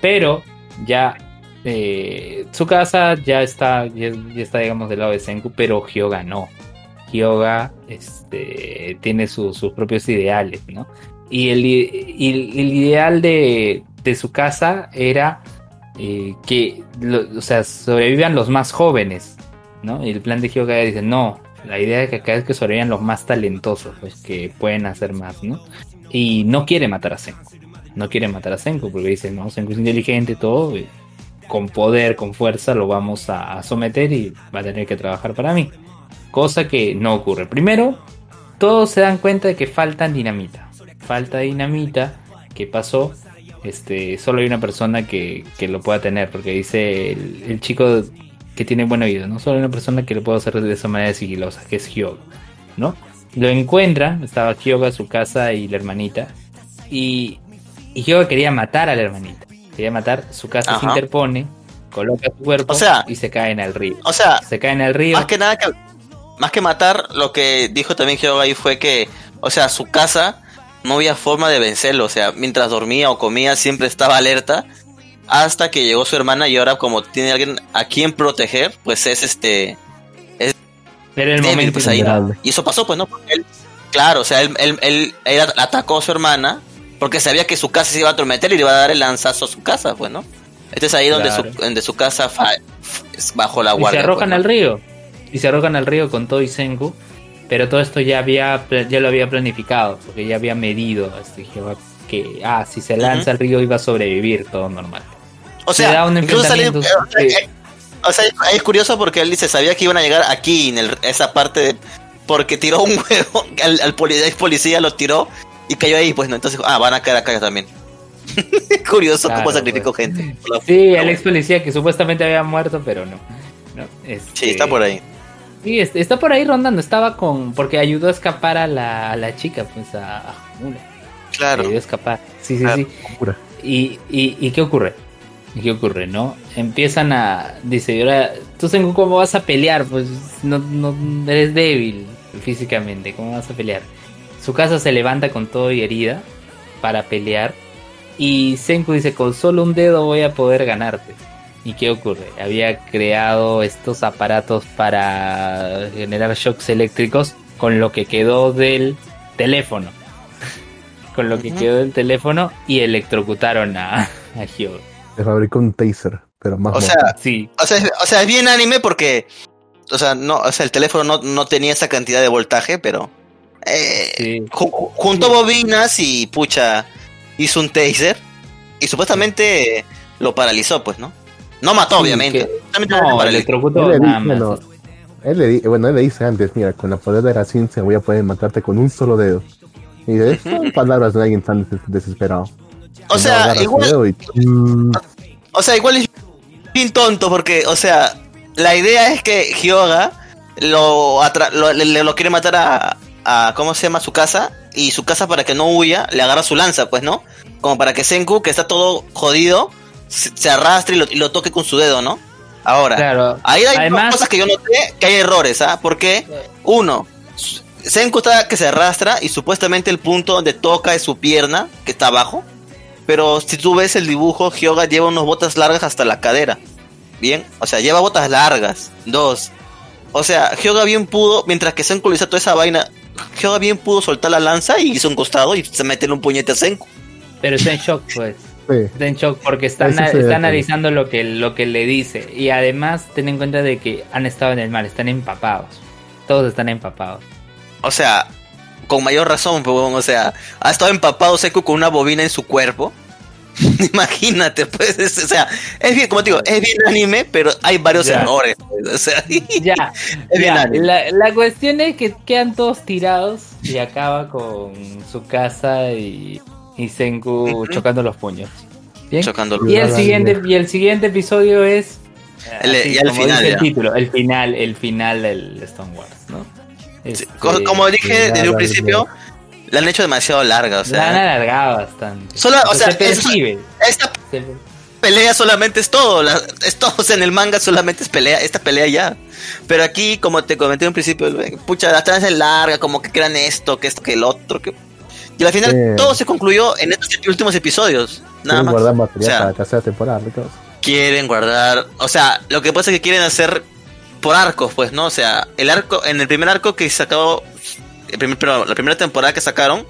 Pero ya eh, su casa ya está, ya, ya está digamos del lado de Senku, pero Hyoga no. Hyoga este, tiene su- sus propios ideales, ¿no? Y el, ideal de, su casa era eh, que o sea, sobrevivan los más jóvenes, ¿no? Y el plan de Hyoga dice, no, la idea de que acá es que sobrevivan los más talentosos, pues que pueden hacer más, ¿no? Y no quiere matar a Senku. No quiere matar a Senku porque dice, no, Senku es inteligente, todo, con poder, con fuerza, lo vamos a, someter y va a tener que trabajar para mí. Cosa que no ocurre. Primero, todos se dan cuenta de que falta dinamita. Falta dinamita. ¿Qué pasó? Este, solo hay una persona que, que lo pueda tener, porque dice el, chico que tiene buen oído, ¿no? Solo hay una persona que lo puede hacer de esa manera sigilosa, que es Hyoga, ¿no? Lo encuentran, estaba Hyoga, su casa y la hermanita, y, y Hyoga quería matar a la hermanita, quería matar, su casa se interpone, coloca su cuerpo O sea- y se cae en el río. O sea, Se cae en el río. más que nada que más que matar, lo que dijo también Hyoga ahí fue que, o sea, su casa no había forma de vencerlo, o sea, mientras dormía o comía siempre estaba alerta hasta que llegó su hermana y ahora como tiene alguien a quien proteger, pues es este Pero el débil, momento pues, ahí. Y eso pasó, pues, ¿no? Porque él, claro, o sea, él, él, él- él atacó a su hermana porque sabía que su casa se iba a atormentar y le iba a dar el lanzazo a su casa, pues, ¿no? Este es ahí donde, Claro. su, donde su casa fa- bajo la y se guardia. arrojan pues, al río. Y se arrojan al río con todo y Senku. Pero todo esto ya había ya lo había planificado, porque ya había medido este que ah, si se lanza al río iba a sobrevivir todo normal. O Se da sea, un incluso sale- enfrentamiento, o sea, sí. eh, o sea, es curioso porque él dice, sabía que iban a llegar aquí, en el- esa parte, de- porque tiró un huevo, al, al poli- ex policía lo tiró y cayó ahí, pues no, entonces, ah, van a caer acá también. curioso Claro, cómo sacrificó pues. gente. la- Sí, el ex policía que supuestamente había muerto, pero no. No, este, Sí, está por ahí. Sí, est- está por ahí rondando. Estaba con. Porque ayudó a escapar a la, a la chica, pues a, a. Claro. Ayudó a escapar. Sí, sí, Claro. sí. ¿Y, y, ¿Y qué ocurre? ¿Y qué ocurre, no? Empiezan a... Dice, y ahora, tú Senku, ¿cómo vas a pelear? Pues no, no eres débil físicamente, ¿cómo vas a pelear? Su casa se levanta con todo y herida para pelear. Y Senku dice, con solo un dedo voy a poder ganarte. ¿Y qué ocurre? Había creado estos aparatos para generar shocks eléctricos con lo que quedó del teléfono. con lo que quedó del teléfono y electrocutaron a, a Hyoga. Se fabricó un taser, pero más O sea, Sí, o sea, es- o sea, es bien anime porque, o sea, no, o sea, el teléfono no, no tenía esa cantidad de voltaje, pero eh, sí. ju- juntó bobinas y pucha hizo un taser y supuestamente lo paralizó, pues, ¿no? No mató, Sí, obviamente. que- No, electrocutó Él le dice, no, él le di- bueno, él le dice antes, mira, con la poder de la ciencia voy a poder matarte con un solo dedo. Y de son palabras de alguien tan des- desesperado. O sea, igual, y- o sea, igual es bien tonto porque, o sea, la idea es que Hyoga lo, atra- lo, le- le- lo quiere matar a, a, ¿cómo se llama? Su casa y su casa para que no huya le agarra su lanza, pues, ¿no? Como para que Senku, que está todo jodido, se, se arrastre y lo, y lo toque con su dedo, ¿no? Ahora, Claro. Ahí hay Además- cosas que yo noté que hay errores, ¿ah? Porque, uno, Senku está que se arrastra y supuestamente el punto donde toca es su pierna, que está abajo. Pero si tú ves el dibujo, Hyoga lleva unas botas largas hasta la cadera. Bien, o sea, lleva botas largas. Dos. O sea, Hyoga bien pudo, mientras que Senku le hizo toda esa vaina, Hyoga bien pudo soltar la lanza y hizo un costado y se mete un puñete a Senku. Pero está en shock, pues. sí. Está en shock porque está, sí. analizando lo que, lo que le dice. Y además, ten en cuenta de que han estado en el mar, están empapados. Todos están empapados. O sea, con mayor razón, pues, o sea, ha estado empapado seco con una bobina en su cuerpo. Imagínate, pues, es- o sea, es bien, como te digo, es bien anime, pero hay varios Ya. errores. pues, o sea, Ya, Es bien ya. anime. La, la cuestión es que quedan todos tirados y acaba con su casa y, y Senku chocando los puños. Bien. chocando. Y el siguiente, y el siguiente episodio es El- así el como final, dice el título, el final, el final del Stone Wars, ¿no? Este, Como dije ya, desde un principio, la han hecho demasiado larga, o sea. La han alargado bastante. Solo, o sea, se percibe. esta pelea solamente es todo, la- es todo, o sea, en el manga solamente es pelea, esta pelea ya. Pero aquí, como te comenté en principio, pucha, la trama es larga, como que crean esto, que esto, que el otro, que... Y al final Sí. todo se concluyó en estos últimos episodios, nada Quieren más. guardar material O sea, para la tercera temporada, chicos. quieren guardar, o sea, lo que pasa es que quieren hacer por arcos, pues, ¿no? O sea, el arco, en el primer arco que sacó, pero la primera temporada que sacaron,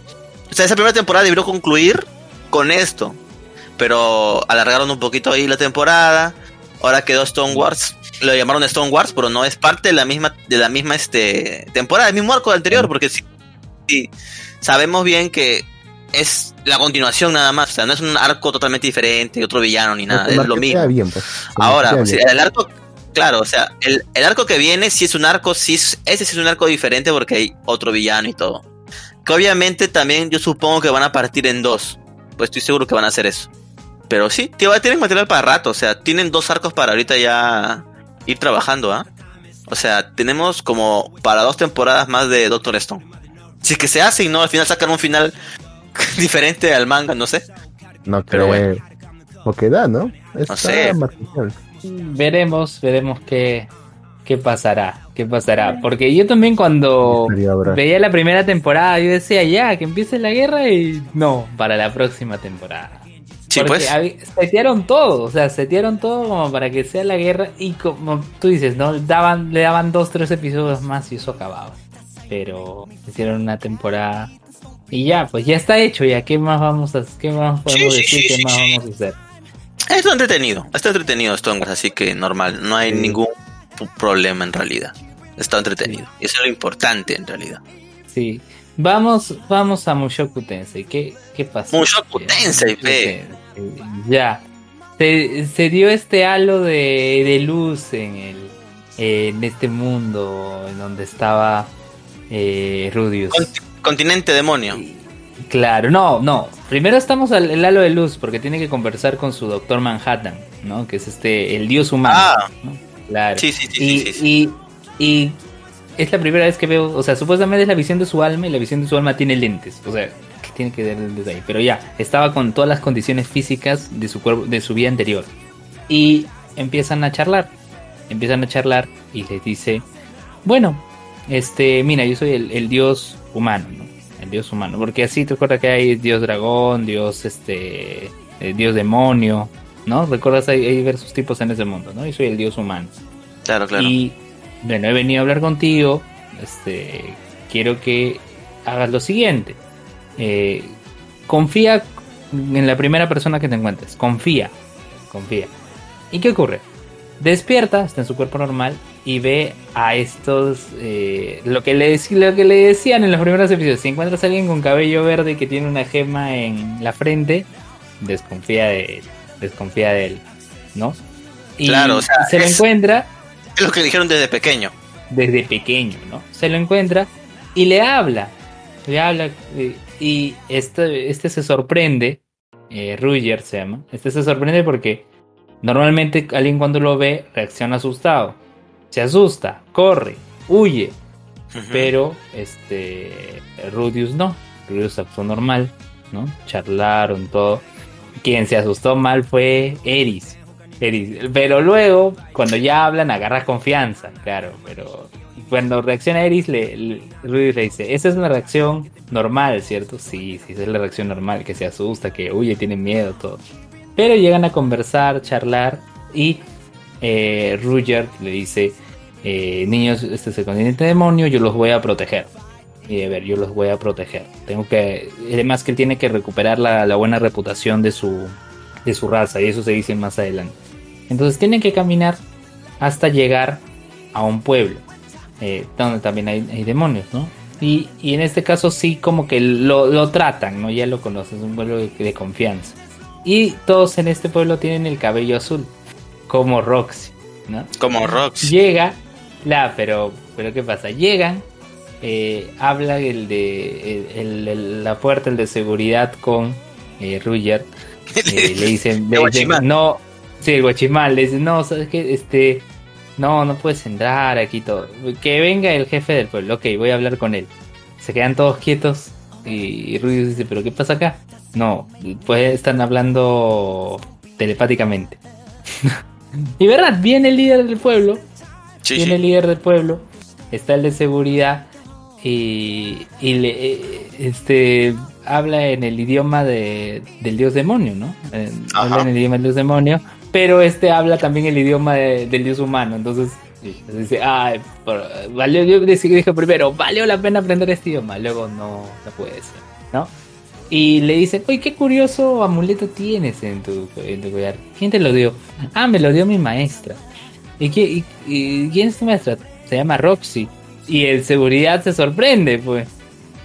o sea, esa primera temporada debió concluir con esto, pero alargaron un poquito ahí la temporada, ahora quedó Stone Wars, lo llamaron Stone Wars, pero no es parte de la misma, de la misma este temporada, del mismo arco anterior, porque sí, sí, sabemos bien que es la continuación nada más, o sea, no es un arco totalmente diferente, otro villano ni nada, es lo mismo. bien, pues. Ahora, pues, el arco, claro, o sea, el, el arco que viene sí es un arco, sí es- ese sí es un arco diferente porque hay otro villano y todo. Que obviamente también yo supongo que van a partir en dos. Pues estoy seguro que van a hacer eso. Pero sí, tío, tienen material para rato, o sea, tienen dos arcos para ahorita ya ir trabajando, ¿ah? O sea, tenemos como para dos temporadas más de Doctor Stone. Si es que se hace y no, al final sacan un final diferente al manga, no sé. No pero creo. O que da, ¿no? Está sé. material. Veremos, veremos qué, qué pasará, qué pasará. Porque yo también cuando veía la primera temporada, yo decía ya, que empiece la guerra y no, para la próxima temporada. Sí, Porque pues. setearon todo, o sea, setearon todo como para que sea la guerra y como tú dices, ¿no? Daban, le daban dos, tres episodios más y eso acababa. Pero hicieron una temporada y ya, pues ya está hecho, ya, ¿qué más vamos a qué más podemos Sí, sí, decir? sí, ¿Qué sí, más sí. vamos a hacer? Está entretenido, está entretenido Stone Wars, así que normal, no hay ningún problema en realidad. Está entretenido. Y eso es lo importante en realidad. Sí. Vamos, vamos a Mushoku Tensei. ¿Qué, qué pasó? Mushoku Tensei, ve. Tensei. Ya. Se, se dio este halo de, de luz en el en este mundo en donde estaba eh, Rudius. Cont- continente demonio. Claro, no, no. Primero estamos al el halo de luz porque tiene que conversar con su doctor Manhattan, ¿no? Que es este el dios humano. Ah. ¿no? Claro. Sí, sí, sí, y, sí, y, y es la primera vez que veo, o sea, supuestamente es la visión de su alma y la visión de su alma tiene lentes, o sea, que tiene que ver desde ahí, pero ya, estaba con todas las condiciones físicas de su cuerpo, de su vida anterior. Y empiezan a charlar, empiezan a charlar y les dice, bueno, este, mira, yo soy el, el dios humano, ¿no? Dios humano, porque así te acuerdas que hay dios dragón, dios, este, eh, dios demonio, ¿no? Recuerdas hay, hay diversos tipos en ese mundo, ¿no? Y soy el dios humano. Claro, claro. Y bueno, he venido a hablar contigo. Este, quiero que hagas lo siguiente. Eh, confía en la primera persona que te encuentres. Confía. Confía. ¿Y qué ocurre? Despierta, está en su cuerpo normal y ve a estos. eh, lo, que le, lo que le decían en los primeros episodios. Si encuentras a alguien con cabello verde que tiene una gema en la frente, desconfía de él. Desconfía de él. ¿No? Y Claro, o sea, se lo encuentra Es lo que dijeron desde pequeño. desde pequeño, ¿no? Se lo encuentra y le habla. Le habla eh, y este, este se sorprende, eh, Ruger se llama, este se sorprende porque normalmente alguien cuando lo ve reacciona asustado, se asusta, corre, huye, pero este Rudius no, Rudius actuó normal, ¿no? Charlaron todo. Quien se asustó mal fue Eris. Eris. Pero luego, cuando ya hablan, agarra confianza, claro, pero cuando reacciona Eris, le, le- Rudius le dice, esa es una reacción normal, ¿cierto? Sí, sí, esa es la reacción normal, que se asusta, que huye, tiene miedo, todo. Pero llegan a conversar, charlar y eh, Ruger le dice, eh, niños, este es el continente demonio, yo los voy a proteger. Y a ver, yo los voy a proteger. Tengo que, además que él tiene que recuperar la, buena reputación de su, de su raza, y eso se dice más adelante. Entonces tienen que caminar hasta llegar a un pueblo, eh, donde también hay, demonios, ¿no? Y, y en este caso sí como que lo, lo tratan, ¿no? Ya lo conoces, es un pueblo de confianza. Y todos en este pueblo tienen el cabello azul, como Roxy, ¿no? Como Rox. Llega, la, pero, pero ¿qué pasa? Llegan, eh, habla el de el- el- el- la puerta, el de seguridad con eh, eh, le dicen, le no, sí, el guachimán, le dicen, no, sabes que este, no, no puedes entrar aquí todo, que venga el jefe del pueblo, ok, voy a hablar con él. Se quedan todos quietos Y Rudius dice, ¿pero qué pasa acá? No, pues están hablando telepáticamente. y verdad, viene el líder del pueblo. Sí, viene sí. el líder del pueblo. Está el de seguridad. Y, y le, eh, este habla en el idioma de, del dios demonio, ¿no? Eh, habla en el idioma del dios demonio. Pero este habla también el idioma de- del dios humano. Entonces dice, ay, por- valió, yo dije dije primero, valió la pena aprender este idioma. Luego no, no puede ser, ¿no? Y le dice, oye, qué curioso amuleto tienes en tu, en tu collar. ¿Quién te lo dio? Ah, me lo dio mi maestra. ¿Y, qué, y, quién es tu maestra? Se llama Roxy. Y el seguridad se sorprende, pues.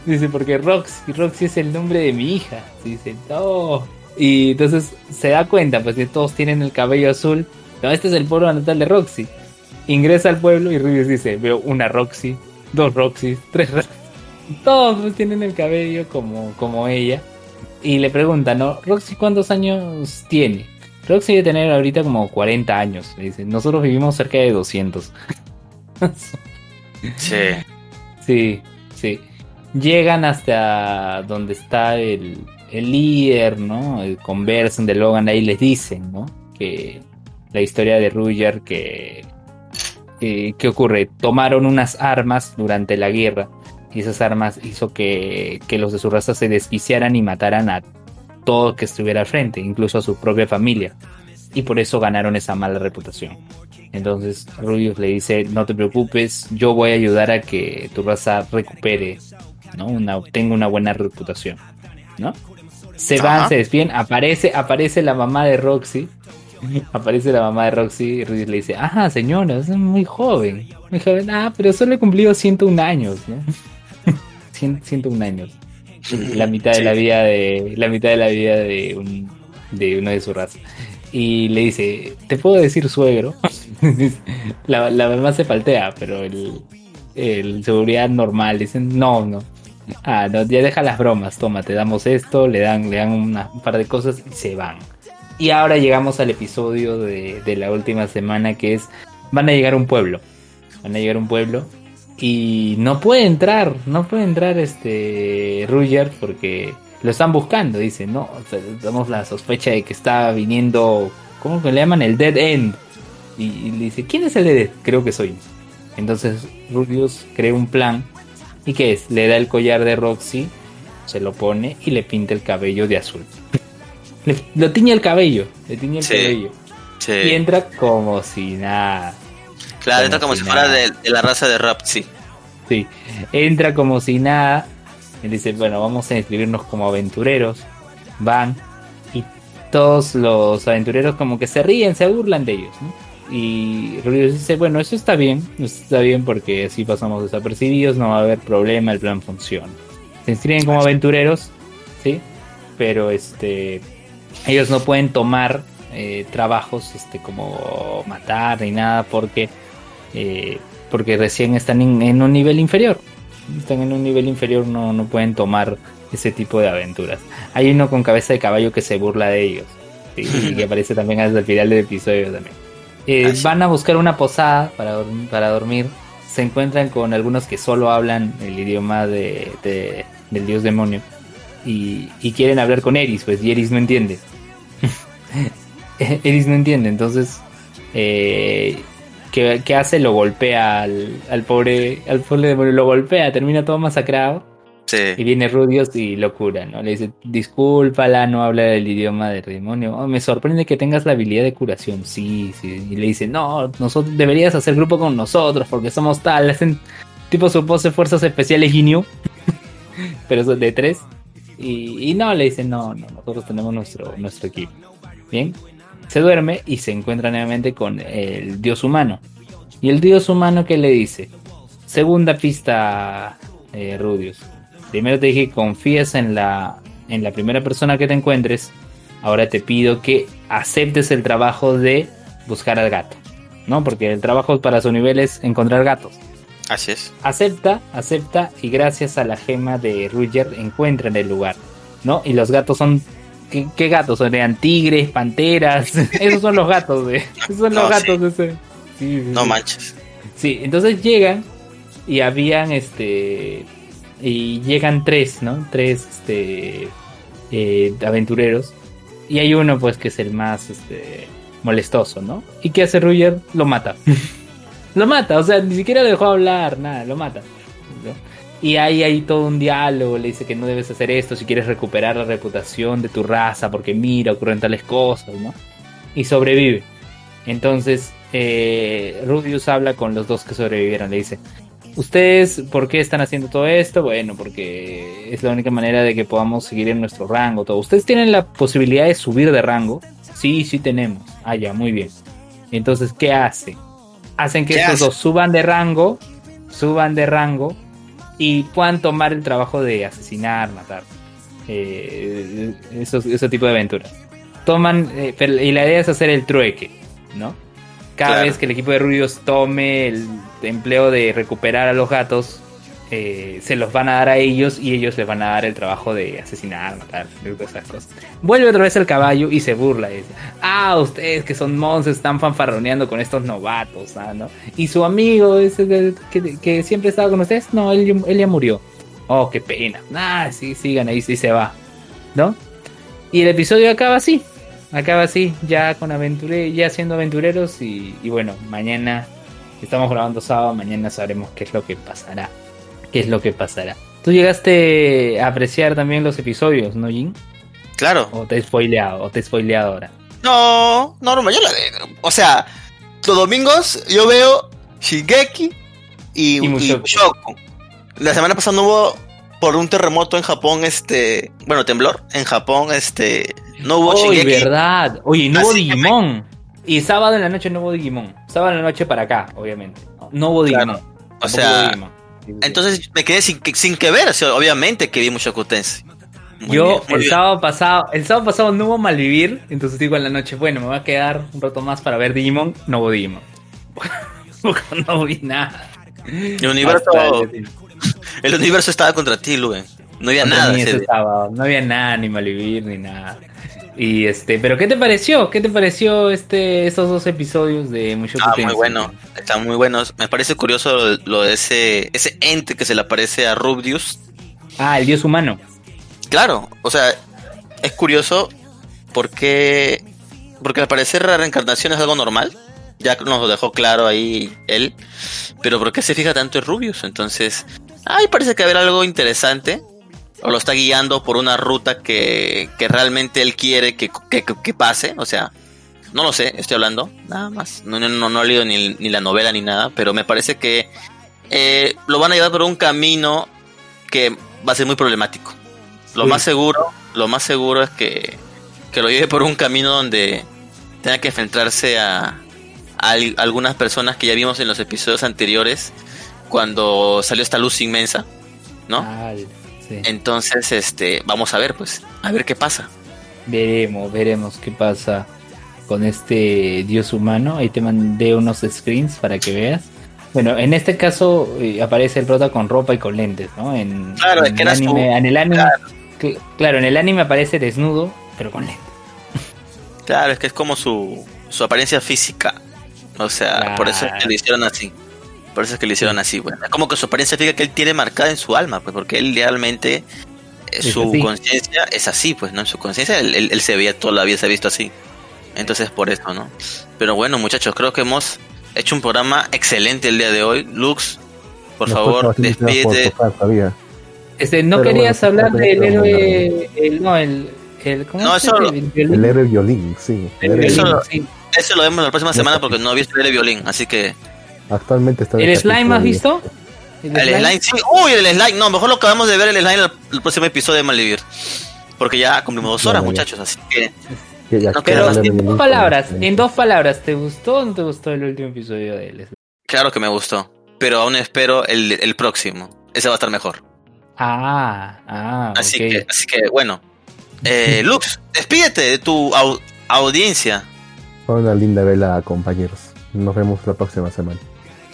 Dice, porque Roxy, Roxy es el nombre de mi hija. Dice, no. Y entonces se da cuenta, pues que todos tienen el cabello azul. No, este es el pueblo natal de Roxy. Ingresa al pueblo y Rubius dice, veo una Roxy, dos Roxys, tres Roxy. Todos tienen el cabello como, como ella. Y le preguntan, ¿no? Roxy, ¿cuántos años tiene? Roxy debe tener ahorita como 40 años. Le dice, nosotros vivimos cerca de 200. Sí. Sí, sí. Llegan hasta donde está el, el líder, ¿no? El conversan de Logan, ahí les dicen, ¿no? Que la historia de Ruger, que, que... ¿Qué ocurre? Tomaron unas armas durante la guerra y esas armas hizo que, que los de su raza se desquiciaran y mataran a todo que estuviera al frente, incluso a su propia familia. Y por eso ganaron esa mala reputación. Entonces Rubius le dice, no te preocupes, yo voy a ayudar a que tu raza recupere, ¿no? Una, tenga una buena reputación, ¿no? Se van, Ajá. se despiden, aparece, aparece la mamá de Roxy, aparece la mamá de Roxy y Rubius le dice, ajá señora, es muy joven, muy joven, ah, pero solo he cumplido 101 años, ¿no? 100 101 años. La mitad de Sí. la vida de, la mitad de la vida de un, de uno de su raza. Y le dice, ¿te puedo decir suegro? la, la mamá se faltea, pero el, el seguridad normal dicen, no, no. Ah, no, ya deja las bromas, toma, te damos esto, le dan, le dan una- un par de cosas y se van. Y ahora llegamos al episodio de, de la última semana que es, van a llegar a un pueblo. Van a llegar a un pueblo y no puede entrar, no puede entrar este Ruger porque lo están buscando, dice, no, tenemos la sospecha de que está viniendo, ¿cómo que le llaman? El Dead End. Y, y le dice, ¿quién es el Dead End? Creo que soy. Entonces Rubius crea un plan. ¿Y qué es? Le da el collar de Roxy, se lo pone y le pinta el cabello de azul. Le- lo tiñe el cabello, le tiñe el Sí. cabello. Sí. Y entra como si nada. Claro, entra como si si fuera de, de la raza de Rapsi. Sí, entra como si nada. Y dice, bueno, vamos a inscribirnos como aventureros. Van. Y todos los aventureros como que se ríen, se burlan de ellos. ¿no? Y Rubius dice, bueno, eso está bien. Eso está bien porque así pasamos desapercibidos, no va a haber problema, el plan funciona. Se inscriben como aventureros, ¿sí? Pero este ellos no pueden tomar eh, trabajos este como matar ni nada porque eh, porque recién están en, en un nivel inferior están en un nivel inferior no, no pueden tomar ese tipo de aventuras hay uno con cabeza de caballo que se burla de ellos ¿sí? y que aparece también hasta el final del episodio también Eh, Ah, van a buscar una posada para, para dormir se encuentran con algunos que solo hablan el idioma de, de- del dios demonio y, y quieren hablar con Eris, pues y Eris no entiende. Eris no entiende, entonces eh, ¿qué, qué hace? Lo golpea al, al pobre, al pobre demonio, lo golpea, termina todo masacrado y viene Rudios y lo cura, ¿no? Le dice, discúlpala, no habla el idioma del demonio. Oh, me sorprende que tengas la habilidad de curación. Sí, sí. Y le dice, no, nosotros deberías hacer grupo con nosotros porque somos tal. Hacen tipo su pose fuerzas especiales Ginyu. Pero son de tres. Y, y no, le dice, no, no, nosotros tenemos nuestro, nuestro equipo. Bien. Se duerme y se encuentra nuevamente con el dios humano. Y el dios humano que le dice, segunda pista, eh, Rudius. Primero te dije que confíes en la, en la primera persona que te encuentres. Ahora te pido que aceptes el trabajo de buscar al gato. ¿No? Porque el trabajo para su nivel es encontrar gatos. Así es. Acepta, acepta y gracias a la gema de Ruger encuentran el lugar. ¿No? Y los gatos son... ¿Qué, qué gatos? Son eran tigres, panteras. Esos son los gatos, de, Esos son los No, gatos de ese. Sí, sí, No sí. manches. Sí, entonces llegan y habían este y llegan tres, ¿no? Tres este, eh, aventureros. Y hay uno, pues, que es el más este, molestoso, ¿no? ¿Y qué hace Ruger? Lo mata. lo mata, o sea, ni siquiera lo dejó hablar, nada, lo mata. Y ahí hay todo un diálogo, le dice que no debes hacer esto si quieres recuperar la reputación de tu raza, porque mira, ocurren tales cosas, ¿no? Y sobrevive. Entonces, eh, Rubius habla con los dos que sobrevivieron, le dice, ¿Ustedes por qué están haciendo todo esto? Bueno, porque es la única manera de que podamos seguir en nuestro rango. Todo. ¿Ustedes tienen la posibilidad de subir de rango? Sí, sí tenemos. Ah, ya, muy bien. Entonces, ¿qué hace? Hacen que ¿Qué estos hace? dos suban de rango, suban de rango y puedan tomar el trabajo de asesinar, matar. Eh, esos, ese tipo de aventuras. Toman, eh, pero- y la idea es hacer el trueque, ¿no? Cada Claro. vez que el equipo de Rubios tome el empleo de recuperar a los gatos, eh, se los van a dar a ellos y ellos les van a dar el trabajo de asesinar, matar, esas cosas. Vuelve otra vez el caballo y se burla. y dice, ah, ustedes que son monstruos están fanfarroneando con estos novatos, ah, ¿no? Y su amigo ese que, siempre estaba con ustedes, no, él, él ya murió. Oh, qué pena. Ah, sí, sigan ahí, sí se va. ¿No? Y el episodio acaba así. Acaba así, ya con aventure, ya siendo aventureros y bueno, mañana estamos grabando sábado, mañana sabremos qué es lo que pasará. ¿Qué es lo que pasará? ¿Tú llegaste a apreciar también los episodios, no, Jin? Claro. ¿O te he spoileado? ¿O te he spoileado ahora? No, normal, yo la veo. O sea, los domingos yo veo Shigeki y, Y y Mushoku. Mushoku. La semana pasada no hubo por un terremoto en Japón, este, bueno, temblor en Japón, este, no hubo Oye, Shigeki. verdad. Oye, no hubo Digimon. Y sábado en la noche no hubo Digimon. Sábado en la noche para acá, obviamente. No hubo Claro. Digimon. O Tampoco sea, Digimon. Entonces me quedé sin, que- sin que ver, o sea, obviamente que vi Mushoku Tensei. Muy Yo bien, el bien. sábado pasado, el sábado pasado no hubo malvivir, entonces digo en la noche, bueno, me voy a quedar un rato más para ver Digimon, no hubo Digimon. No vi nada. El universo, Hasta el- el universo estaba contra ti, Luven. No había contra nada. ese ese día. sábado, no había nada, ni malvivir, ni nada. Y este, pero ¿qué te pareció? ¿Qué te pareció este estos dos episodios de Mushoku Ah, muy bueno, están muy buenos. Me parece curioso lo, lo de ese, ese ente que se le aparece a Rubius. Ah, el dios humano. Claro, o sea, es curioso porque, porque al parecer la reencarnación es algo normal. Ya nos lo dejó claro ahí él. Pero ¿por qué se fija tanto en Rubius? Entonces, ahí parece que haber algo interesante. O lo está guiando por una ruta que, que realmente él quiere que, que, pase. O sea, no lo sé, estoy hablando, nada más. No, no, no, no he leído ni, ni la novela ni nada, pero me parece que eh, lo van a llevar por un camino que va a ser muy problemático. Lo Sí. más seguro, lo más seguro es que, que lo lleve por un camino donde tenga que enfrentarse a, a al- algunas personas que ya vimos en los episodios anteriores cuando salió esta luz inmensa, ¿no? Sí. Entonces, este, vamos a ver, pues, a ver qué pasa. Veremos, veremos qué pasa con este dios humano. Ahí te mandé unos screens para que veas. Bueno, en este caso eh, aparece el prota con ropa y con lentes, ¿no? En, Claro, es en que el anime, en el anime, claro. cl- claro, en el anime aparece desnudo, pero con lentes. Claro, es que es como su, su apariencia física. O sea, por eso es que le hicieron así. Por eso es que le hicieron así, bueno. Como que su apariencia física que él tiene marcada en su alma, pues, porque él realmente, eh, su conciencia es así, pues, ¿no? En su conciencia él, él- él se veía, toda la vida se ha visto así. Entonces, por eso, ¿no? Pero bueno, muchachos, creo que hemos hecho un programa excelente el día de hoy. Lux, por Nos favor, despídete. Este, no Pero querías bueno, hablar del héroe, el, no, el, el ¿cómo No, es eso-? El violín. El héroe violín, sí. El El héroe Eso- violín, sí. Eso lo vemos la próxima semana porque no he visto el violín, así que... Actualmente está en ¿El slime has visto? El slime, sí. Uy, el slime. No, mejor lo acabamos de ver el slime el, el próximo episodio de Malvivir. Porque ya cumplimos dos horas, muchachos, así que... Que ya No, queda pero En dos palabras, en dos palabras, ¿te gustó o no te gustó el último episodio de él? Claro que me gustó, pero aún espero el, el próximo. Ese va a estar mejor. Ah, ah, Así que, así que bueno. Eh, Lux, despídete de tu au- audiencia. Fue una linda vela, compañeros. Nos vemos la próxima semana.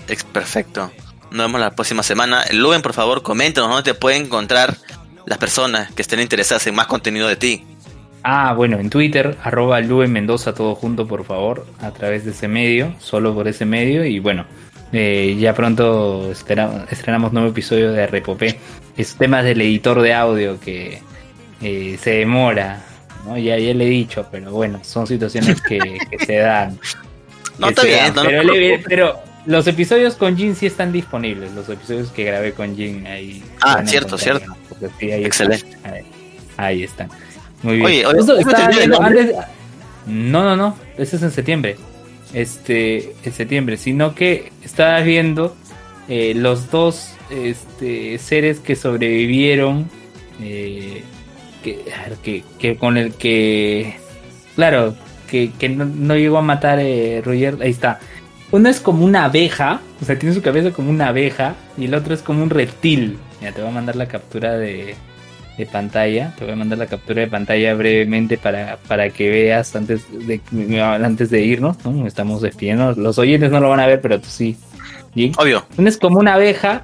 Ex- Perfecto. Nos vemos la próxima semana. Luben, por favor, coméntanos dónde te pueden encontrar las personas que estén interesadas en más contenido de ti. Ah, bueno, en Twitter, arroba Lube Mendoza, todo junto, por favor, a través de ese medio, solo por ese medio. Y bueno, Eh, ya pronto espera- estrenamos nuevo episodio de Repopé. Es temas del editor de audio que eh, se demora. ¿no? Ya, ya le he dicho, pero bueno, son situaciones que, que se dan. No, está bien, dan. no, pero, le- pero los episodios con Jin sí están disponibles. Los episodios que grabé con Jin ahí. Ah, cierto, cierto. sí, ahí están. Excelente. Ahí, están. Muy bien. Oye, oye, Justo ¿hoy me estaba viendo antes- No, no, no. Ese es en septiembre. Este, en septiembre. Sino que estabas viendo eh, los dos este, seres que sobrevivieron. eh, que, a ver, que, que con el que. Claro, que, que no, no llegó a matar eh, Roger. Ahí está. Uno es como una abeja, o sea, tiene su cabeza como una abeja, y el otro es como un reptil. Mira, te voy a mandar la captura de, de pantalla. Te voy a mandar la captura de pantalla brevemente para, para que veas antes de, antes de irnos. ¿no? Estamos despidiendo. Los oyentes no lo van a ver, pero tú sí. ¿Sí? Obvio, Uno es como una abeja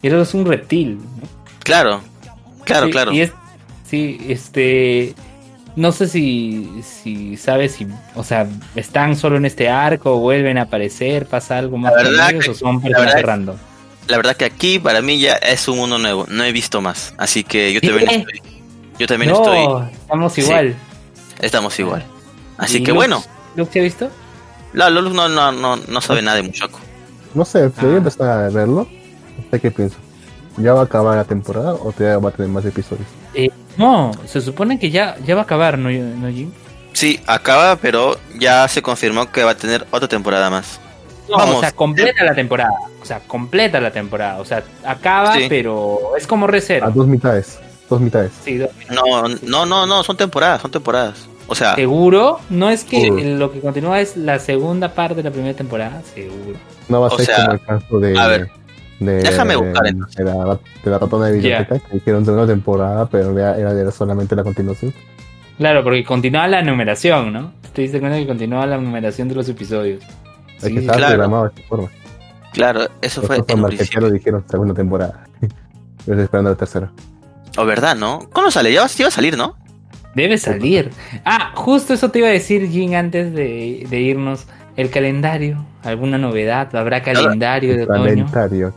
y el otro es un reptil. ¿no? claro. Claro, Sí, claro. Y es, sí, este. No sé si, si sabes si, o sea, están solo en este arco, vuelven a aparecer, pasa algo más La ellos, que- o son la personajes verdad- random. La verdad que aquí para mí ya es un uno nuevo. No he visto más. Así que yo también ¿Qué? estoy. Yo también no, estoy. estamos Sí. igual. Estamos igual. Así ¿Y que Lux? bueno. ¿Lux se ha visto? La Lolo no, no, no, no sabe nada de Mushoku. No sé, voy Ah. a empezar a verlo, no sé qué pienso. ¿Ya va a acabar la temporada o todavía va a tener más episodios? Eh, no, se supone que ya, ya va a acabar, ¿no, no Jim? Sí, acaba, pero ya se confirmó que va a tener otra temporada más. No, Vamos. o sea, completa la temporada. O sea, completa la temporada. O sea, acaba, Sí. pero es como reserva. A dos mitades. Dos mitades. Sí, do- No, no, no, no, son temporadas, son temporadas. O sea, seguro. No es que lo que continúa es la segunda parte de la primera temporada, seguro. No va a O ser sea, como el caso de. a ver, de, déjame buscar, entonces. de, la, de la ratona de biblioteca, que hicieron segunda temporada, pero era, era solamente la continuación. Claro, porque continúa la numeración, ¿no? Te diste cuenta que continúa la numeración de los episodios. Es Sí, que estaba claro. programado de esta forma. claro, eso fue en principio. dijeron segunda temporada. Yo estoy esperando la tercera. O verdad, ¿no? ¿Cuándo sale? Ya va a salir, ¿no? Debe salir. Ah, justo eso te iba a decir, Jin, antes de, de irnos. El calendario, ¿alguna novedad? ¿Habrá calendario de otoño? Calendario.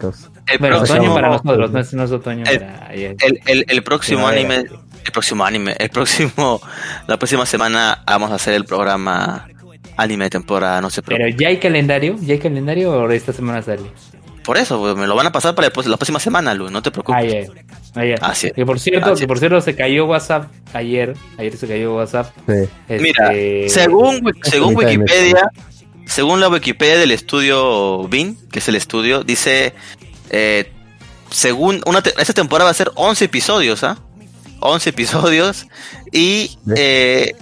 El Bueno, próximo, otoño para nosotros, no es, no es otoño El- para ayer. el, el, el próximo anime, el próximo anime, el próximo, la próxima semana vamos a hacer el programa anime de temporada, no se Pero ya hay calendario, ya hay calendario o esta semana sale. Por eso, pues, me lo van a pasar para la próxima semana, Lu, no te preocupes. Ayer. Ayer. Así es. Que por cierto, que por cierto se cayó WhatsApp ayer. Ayer se cayó WhatsApp. Sí. Mira, Este, según, según mes. Wikipedia, según la Wikipedia del estudio BIN, que es el estudio, dice, eh, según una te- esta temporada va a ser 11 episodios, ¿ah? 11 episodios y eh,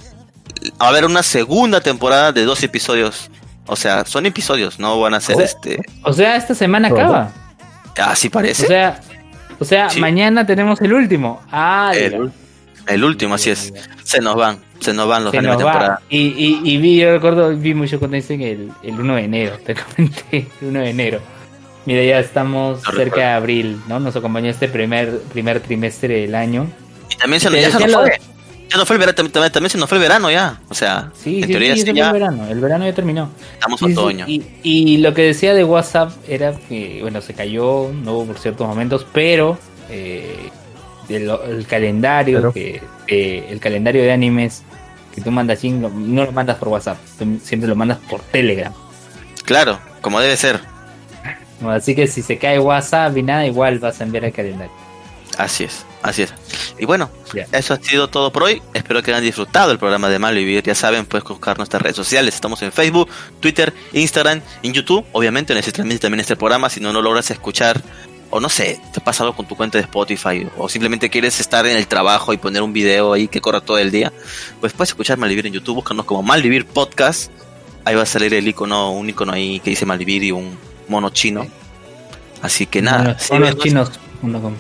va a haber una segunda temporada de 12 episodios. O sea, son episodios, no van a ser O este. O sea, esta semana acaba. Así O parece. sea, o sea, Sí. mañana tenemos el último. Ah, el, el último, así es. Se nos van, se nos van los Se animes de temporada. Y, y, y vi, yo recuerdo, vi mucho contenido en el, el 1 de enero, te comenté, el 1 de enero. Mira, ya estamos cerca de abril, ¿no? Nos acompañó este primer, primer trimestre del año. Y también se, ya nos fue. Ya nos fue el verano, también, se nos fue el verano ya. O sea, Sí, en sí, teoría sí, ya el verano. El verano ya terminó. estamos sí, otoño. Y, y lo que decía de WhatsApp era que, bueno, se cayó, no hubo por ciertos momentos, pero eh, el, el calendario, que eh, el calendario de animes que tú mandas, Jin, no lo mandas por WhatsApp, tú siempre lo mandas por Telegram. Claro, como debe ser. ¿no? Así que si se cae WhatsApp y nada, igual vas a enviar el calendario. Así es, así es. Y bueno, eso ha sido todo por hoy. Espero que hayan disfrutado el programa de Malvivir. Ya saben, puedes buscar nuestras redes sociales. Estamos en Facebook, Twitter, Instagram, en YouTube. Obviamente, necesitamente también este programa. Si no lo logras escuchar, o no sé, te pasa algo con tu cuenta de Spotify, o simplemente quieres estar en el trabajo y poner un video ahí que corra todo el día, pues puedes escuchar Malvivir en YouTube. Búscanos como Malvivir Podcast. Ahí va a salir el icono, un icono ahí que dice Malvivir y un mono chino. Así que nada, monoschinos.com.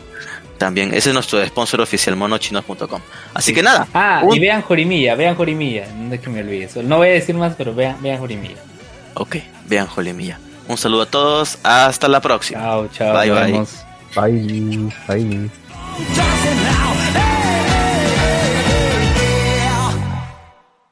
también. Ese es nuestro sponsor oficial, monochinos.com. Así que nada, Ah, un- y vean Jorimilla, vean Jorimilla. No es que me olvide eso. No voy a decir más, pero vean, vean Jorimilla. ok, vean Jolimilla. Un saludo a todos, hasta la próxima. Chao, chao. Bye, bye. Bye, bye.